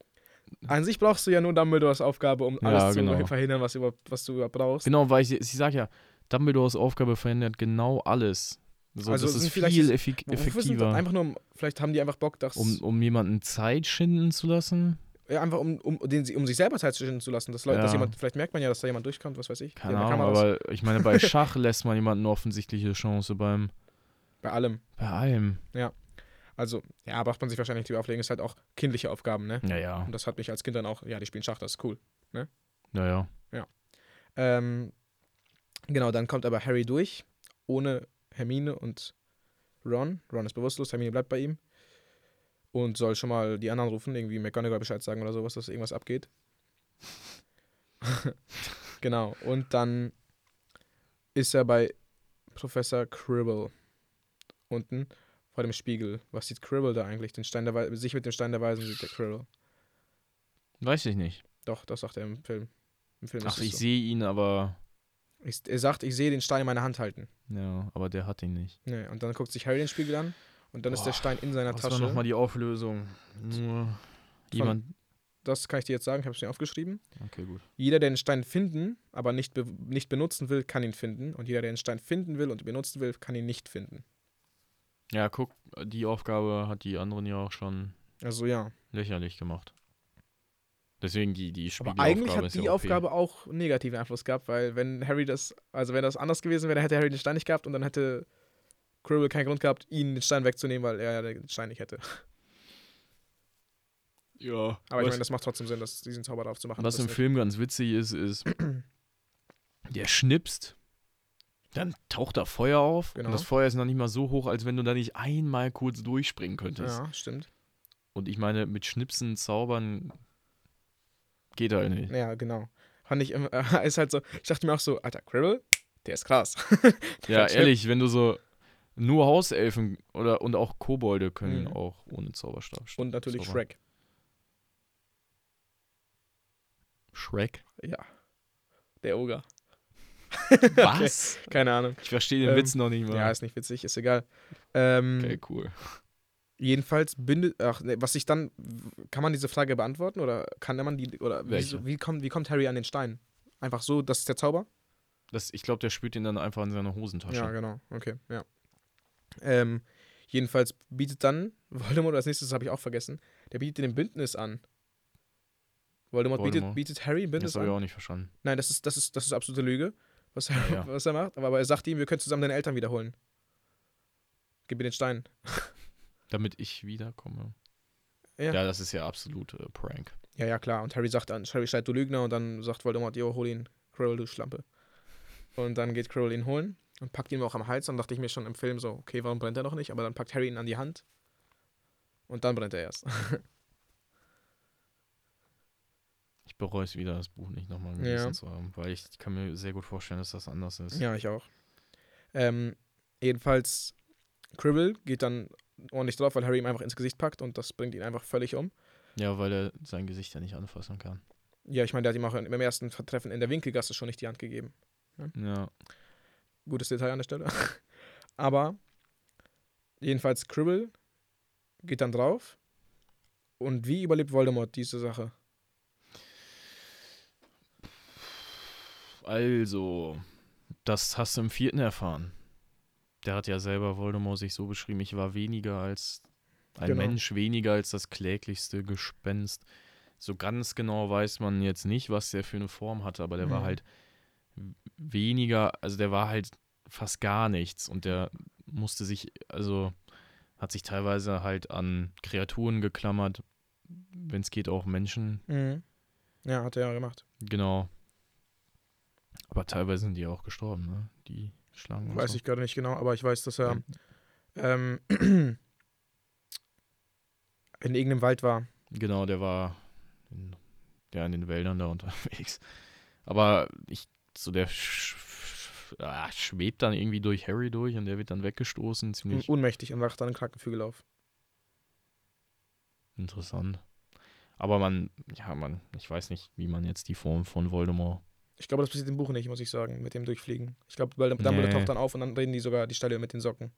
An sich brauchst du ja nur Dumbledores Aufgabe, um Ja, alles zu genau. verhindern, was, über, was du überhaupt brauchst. Genau, weil ich, ich sag ja, Dumbledores Aufgabe verhindert genau alles. So, Also das ist viel effek effektiver. einfach nur, um- vielleicht haben die einfach Bock, dass, Um, um jemanden Zeit schinden zu lassen? ja, einfach um, um, den, um sich selber Zeit zwischen zu lassen. Dass Leute, dass Ja. jemand, vielleicht merkt man ja, dass da jemand durchkommt, was weiß ich. Keine Ja, Ahnung, das aber ich meine, bei Schach lässt man jemanden eine offensichtliche Chance beim. Bei allem. Bei allem. Also, ja, braucht man sich wahrscheinlich nicht auflegen, ist halt auch kindliche Aufgaben, ne? Naja, Und das hat mich als Kind dann auch, ja, die spielen Schach, das ist cool. naja. Ähm, genau, dann kommt aber Harry durch, ohne Hermine und Ron. Ron ist bewusstlos, Hermine bleibt bei ihm. Und soll schon mal die anderen rufen, irgendwie McGonagall Bescheid sagen oder sowas, dass irgendwas abgeht. genau, und dann ist er bei Professor Cribble unten vor dem Spiegel. Was sieht Cribble da eigentlich? Den Stein der Wei- sich mit dem Stein der Weisen sieht der Cribble. Weiß ich nicht. Doch, das sagt er im Film. Im Film Ach, ich so. sehe ihn, aber. Ich, er sagt, ich sehe den Stein in meiner Hand halten. Ja, aber der hat ihn nicht. Nee, und dann guckt sich Harry den Spiegel an und dann ist der Boah, Stein in seiner Was war Tasche. nochmal die Auflösung? Nur jemand. Das kann ich dir jetzt sagen, ich habe es mir aufgeschrieben. Okay, gut. Jeder, der den Stein finden, aber nicht, be nicht benutzen will, kann ihn finden. Und jeder, der den Stein finden will und benutzen will, kann ihn nicht finden. Ja, guck, die Aufgabe hat die anderen ja auch schon Also ja. lächerlich gemacht. Deswegen die, die Aber Spiegelaufgabe eigentlich hat die ja. Aufgabe auch negativen Einfluss gehabt, weil wenn Harry das, also wenn das anders gewesen wäre, dann hätte Harry den Stein nicht gehabt und dann hätte Quirrell keinen Grund gehabt, ihn den Stein wegzunehmen, weil er ja den Stein nicht hätte. Ja. Aber ich meine, das macht trotzdem Sinn, das, diesen Zauber drauf zu machen. was im nicht- Film ganz witzig ist, ist, der schnipst, dann taucht da Feuer auf Genau. und das Feuer ist noch nicht mal so hoch, als wenn du da nicht einmal kurz durchspringen könntest. Ja, stimmt. Und ich meine, mit Schnipsen, Zaubern geht halt nicht. Ja, genau. Fand ich immer, äh, ist halt so, ich dachte mir auch so, Alter, Quirrell, der ist krass. Ja, ehrlich, wenn du so nur Hauselfen oder und auch Kobolde können Mhm. auch ohne Zauberstab. Und natürlich Zauber. Shrek. Shrek. Ja. Der Oger. Was? Keine Ahnung. Ich verstehe den Ähm, Witz noch nicht mal. Ja, ist nicht witzig, ist egal. Ähm, okay, cool. Jedenfalls bindet, ach, ne, was ich dann, kann man diese Frage beantworten oder kann man die, oder wie, wie, kommt, wie kommt Harry an den Stein? Einfach so, das ist der Zauber? Das, ich glaube, der spürt ihn dann einfach in seine Hosentasche. Ja, genau, okay, ja. Ähm, jedenfalls bietet dann Voldemort, als nächstes habe ich auch vergessen, der bietet den Bündnis an. Voldemort, Voldemort. Bietet, bietet Harry ein das Bündnis habe ich an. auch nicht verstanden. Nein, das ist, das ist, das ist absolute Lüge, was er, Ja. was er macht. Aber er sagt ihm, wir können zusammen deine Eltern wiederholen. Gib mir den Stein. Damit ich wiederkomme. Ja. Ja, das ist ja absolut äh, Prank. Ja, ja, klar. Und Harry sagt dann, Harry schreit, du Lügner. Und dann sagt Voldemort, jo, hol ihn, Quirrell, du Schlampe. Und dann geht Quirrell ihn holen und packt ihn auch am Hals. Dann dachte ich mir schon im Film so, okay, warum brennt er noch nicht? Aber dann packt Harry ihn an die Hand. Und dann brennt er erst. Ich bereue es wieder, das Buch nicht nochmal Ja. gelesen zu haben, weil ich kann mir sehr gut vorstellen, dass das anders ist. ja, ich auch. Ähm, jedenfalls, Quirrell geht dann ordentlich drauf, weil Harry ihm einfach ins Gesicht packt und das bringt ihn einfach völlig um. Ja, weil er sein Gesicht ja nicht anfassen kann. Ja, ich meine, der hat ihm auch beim ersten Treffen in der Winkelgasse schon nicht die Hand gegeben. Ja. Gutes Detail an der Stelle. Aber jedenfalls Cribble geht dann drauf. Und wie überlebt Voldemort diese Sache? Also, das hast du im vierten erfahren. Der hat ja selber Voldemort sich so beschrieben, ich war weniger als ein Genau. Mensch, weniger als das kläglichste Gespenst. So ganz genau weiß man jetzt nicht, was der für eine Form hatte, aber der war Mhm. halt weniger, also der war halt fast gar nichts und der musste sich, also hat sich teilweise halt an Kreaturen geklammert, wenn es geht auch Menschen, Ja, hat er ja gemacht. genau. Aber teilweise sind die auch gestorben, ne? Die Schlangen. und Weiß so. ich gerade nicht genau, aber ich weiß, dass er Ähm, in irgendeinem Wald war. Genau, der war in, ja, in den Wäldern da unterwegs. Aber ich, so der sch, ah, schwebt dann irgendwie durch Harry durch und der wird dann weggestoßen. Ziemlich Unmächtig und wacht dann im Krankenflügel auf. interessant. Aber man, ja, man, ich weiß nicht, wie man jetzt die Form von Voldemort. Ich glaube, das passiert im Buch nicht, muss ich sagen, mit dem Durchfliegen. Ich glaube, weil Dumbledore Nee. taucht dann auf und dann reden die sogar die Stelle mit den Socken.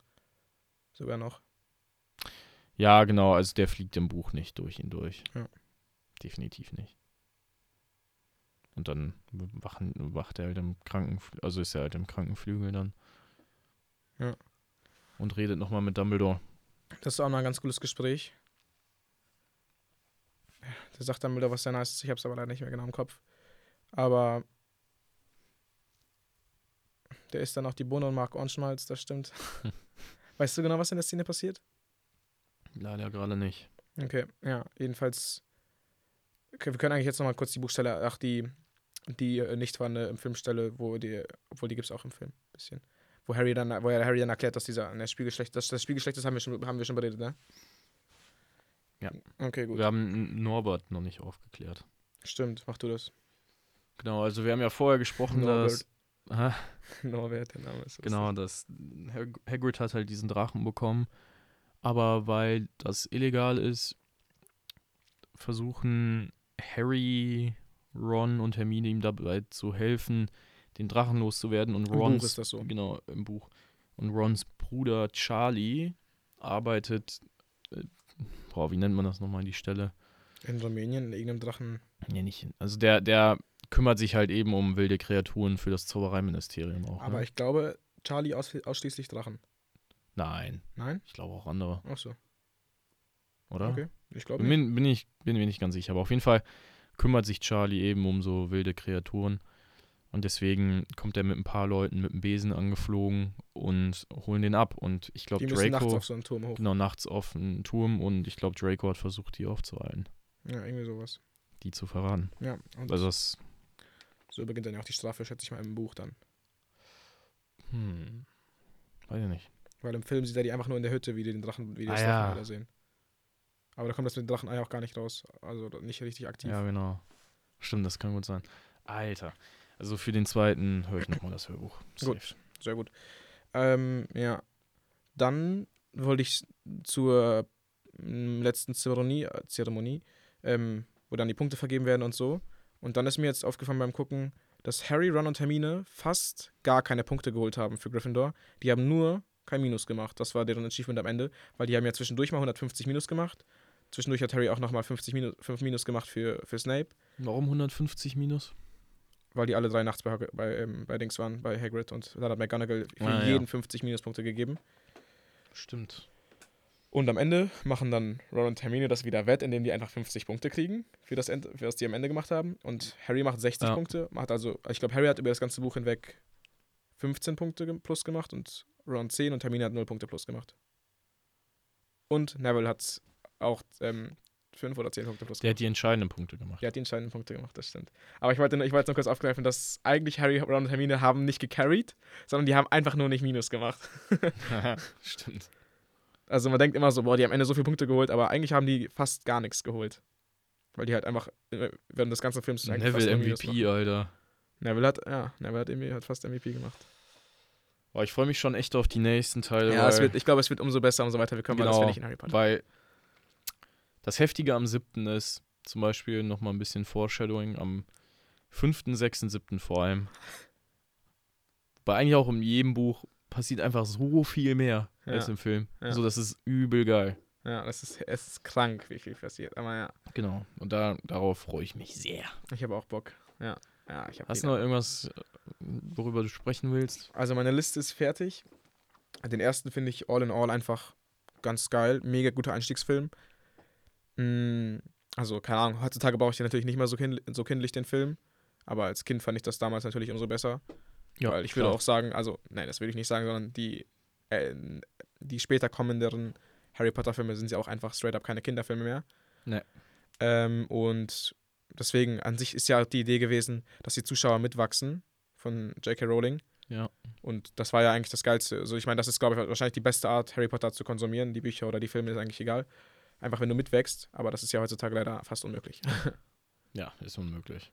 Sogar noch. Ja, genau, also der fliegt im Buch nicht durch ihn durch. Ja. Definitiv nicht. Und dann wachen, wacht er halt im Krankenflügel, also ist er halt im Krankenflügel dann. Ja. Und redet nochmal mit Dumbledore. Das ist auch noch ein ganz cooles Gespräch. Der sagt wieder was sehr nice ist. Ich hab's aber leider nicht mehr genau im Kopf. Aber der isst dann auch die Bohne und mag Ohrenschmalz, das stimmt. Weißt du genau, was in der Szene passiert? Leider gerade nicht. Okay, ja, jedenfalls. Okay, wir können eigentlich jetzt nochmal kurz die Buchstelle, ach, die, die äh, nicht vorhandene im Filmstelle, wo die, obwohl die gibt's auch im Film, bisschen. Wo Harry dann, wo Harry dann erklärt, dass dieser ne, Spiegelschlecht, dass das Spiegelschlecht ist, haben wir schon, haben wir schon beredet, ne? Ja. Okay, gut. Wir haben Norbert noch nicht aufgeklärt. Stimmt, mach du das. Genau, also wir haben ja vorher gesprochen, dass. Aha, Norbert, der Name ist. so genau, dass Hag Hagrid hat halt diesen Drachen bekommen. Aber weil das illegal ist, versuchen Harry, Ron und Hermine ihm dabei zu helfen, den Drachen loszuwerden. Und Im Buch Rons, ist das so. Genau, im Buch. Und Rons Bruder Charlie arbeitet. Äh, boah, wie nennt man das nochmal die Stelle? In Rumänien, in irgendeinem Drachen. Nee, nicht. Also der, der kümmert sich halt eben um wilde Kreaturen für das Zaubereiministerium auch. Aber ne? ich glaube, Charlie aus, ausschließlich Drachen. Nein, Nein? ich glaube auch andere, Ach so. oder? Okay. Ich glaube Bin, bin, ich, bin mir nicht ganz sicher. Aber auf jeden Fall kümmert sich Charlie eben um so wilde Kreaturen. Und deswegen kommt er mit ein paar Leuten mit dem Besen angeflogen und holen den ab. Und ich glaube, müssen nachts Draco, auf so einen Turm hoch. genau, nachts auf einen Turm. Und ich glaube, Draco hat versucht, die aufzuhalten, Ja, irgendwie sowas. die zu verraten. Ja, und Also das, so beginnt dann ja auch die Strafe, schätze ich mal, im Buch dann. hm, weiß ich nicht. Weil im Film sieht er die einfach nur in der Hütte, wie die den Drachen, wie die Ah, das ja. Sehen. Aber da kommt das mit dem Drachenei auch gar nicht raus. Also nicht richtig aktiv. Ja, genau. Stimmt, das kann gut sein. Alter. Also für den zweiten höre ich nochmal das Hörbuch. Gut. Safe. Sehr gut. Ähm, ja. Dann wollte ich zur mm, letzten Zeremonie, äh, Zeremonie ähm, wo dann die Punkte vergeben werden und so. Und dann ist mir jetzt aufgefallen beim Gucken, dass Harry, Ron und Hermine fast gar keine Punkte geholt haben für Gryffindor. Die haben nur kein Minus gemacht. Das war deren Achievement am Ende, weil die haben ja zwischendurch mal 150 Minus gemacht. Zwischendurch hat Harry auch nochmal 50 Minus, 5 Minus gemacht für, für Snape, Warum 150 minus? weil die alle drei nachts bei, bei, ähm, bei Dings waren, bei Hagrid. Und dann hat McGonagall für Ah, ja. jeden 50 Minuspunkte gegeben. Stimmt. Und am Ende machen dann Ron und Hermine das wieder wett, indem die einfach 50 Punkte kriegen für das, End, für das die am Ende gemacht haben. Und Harry macht 60 Ja. Punkte. Macht also, ich glaube, Harry hat über das ganze Buch hinweg 15 Punkte plus gemacht und Ron 10 und Hermine hat 0 Punkte plus gemacht. Und Neville hat auch ähm, 5 oder 10 Punkte plus Der hat die entscheidenden Punkte gemacht. Der hat die entscheidenden Punkte gemacht, das stimmt. Aber ich wollte, ich wollte noch kurz aufgreifen, dass eigentlich Harry, Ron und Hermine haben nicht gecarried, sondern die haben einfach nur nicht Minus gemacht. Stimmt. Also man denkt immer so, boah, die haben am Ende so viele Punkte geholt, aber eigentlich haben die fast gar nichts geholt. Weil die halt einfach äh, während des ganzen Films Neville MVP, Alter. Neville hat, ja, Neville hat, irgendwie, hat fast MVP gemacht. Boah, ich freue mich schon echt auf die nächsten Teile. Ja, wird, ich glaube, es wird umso besser, umso weiter wir kommen, weil das Genau, finde ich in Harry Potter. weil das Heftige am 7. ist zum Beispiel nochmal ein bisschen Foreshadowing am 5., 6., 7. vor allem. Wobei eigentlich auch in jedem Buch passiert einfach so viel mehr Ja, als im Film. ja. So, das ist übel geil. Ja, das ist, es ist krank, wie viel passiert. Aber ja, Genau. Und da, darauf freue ich mich sehr. ich habe auch Bock. Ja, ja ich Hast du noch irgendwas, worüber du sprechen willst? Also meine Liste ist fertig. Den ersten finde ich all in all einfach ganz geil. Mega guter Einstiegsfilm. Mm, Also, keine Ahnung, heutzutage brauche ich den natürlich nicht mehr so, kind, so kindlich, den Film. Aber als Kind fand ich das damals natürlich umso besser. Weil ich würde klar. auch sagen, also, nein, das würde ich nicht sagen, sondern die, äh, die später kommenderen Harry Potter-Filme sind ja auch einfach straight up keine Kinderfilme mehr. Nee. Ähm, und deswegen, an sich ist ja die Idee gewesen, dass die Zuschauer mitwachsen von J.K. Rowling. Ja. Und das war ja eigentlich das Geilste. Also ich meine, das ist, glaube ich, wahrscheinlich die beste Art, Harry Potter zu konsumieren. Die Bücher oder die Filme ist eigentlich egal. Einfach wenn du mitwächst, aber das ist ja heutzutage leider fast unmöglich. Ja, ist unmöglich.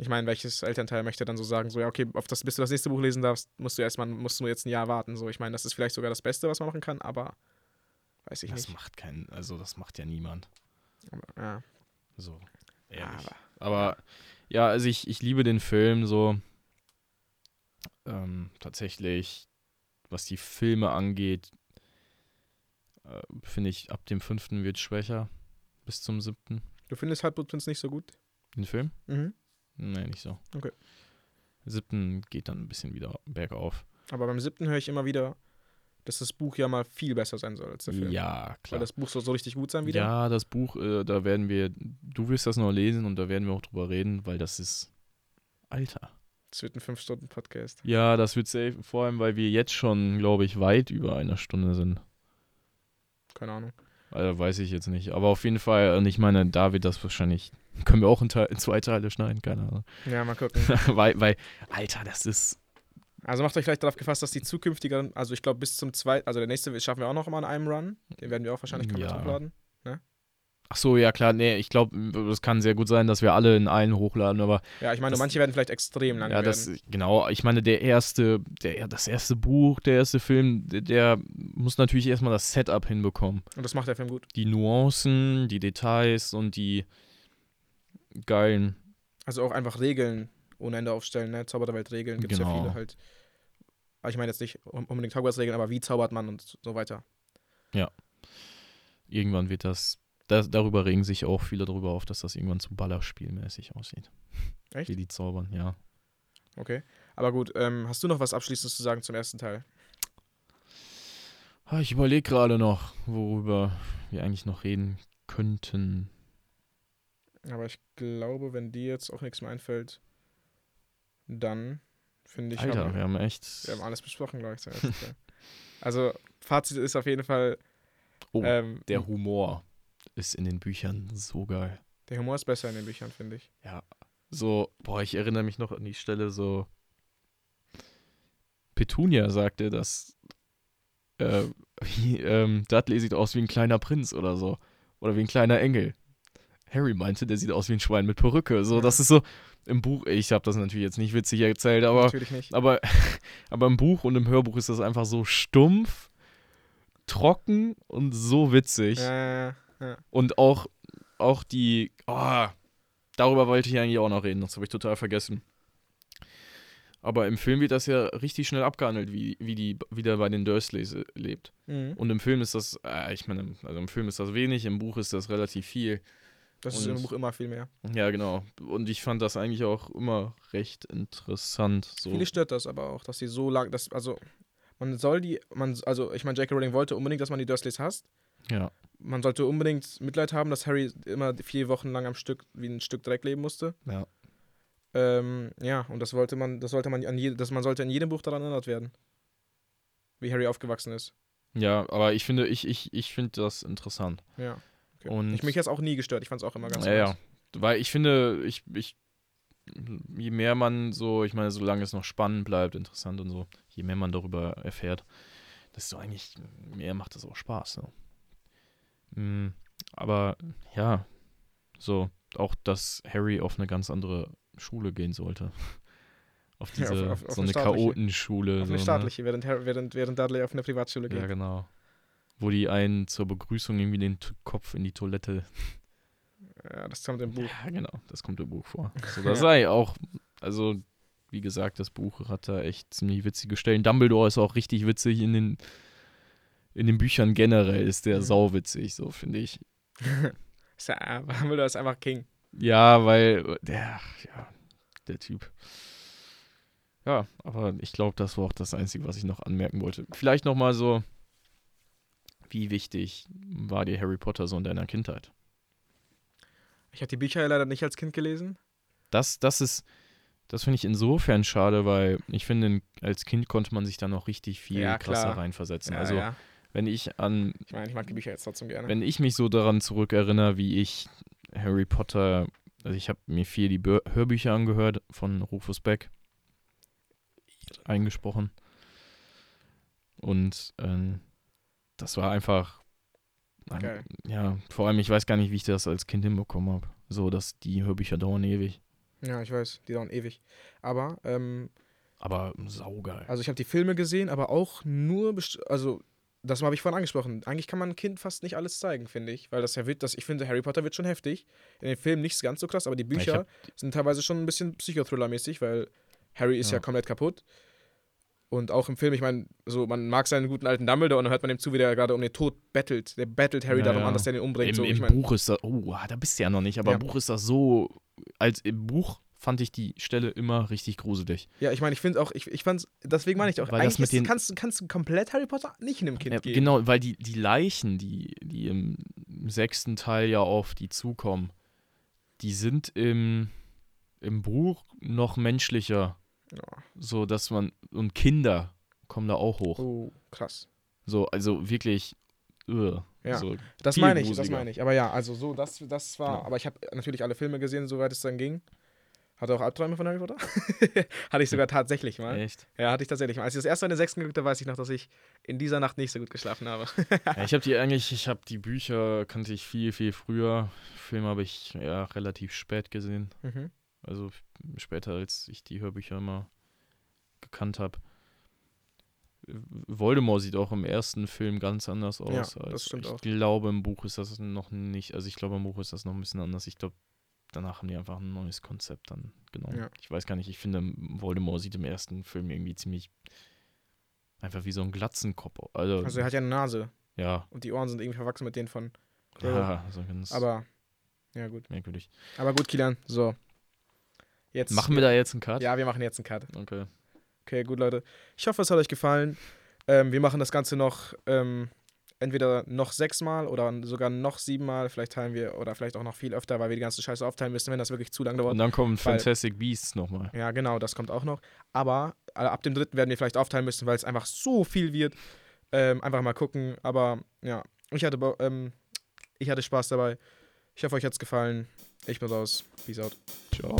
Ich meine, welches Elternteil möchte dann so sagen, so ja, okay, auf das, bis du das nächste Buch lesen darfst, musst du erstmal, musst du jetzt ein Jahr warten. So, ich meine, das ist vielleicht sogar das Beste, was man machen kann, aber weiß ich Das nicht. macht keinen, also das macht ja niemand. Aber, ja, So, ehrlich. aber Aber ja, also ich, ich liebe den Film so. Ähm, tatsächlich, was die Filme angeht, äh, finde ich, ab dem fünften wird schwächer. Bis zum siebten. du findest Halbblut Prince nicht so gut? Den Film? Mhm. Nee, nicht so. Okay. Siebten geht dann ein bisschen wieder bergauf. Aber beim siebten höre ich immer wieder, dass das Buch ja mal viel besser sein soll als der Film. Ja, Weil klar. das Buch soll so richtig gut sein wieder. Ja, das Buch, äh, da werden wir, du wirst das noch lesen und da werden wir auch drüber reden, weil das ist, Alter. Das wird ein 5-Stunden-Podcast. Ja, das wird safe, vor allem, weil wir jetzt schon, glaube ich, weit über einer Stunde sind. Keine Ahnung. Also weiß ich jetzt nicht. Aber auf jeden Fall, und ich meine, da wird das wahrscheinlich, können wir auch in, Teil, in zwei Teile schneiden, keine Ahnung. Ja, mal gucken. weil, weil, Alter, das ist, Also macht euch vielleicht darauf gefasst, dass die zukünftigen, also ich glaube bis zum zweiten, also der nächste schaffen wir auch noch mal in einem Run. Den werden wir auch wahrscheinlich komplett Ja. hochladen. ach so, ja klar, nee, ich glaube, es kann sehr gut sein, dass wir alle in einen hochladen, aber Ja, ich meine, Das- manche werden vielleicht extrem lang ja, das, werden. genau, ich meine, der erste, der, das erste Buch, der erste Film, der, der muss natürlich erstmal das Setup hinbekommen. Und das macht der Film gut. Die Nuancen, die Details und die geilen Also auch einfach Regeln ohne Ende aufstellen, ne? Zauber der Welt Regeln gibt es ja Genau. viele halt. Aber ich meine jetzt nicht un- unbedingt Hogwarts-Regeln, aber wie zaubert man und so weiter. irgendwann wird das, das, darüber regen sich auch viele darüber auf, dass das irgendwann zu Ballerspielmäßig aussieht. Echt? Wie die zaubern, ja. Okay. Aber gut, ähm, hast du noch was Abschließendes zu sagen zum ersten Teil? Ah, Ich überlege gerade noch, worüber wir eigentlich noch reden könnten. Aber ich glaube, wenn dir jetzt auch nichts mehr einfällt, dann finde ich, Alter, haben, wir haben echt. wir haben alles besprochen, glaube ich. zum ersten Teil. also, Fazit ist auf jeden Fall, Oh, ähm, der Humor ist in den Büchern so geil. der Humor ist besser in den Büchern, finde ich. So, boah, ich erinnere mich noch an die Stelle so. Petunia sagte, dass äh, wie, ähm, Dudley sieht aus wie ein kleiner Prinz oder so. Oder wie ein kleiner Engel. Harry meinte, der sieht aus wie ein Schwein mit Perücke. So, das ist so im Buch, ich habe das natürlich jetzt nicht witzig erzählt, aber, Natürlich nicht. aber, aber im Buch und im Hörbuch ist das einfach so stumpf, trocken und so witzig. Ja, ja, ja. Und auch, auch die, oh, darüber wollte ich eigentlich auch noch reden, das habe ich total vergessen. Aber im Film wird das ja richtig schnell abgehandelt, wie, wie die wieder bei den Dursleys äh, lebt. Mhm. Und im Film ist das, äh, ich meine, also im Film ist das wenig, im Buch ist das relativ viel. Das ist Und- im Buch immer viel mehr. Ja, genau. Und ich fand das eigentlich auch immer recht interessant. So. Viele stört das aber auch, dass sie so lang, das, also man soll die, man, also ich meine, J.K. Rowling wollte unbedingt, dass man die Dursleys hasst. Ja. Man sollte unbedingt Mitleid haben, dass Harry immer vier Wochen lang am Stück wie ein Stück Dreck leben musste. Ja. Ähm, ja, und das wollte man, das sollte man an je, das man sollte in jedem Buch daran erinnert werden. Wie Harry aufgewachsen ist. Ja, aber ich finde, ich, ich, ich finde das interessant. Ja. Okay. Und- ich mich jetzt auch nie gestört. Ich fand es auch immer ganz ja, ja. Weil ich finde, ich, ich, je mehr man so, ich meine, solange es noch spannend bleibt, interessant und so, je mehr man darüber erfährt, desto eigentlich mehr macht es auch Spaß. So. Mm, aber ja, so, auch, dass Harry auf eine ganz andere Schule gehen sollte. Auf Ja, diese, auf- auf- auf so eine eine. Chaotenschule. Auf so, eine ne? staatliche, während, Harry, während, während Dudley auf eine Privatschule geht. Ja, genau. Wo die einen zur Begrüßung irgendwie den T Kopf in die Toilette. Ja, das kommt im Buch. Ja, genau, das kommt im Buch vor. So, das sei auch, also, wie gesagt, das Buch hat da echt ziemlich witzige Stellen. Dumbledore ist auch richtig witzig in den, in den Büchern generell, ist der Mhm. sauwitzig, so finde ich. Ja, Dumbledore ist einfach King. Ja, weil der, ja, der Typ. Ja, aber ich glaube, das war auch das Einzige, was ich noch anmerken wollte. Vielleicht noch mal so, wie wichtig war dir Harry Potter so in deiner Kindheit? Ich habe die Bücher ja leider nicht als Kind gelesen. Das, das ist, das finde ich insofern schade, weil ich finde, als Kind konnte man sich da noch richtig viel Ja, krasser klar. reinversetzen. Ja, also, ja. wenn ich an, Ich meine, ich mag die Bücher jetzt trotzdem gerne. wenn ich mich so daran zurückerinnere, wie ich Harry Potter, also ich habe mir viel die Hörbücher angehört von Rufus Beck eingesprochen. Und ähm, das war einfach, ein- Geil. ja, vor allem, ich weiß gar nicht, wie ich das als Kind hinbekommen habe. So, dass die Hörbücher dauern ewig. Ja, ich weiß, die dauern ewig. Aber, ähm, Aber saugeil. also ich habe die Filme gesehen, aber auch nur, also das habe ich vorhin angesprochen. Eigentlich kann man ein Kind fast nicht alles zeigen, finde ich. Weil das ja wird, das, ich finde, Harry Potter wird schon heftig. In den Filmen nicht ganz so krass, aber die Bücher hab- sind teilweise schon ein bisschen Psychothriller-mäßig, weil Harry ist ja. Ja. komplett kaputt. Und auch im Film, ich meine, so, man mag seinen guten alten Dumbledore und dann hört man ihm zu, wie der gerade um den Tod bettelt. Der bettelt Harry Ja, darum ja. an, dass er den umbringt. Im, so, im ich mein, Buch ist das, oh, da bist du ja noch nicht, aber Ja. im Buch ist das so, als im Buch fand ich die Stelle immer richtig gruselig. Ja, ich meine, ich finde auch, ich, ich fand's, deswegen meine ich auch, Weil das eigentlich mit ist, den- kannst, du- kannst du komplett Harry Potter nicht einem Kind Ja, geben. genau, weil die, die Leichen, die, die im sechsten Teil ja auf die zukommen, die sind im, im Buch noch menschlicher. Ja. So, dass man, und Kinder kommen da auch hoch. Oh, krass. So, also wirklich, ugh, Ja. so, Das meine ich, das meine ich. Aber ja, also so, das, das war, Ja. aber ich habe natürlich alle Filme gesehen, soweit es dann ging. Hatte auch Albträume von Harry Potter? hatte ich sogar tatsächlich mal. echt. Ja, hatte ich tatsächlich mal. Als ich das erste Mal in der sechsten geguckt habe, weiß ich noch, dass ich in dieser Nacht nicht so gut geschlafen habe. Ja, ich habe die eigentlich, ich habe die Bücher, kannte ich viel, viel früher. Film habe ich ja relativ spät gesehen. mhm. Also später, als ich die Hörbücher immer gekannt habe. Voldemort sieht auch im ersten Film ganz anders aus. Ja, als das stimmt ich auch. glaube, im Buch ist das noch nicht, also ich glaube, im Buch ist das noch ein bisschen anders. Ich glaube, danach haben die einfach ein neues Konzept dann genommen. Ja. Ich weiß gar nicht, ich finde, Voldemort sieht im ersten Film irgendwie ziemlich einfach wie so ein Glatzenkopf. Also, Also er hat ja eine Nase ja, und die Ohren sind irgendwie verwachsen mit denen von. ja, so ganz Aber, ja gut. merkwürdig. Aber gut, Kilian, so. Jetzt. Machen wir da jetzt einen Cut? Ja, wir machen jetzt einen Cut. Okay. Okay, gut, Leute. Ich hoffe, es hat euch gefallen. Ähm, wir machen das Ganze noch ähm, entweder noch sechsmal oder sogar noch siebenmal. Vielleicht teilen wir oder vielleicht auch noch viel öfter, weil wir die ganze Scheiße aufteilen müssen, wenn das wirklich zu lange dauert. Und dann kommen Weil- Fantastic Beasts nochmal. Ja, genau, das kommt auch noch. Aber äh, ab dem dritten werden wir vielleicht aufteilen müssen, weil es einfach so viel wird. Ähm, einfach mal gucken. Aber ja, ich hatte, ähm, ich hatte Spaß dabei. Ich hoffe, euch hat es gefallen. Ich bin raus. Peace out. Ciao.